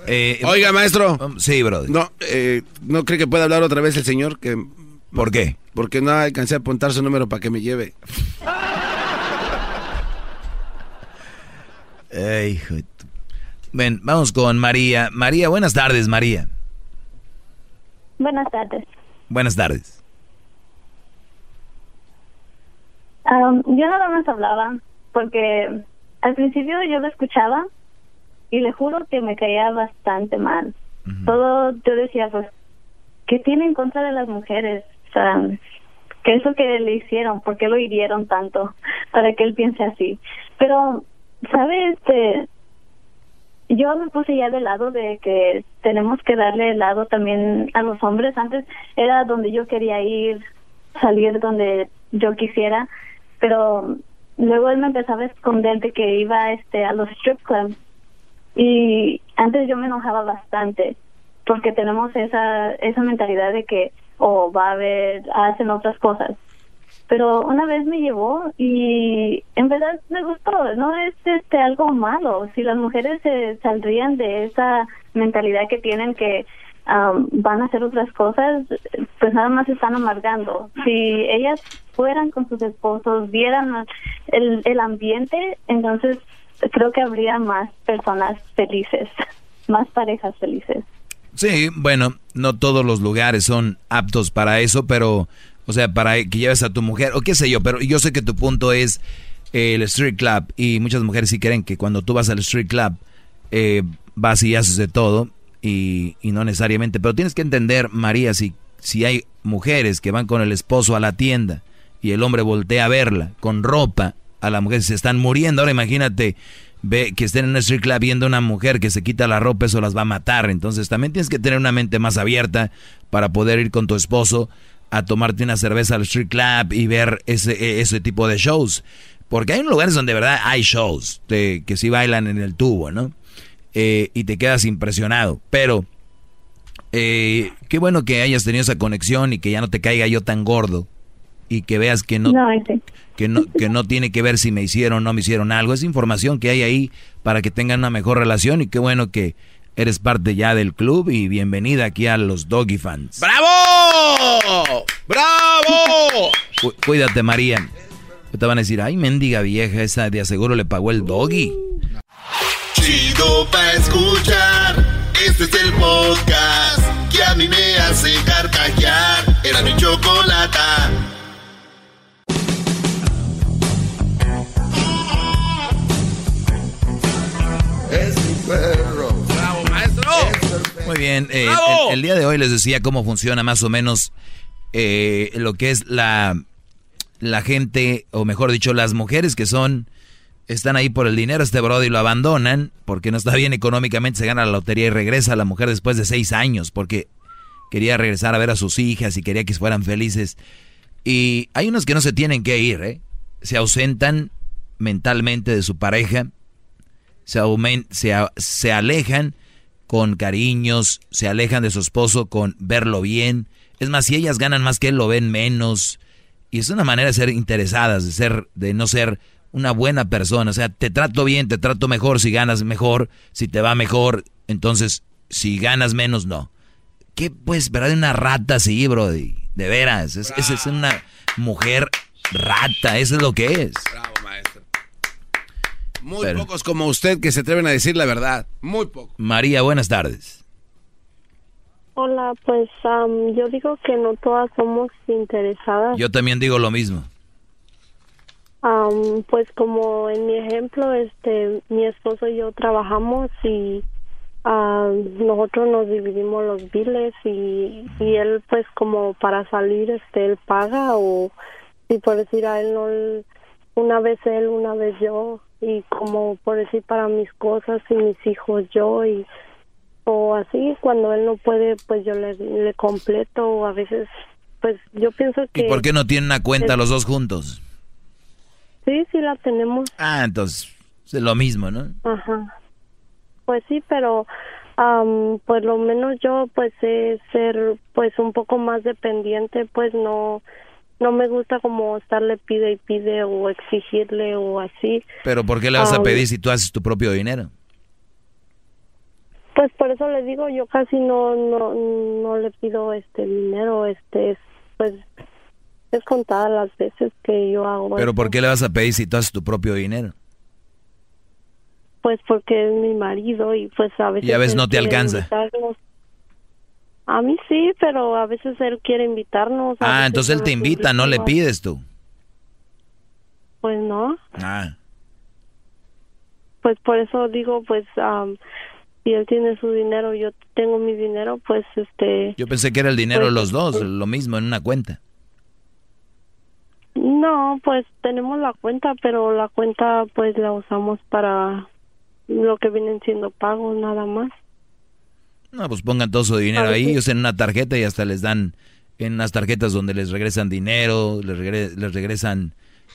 Eh, Oiga, maestro. Sí, brother. No, eh, ¿no cree que puede hablar otra vez el señor? Que, ¿Por qué? Porque no alcancé a apuntar su número para que me lleve. Ey, hijo de tu- Ven, vamos con María. María, buenas tardes, María. Buenas tardes. Buenas tardes. Am, yo nada más hablaba porque al principio yo lo escuchaba y le juro que me caía bastante mal. Todo yo decía, pues, ¿qué tiene en contra de las mujeres? Sea, ¿qué es lo que le hicieron? ¿Por qué lo hirieron tanto para que él piense así? Pero, ¿sabes? Este, yo me puse ya del lado de que tenemos que darle el lado también a los hombres. Antes era donde yo quería ir, salir donde yo quisiera, pero luego él me empezaba a esconder de que iba este a los strip clubs y antes yo me enojaba bastante porque tenemos esa esa mentalidad de que o va a haber hacen otras cosas. Pero una vez me llevó y en verdad me gustó no es este algo malo. Si las mujeres se saldrían de esa mentalidad que tienen que am, van a hacer otras cosas pues nada más están amargando. Si ellas fueran con sus esposos vieran el, el ambiente entonces creo que habría más personas felices más parejas felices Sí, bueno, no todos los lugares son aptos para eso, pero, o sea, para que lleves a tu mujer, o qué sé yo, pero yo sé que tu punto es el street club, y muchas mujeres sí creen que cuando tú vas al street club, eh, vas y haces de todo, y, y no necesariamente, pero tienes que entender, María, si, si hay mujeres que van con el esposo a la tienda, y el hombre voltea a verla con ropa, a la mujer se están muriendo, ahora imagínate ve que estén en un street club viendo a una mujer que se quita la ropa, eso las va a matar. Entonces también tienes que tener una mente más abierta para poder ir con tu esposo a tomarte una cerveza al street club y ver ese, ese tipo de shows. Porque hay lugares donde de verdad hay shows que sí bailan en el tubo, ¿no? Eh, y te quedas impresionado. Pero eh, qué bueno que hayas tenido esa conexión y que ya no te caiga yo tan gordo y que veas que no, que no que no tiene que ver si me hicieron o no me hicieron algo. Es información que hay ahí para que tengan una mejor relación y qué bueno que eres parte ya del club y bienvenida aquí a los Doggy Fans. ¡Bravo! ¡Bravo! Cu- cuídate, María. Te van a decir, ay, mendiga vieja, esa de aseguro le pagó el Doggy. Chido pa' escuchar. Este es el podcast que a mí me hace carcajear. Era mi chocolata. Perro. ¡Bravo, maestro! Muy bien, eh, ¡Bravo! el, el día de hoy les decía cómo funciona más o menos eh, lo que es la, la gente, o mejor dicho, las mujeres que son, están ahí por el dinero, este brody lo abandonan porque no está bien económicamente, se gana la lotería y regresa la mujer después de seis años porque quería regresar a ver a sus hijas y quería que fueran felices. Y hay unos que no se tienen que ir, ¿eh? se ausentan mentalmente de su pareja, se, aumen- se, se alejan con cariños, se alejan de su esposo con verlo bien. Es más, si ellas ganan más que él, lo ven menos. Y es una manera de ser interesadas, de ser, de no ser una buena persona. O sea, te trato bien, te trato mejor si ganas mejor, si te va mejor. Entonces, si ganas menos, no. ¿Qué puedes esperar de una rata así, Brody? De veras, es, esa es una mujer rata, eso es lo que es. Bravo, maestro. Muy pocos como usted que se atreven a decir la verdad. Muy pocos. María, buenas tardes. Hola, pues am, yo digo que no todas somos interesadas. Yo también digo lo mismo. Am, pues como en mi ejemplo, este, mi esposo y yo trabajamos y am, nosotros nos dividimos los biles y, y él pues como para salir, este, él paga o si por decir a él no, él- una vez él, una vez yo y como por decir para mis cosas y mis hijos yo y o así cuando él no puede pues yo le, le completo o a veces pues yo pienso que ¿Y por qué no tienen una cuenta es- los dos juntos? sí sí la tenemos Ah, entonces es lo mismo, ¿no? Ajá. Pues sí, pero am, pues lo menos yo pues sé ser pues un poco más dependiente, pues no no me gusta como estarle pide y pide o exigirle o así. Pero ¿por qué le vas a pedir si tú haces tu propio dinero? Pues por eso le digo, yo casi no no no le pido este dinero, este es pues es contadas las veces que yo hago Pero. ¿por qué le vas a pedir si tú haces tu propio dinero? Pues porque es mi marido y pues a veces Y a veces él no te alcanza. A mí sí, pero a veces él quiere invitarnos. Ah, entonces él te invita, no le pides tú. Pues no, Ah, pues por eso digo, pues am, si él tiene su dinero, yo tengo mi dinero, pues este, yo pensé que era el dinero de Pues, los dos, lo mismo en una cuenta. no, pues tenemos la cuenta, pero la cuenta pues la usamos para lo que vienen siendo pagos nada más. No, pues pongan todo su dinero ahí, sí. usen una tarjeta y hasta les dan en unas tarjetas donde les regresan dinero, les, regre- les regresan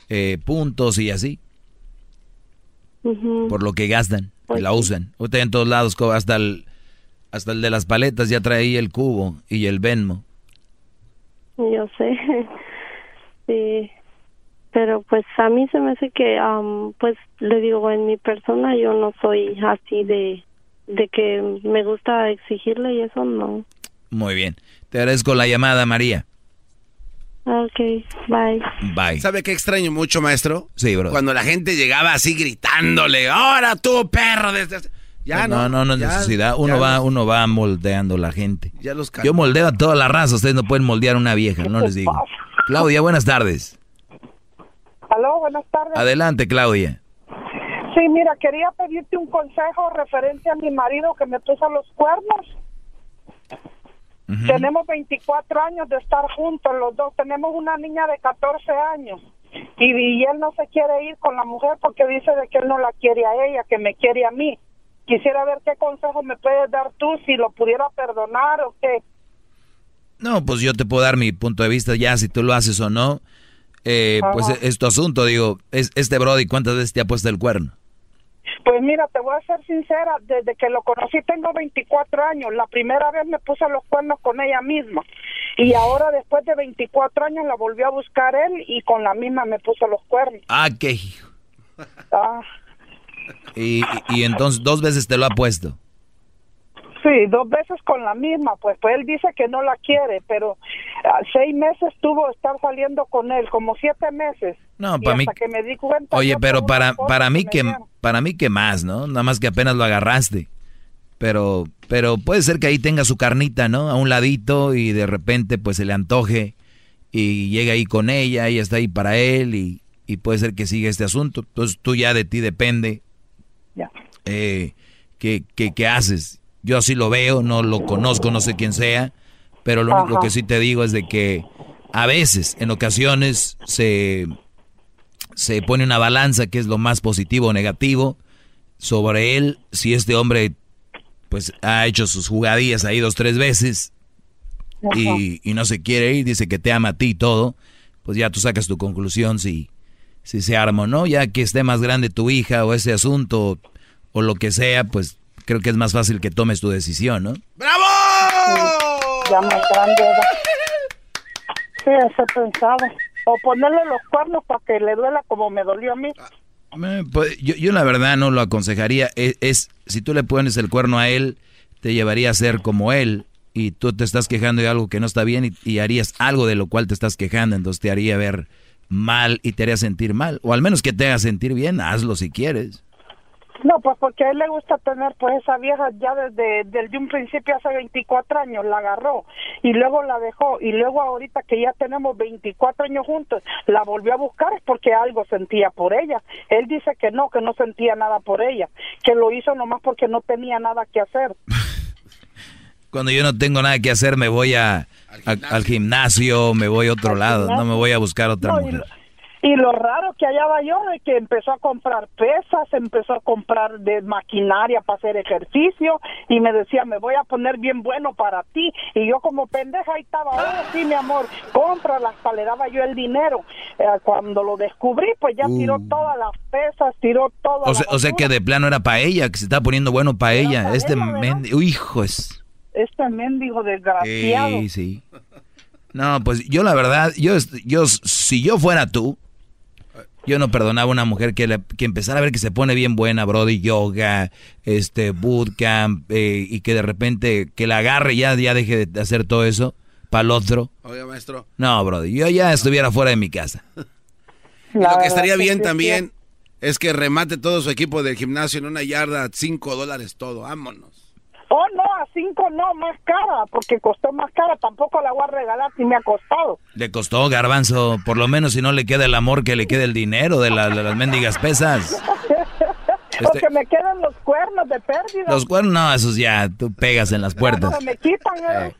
eh, puntos y así, por lo que gastan Pues y la sí. usan. Ahorita en todos lados, hasta el, hasta el de las paletas ya trae ahí el cubo y el Venmo. Yo sé, sí, pero pues a mí se me hace que, am, pues le digo, en mi persona yo no soy así de, de que me gusta exigirle y eso no. Muy bien. Te agradezco la llamada, María. Okay, bye. Bye. ¿Sabe qué extraño mucho, maestro? Sí, bro. Cuando la gente llegaba así gritándole, ahora tú, perro. Desde... Ya no, no, no, es ya- necesidad. Uno ya va, los- uno va moldeando la gente. Ya los Yo moldeo a toda la raza, ustedes no pueden moldear una vieja, no les digo. Claudia, buenas tardes. Aló, buenas tardes. Adelante, Claudia. Sí, mira, quería pedirte un consejo referente a mi marido que me puso los cuernos. Tenemos 24 años de estar juntos, los dos. Tenemos una niña de 14 años. Y, y él no se quiere ir con la mujer porque dice de que él no la quiere a ella, que me quiere a mí. Quisiera ver qué consejo me puedes dar tú, si lo pudiera perdonar o qué. No, pues yo te puedo dar mi punto de vista ya, si tú lo haces o no. Eh, pues es tu asunto, digo, es, este Brody, ¿cuántas veces te ha puesto el cuerno? Pues mira, te voy a ser sincera, desde que lo conocí tengo 24 años. La primera vez me puse los cuernos con ella misma. Y ahora después de 24 años la volvió a buscar él y con la misma me puso los cuernos. Ah, qué hijo. Ah, Y, y- y entonces dos veces te lo ha puesto. Sí, dos veces con la misma. Pues, pues él dice que no la quiere, pero ah, seis meses tuvo estar saliendo con él, como siete meses. No, para mí. que me di cuenta. Oye, pero para, para mí que para mí que más, ¿no? Nada más que apenas lo agarraste. Pero pero puede ser que ahí tenga su carnita, ¿no? A un ladito y de repente pues se le antoje y llega ahí con ella, ella está ahí para él y, y puede ser que siga este asunto. Entonces tú ya de ti depende Ya. eh, qué, qué- qué haces. Yo así lo veo, no lo conozco, no sé quién sea, pero lo único que sí te digo es de que a veces, en ocasiones, se, se pone una balanza que es lo más positivo o negativo sobre él. Si este hombre pues ha hecho sus jugadillas ahí dos, tres veces y, y no se quiere ir, dice que te ama a ti y todo, pues ya tú sacas tu conclusión si, si se arma o no, ya que esté más grande tu hija o ese asunto o lo que sea, pues creo que es más fácil que tomes tu decisión, ¿no? Ya más grande. ¿verdad? Sí, eso pensaba. O ponerle los cuernos para que le duela como me dolió a mí. Eh, pues, yo, yo la verdad no lo aconsejaría. Es, es- si tú le pones el cuerno a él, te llevaría a ser como él y tú te estás quejando de algo que no está bien y, y harías algo de lo cual te estás quejando, entonces te haría ver mal y te haría sentir mal. O al menos que te haga sentir bien, hazlo si quieres. No, pues porque a él le gusta tener pues esa vieja ya desde, desde un principio hace 24 años la agarró y luego la dejó y luego ahorita que ya tenemos 24 años juntos la volvió a buscar es porque algo sentía por ella. Él dice que no, que no sentía nada por ella, que lo hizo nomás porque no tenía nada que hacer. Cuando yo no tengo nada que hacer me voy a, a- al gimnasio, me voy a otro lado, no me voy a buscar otra No, y, mujer. lo- y lo raro que hallaba yo de que empezó a comprar pesas, empezó a comprar de maquinaria para hacer ejercicio y me decía, me voy a poner bien bueno para ti. Y yo como pendeja ahí estaba, oh sí mi amor, cómpralas, pa, le daba yo el dinero. Eh, cuando lo descubrí, pues ya tiró todas las pesas, tiró todo. O sea, o sea que de plano era para ella, que se está poniendo bueno para ella. Este mendigo, hijo es... Este mendigo desgraciado. Sí, sí. No, pues yo la verdad, yo, yo, si yo fuera tú, yo no perdonaba a una mujer que, le- que empezara a ver que se pone bien buena, Brody, yoga, este, bootcamp, eh, y que de repente que la agarre y ya, ya deje de hacer todo eso para el otro. Oiga, maestro. No, Brody, yo ya estuviera fuera de mi casa. Y lo que estaría bien también es que remate todo su equipo del gimnasio en una yarda, 5 dólares todo, vámonos. Oh, no, a cinco no, más cara, porque costó más cara, tampoco la voy a regalar si me ha costado. Le costó garbanzo, por lo menos si no le queda el amor, que le quede el dinero de, la- de las mendigas pesas. O Este- que me quedan los cuernos de pérdida. Los cuernos, no, esos ya, tú pegas en las puertas. No, me quitan, ¿eh?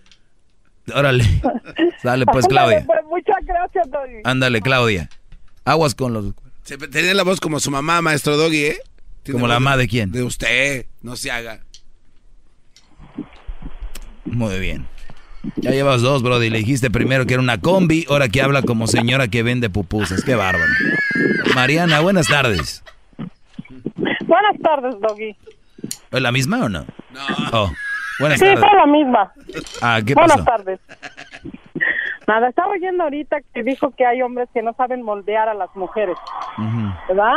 Órale. Sale pues, Ándale, Claudia. pues, muchas gracias, Doggy. Ándale, Claudia. Aguas con los... Se, tenía la voz como su mamá, maestro Doggy, ¿eh? ¿Como la mamá de quién? De usted, no se haga. Muy bien. Ya llevas dos, Brody. Le dijiste primero que era una combi, ahora que habla como señora que vende pupusas. Qué bárbaro. Mariana, buenas tardes. Buenas tardes, Doggy. ¿Es la misma o no? No. Oh, buenas sí, tardes. soy la misma. Ah, ¿qué Buenas pasó? tardes. Nada, estaba oyendo ahorita que dijo que hay hombres que no saben moldear a las mujeres, Ujú. ¿verdad?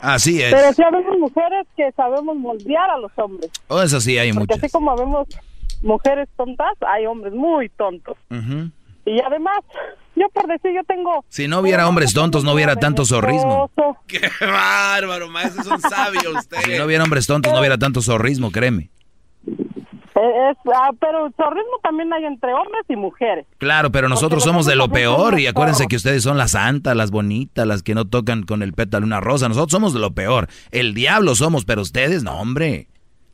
Así es. Pero sí habemos mujeres que sabemos moldear a los hombres. Oh, eso sí, hay Porque muchas. así como vemos mujeres tontas, hay hombres muy tontos. Y además, yo por decir, yo tengo... Si no hubiera hombres tontos, no hubiera tanto zorrismo. ¡Qué bárbaro, maestro! Es un sabio usted. Si no hubiera hombres tontos, no hubiera tanto zorrismo, créeme. Eh, es, ah, pero el zorrismo también hay entre hombres y mujeres. Claro, pero nosotros somos de lo peor y acuérdense que ustedes son las santas, las bonitas, las que no tocan con el pétalo una rosa. Nosotros somos de lo peor. El diablo somos, pero ustedes no, hombre.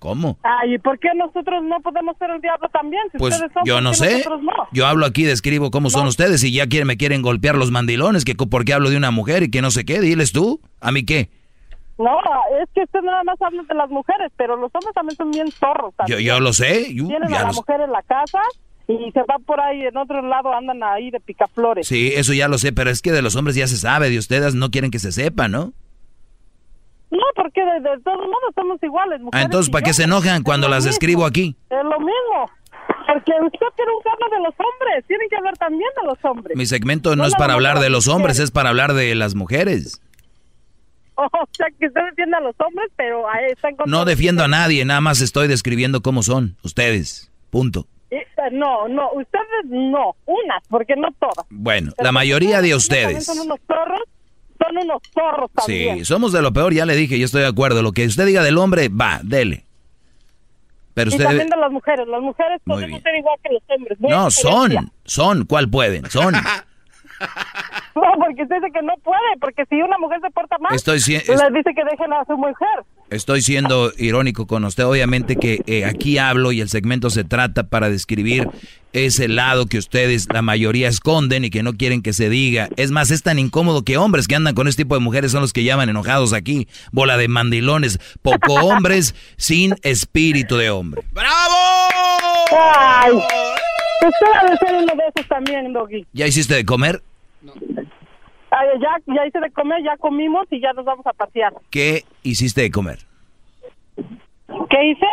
¿Cómo? Ay, ¿y por qué nosotros no podemos ser el diablo también? Si Pues ustedes son, yo ¿por no sé. no? Yo hablo aquí, describo cómo son ustedes y ya quieren, me quieren golpear los mandilones, que por qué hablo de una mujer y que no sé qué. Diles tú, ¿a mí qué? No, es que usted nada más habla de las mujeres, pero los hombres también son bien zorros. Yo, yo lo sé. yo- Tienen a la mujer en la casa y se va por ahí en otro lado, andan ahí de picaflores. Sí, eso ya lo sé, pero es que de los hombres ya se sabe, de ustedes no quieren que se sepa, ¿no? No, porque de, de todos modos somos iguales. Ah, mujeres entonces, y ¿para qué se enojan cuando Es las mismo, describo aquí? Es lo mismo. Porque usted tiene un de los hombres, tienen que hablar también de los hombres. Mi segmento no es nada para hablar de los hombres, mujeres. es para hablar de las mujeres. O sea, que usted defiende a los hombres, pero ahí está en contra No de- defiendo a nadie, nada más estoy describiendo cómo son ustedes. Punto. Eh, No, no, ustedes no, unas, porque no todas. Bueno, Pero la mayoría de ustedes. Son unos zorros, son unos zorros también. Sí, somos de lo peor, ya le dije, yo estoy de acuerdo. Lo que usted diga del hombre, va, dele. Pero y usted también debe... de las mujeres, las mujeres podemos ser igual que los hombres. no son, son, ¿cuál pueden? Son. No, porque usted dice que no puede, porque si una mujer se porta mal, Estoy si- dice que dejen a su mujer. Estoy siendo irónico con usted. Obviamente que eh, aquí hablo y el segmento se trata para describir ese lado que ustedes, la mayoría, esconden y que no quieren que se diga. Es más, es tan incómodo que hombres que andan con este tipo de mujeres son los que llaman enojados aquí. Bola de mandilones. Poco hombres sin espíritu de hombre. Ay, usted ha de ser uno de esos también, Doggy. ¿Ya hiciste de comer? Ay, ya, ya hice de comer, ya comimos y ya nos vamos a pasear. ¿Qué hiciste de comer? ¿Qué hice?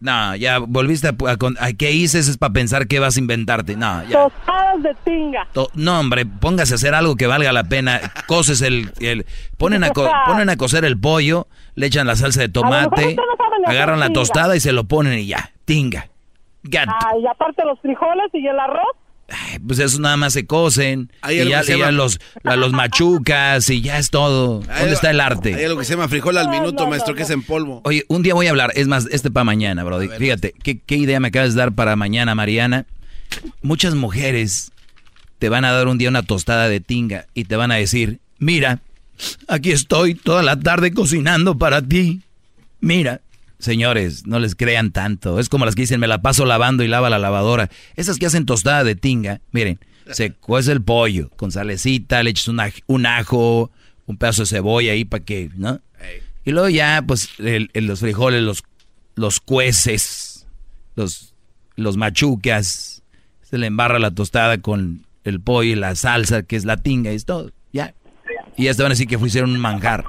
No, ya volviste a... a ay, ¿Qué hice? Eso es para pensar que vas a inventarte. No, ya. Tostadas de tinga. To- No, hombre, póngase a hacer algo que valga la pena. Coces el... el- ponen, a ponen a cocer el pollo, le echan la salsa de A tomate, no agarran la tinga. tostada y se lo ponen y ya. tinga. Gato. Ah, y aparte los frijoles y el arroz. Pues eso nada más se cocen. Hay y ya, se y ya llama- los, la- los machucas y ya es todo. ¿Dónde está el arte? Hay algo que se llama frijol al minuto, no, maestro, no, que es en polvo. Oye, un día voy a hablar, es más, este para mañana, Brody. Fíjate, ¿qué, qué idea me acabas de dar para mañana, Mariana? Muchas mujeres te van a dar un día una tostada de tinga y te van a decir, mira, aquí estoy toda la tarde cocinando para ti. Mira, señores, no les crean tanto. Es como las que dicen, me la paso lavando y lava la lavadora. Esas que hacen tostada de tinga, miren, se cuece el pollo con salecita, le echas un, aj- un ajo, un pedazo de cebolla ahí para que, ¿no? Y luego ya, pues, el- el- los frijoles, los, los cueces, los, los machucas, se le embarra la tostada con el pollo y la salsa, que es la tinga, y es todo, ya. Y ya te van a decir que hicieron un manjar.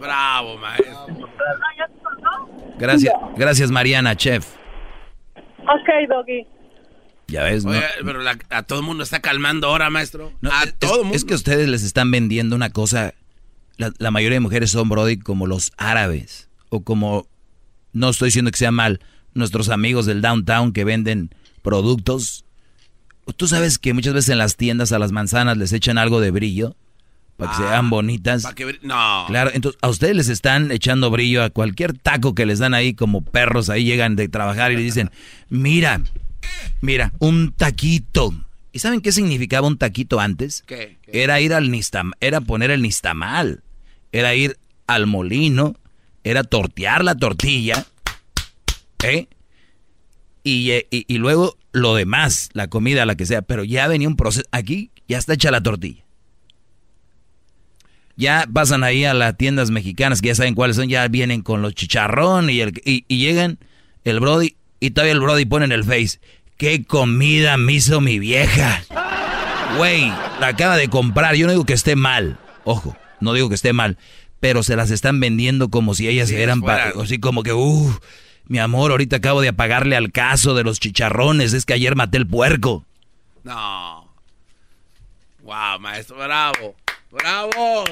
Bravo, maestro. Gracias, gracias Mariana, chef. Ok, Doggy. Ya ves, ¿no? Oye, pero la- a todo el mundo está calmando ahora, maestro. No, a es, todo el mundo. es que ustedes les están vendiendo una cosa. La, la mayoría de mujeres son, Brody, como los árabes. O como, no estoy diciendo que sea mal, nuestros amigos del downtown que venden productos. Tú sabes que muchas veces en las tiendas a las manzanas les echan algo de brillo para que se vean bonitas. Pa' que no. Claro, entonces a ustedes les están echando brillo a cualquier taco que les dan ahí como perros, ahí llegan de trabajar y le dicen, mira, mira, un taquito. ¿Y saben qué significaba un taquito antes? ¿Qué? Era ir al nistam, era poner el nistamal, era ir al molino, era tortear la tortilla, ¿eh? Y, eh, y- y luego lo demás, la comida, la que sea, pero ya venía un proceso, aquí ya está hecha la tortilla. Ya pasan ahí a las tiendas mexicanas que ya saben cuáles son, ya vienen con los chicharrón y, el, y, y llegan el Brody y todavía el Brody pone en el face, ¿qué comida me hizo mi vieja? Güey, la acaba de comprar, yo no digo que esté mal, ojo, no digo que esté mal, pero se las están vendiendo como si ellas Sí, eran, pa- fuera. así como que, uff, mi amor, ahorita acabo de apagarle al caso de los chicharrones, es que ayer maté el puerco. No. Wow, maestro, bravo. Bravo.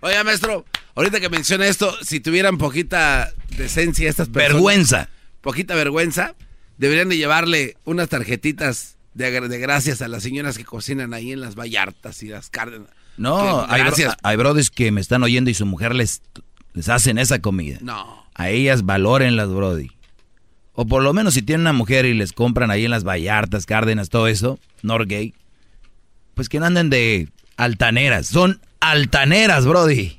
Oiga, maestro, ahorita que menciona esto, si tuvieran poquita decencia estas personas. Vergüenza. Poquita vergüenza, deberían de llevarle unas tarjetitas de, de gracias a las señoras que cocinan ahí en las Vallartas y las Cárdenas. No, Que hay, gracias. hay brodis que me están oyendo y su mujer les, les hacen esa comida. No. A ellas valoren las brody. O por lo menos si tienen una mujer y les compran ahí en las Vallartas, Cárdenas, todo eso, Norgay, pues que no anden de altaneras. Son altaneras, brody.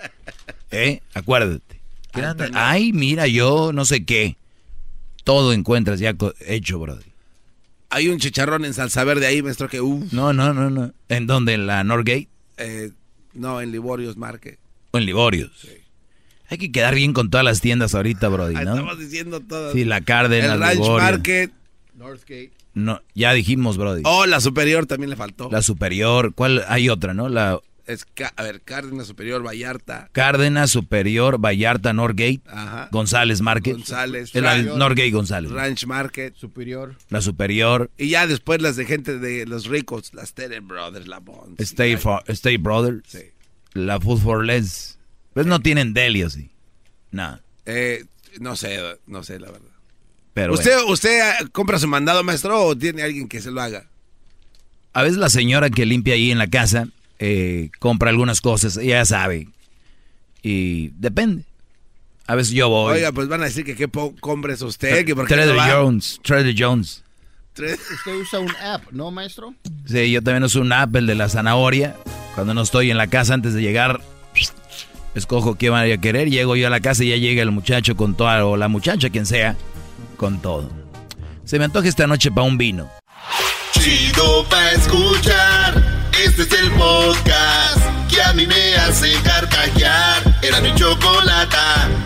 ¿Eh? Acuérdate. Ay, mira, yo no sé qué. Todo encuentras ya hecho, brody. Hay un chicharrón en salsa verde ahí, maestro, que uff. No, no, no, no. ¿En dónde? ¿En la Norgate? Eh, no, en Liborios Market. ¿O en Liborios? Hay que quedar bien con todas las tiendas ahorita, brody, ¿no? Estamos diciendo todo. Sí, la Cárdenas, El Ranch Liborio. Market. Northgate. No, ya dijimos, brody. Oh, la superior también le faltó. La superior, ¿cuál? Hay otra, ¿no? La Es, a ver, Cárdenas Superior, Vallarta. Cárdenas, Superior, Vallarta, Norgate, Ajá. González Market. González. Ranch- Norgate González. Ranch Market. Superior. La Superior, Y ya después las de gente de los ricos, las Tedder Brothers, la Bonds. State Brothers, Sí. la Food for Less. Pues no tienen deli, sí. No, Eh, no sé, no sé, la verdad. pero ¿Usted, bueno. ¿Usted eh, compra su mandado, maestro, o tiene alguien que se lo haga? A veces la señora que limpia ahí en la casa eh, compra algunas cosas, ella sabe. Y depende. A veces yo voy. Oiga, pues van a decir que qué po- compres usted, que Trader no va. Jones, Trader Jones. Usted usa un app, ¿no, maestro? Sí, yo también uso un Apple de la zanahoria. Cuando no estoy en la casa antes de llegar, escojo qué van a querer. Llego yo a la casa y ya llega el muchacho con toda, o la muchacha, quien sea, con todo. Se me antoja esta noche para un vino. Chido pa' escuchar. Este es el podcast que a mí me hace carcajear. Era mi chocolata.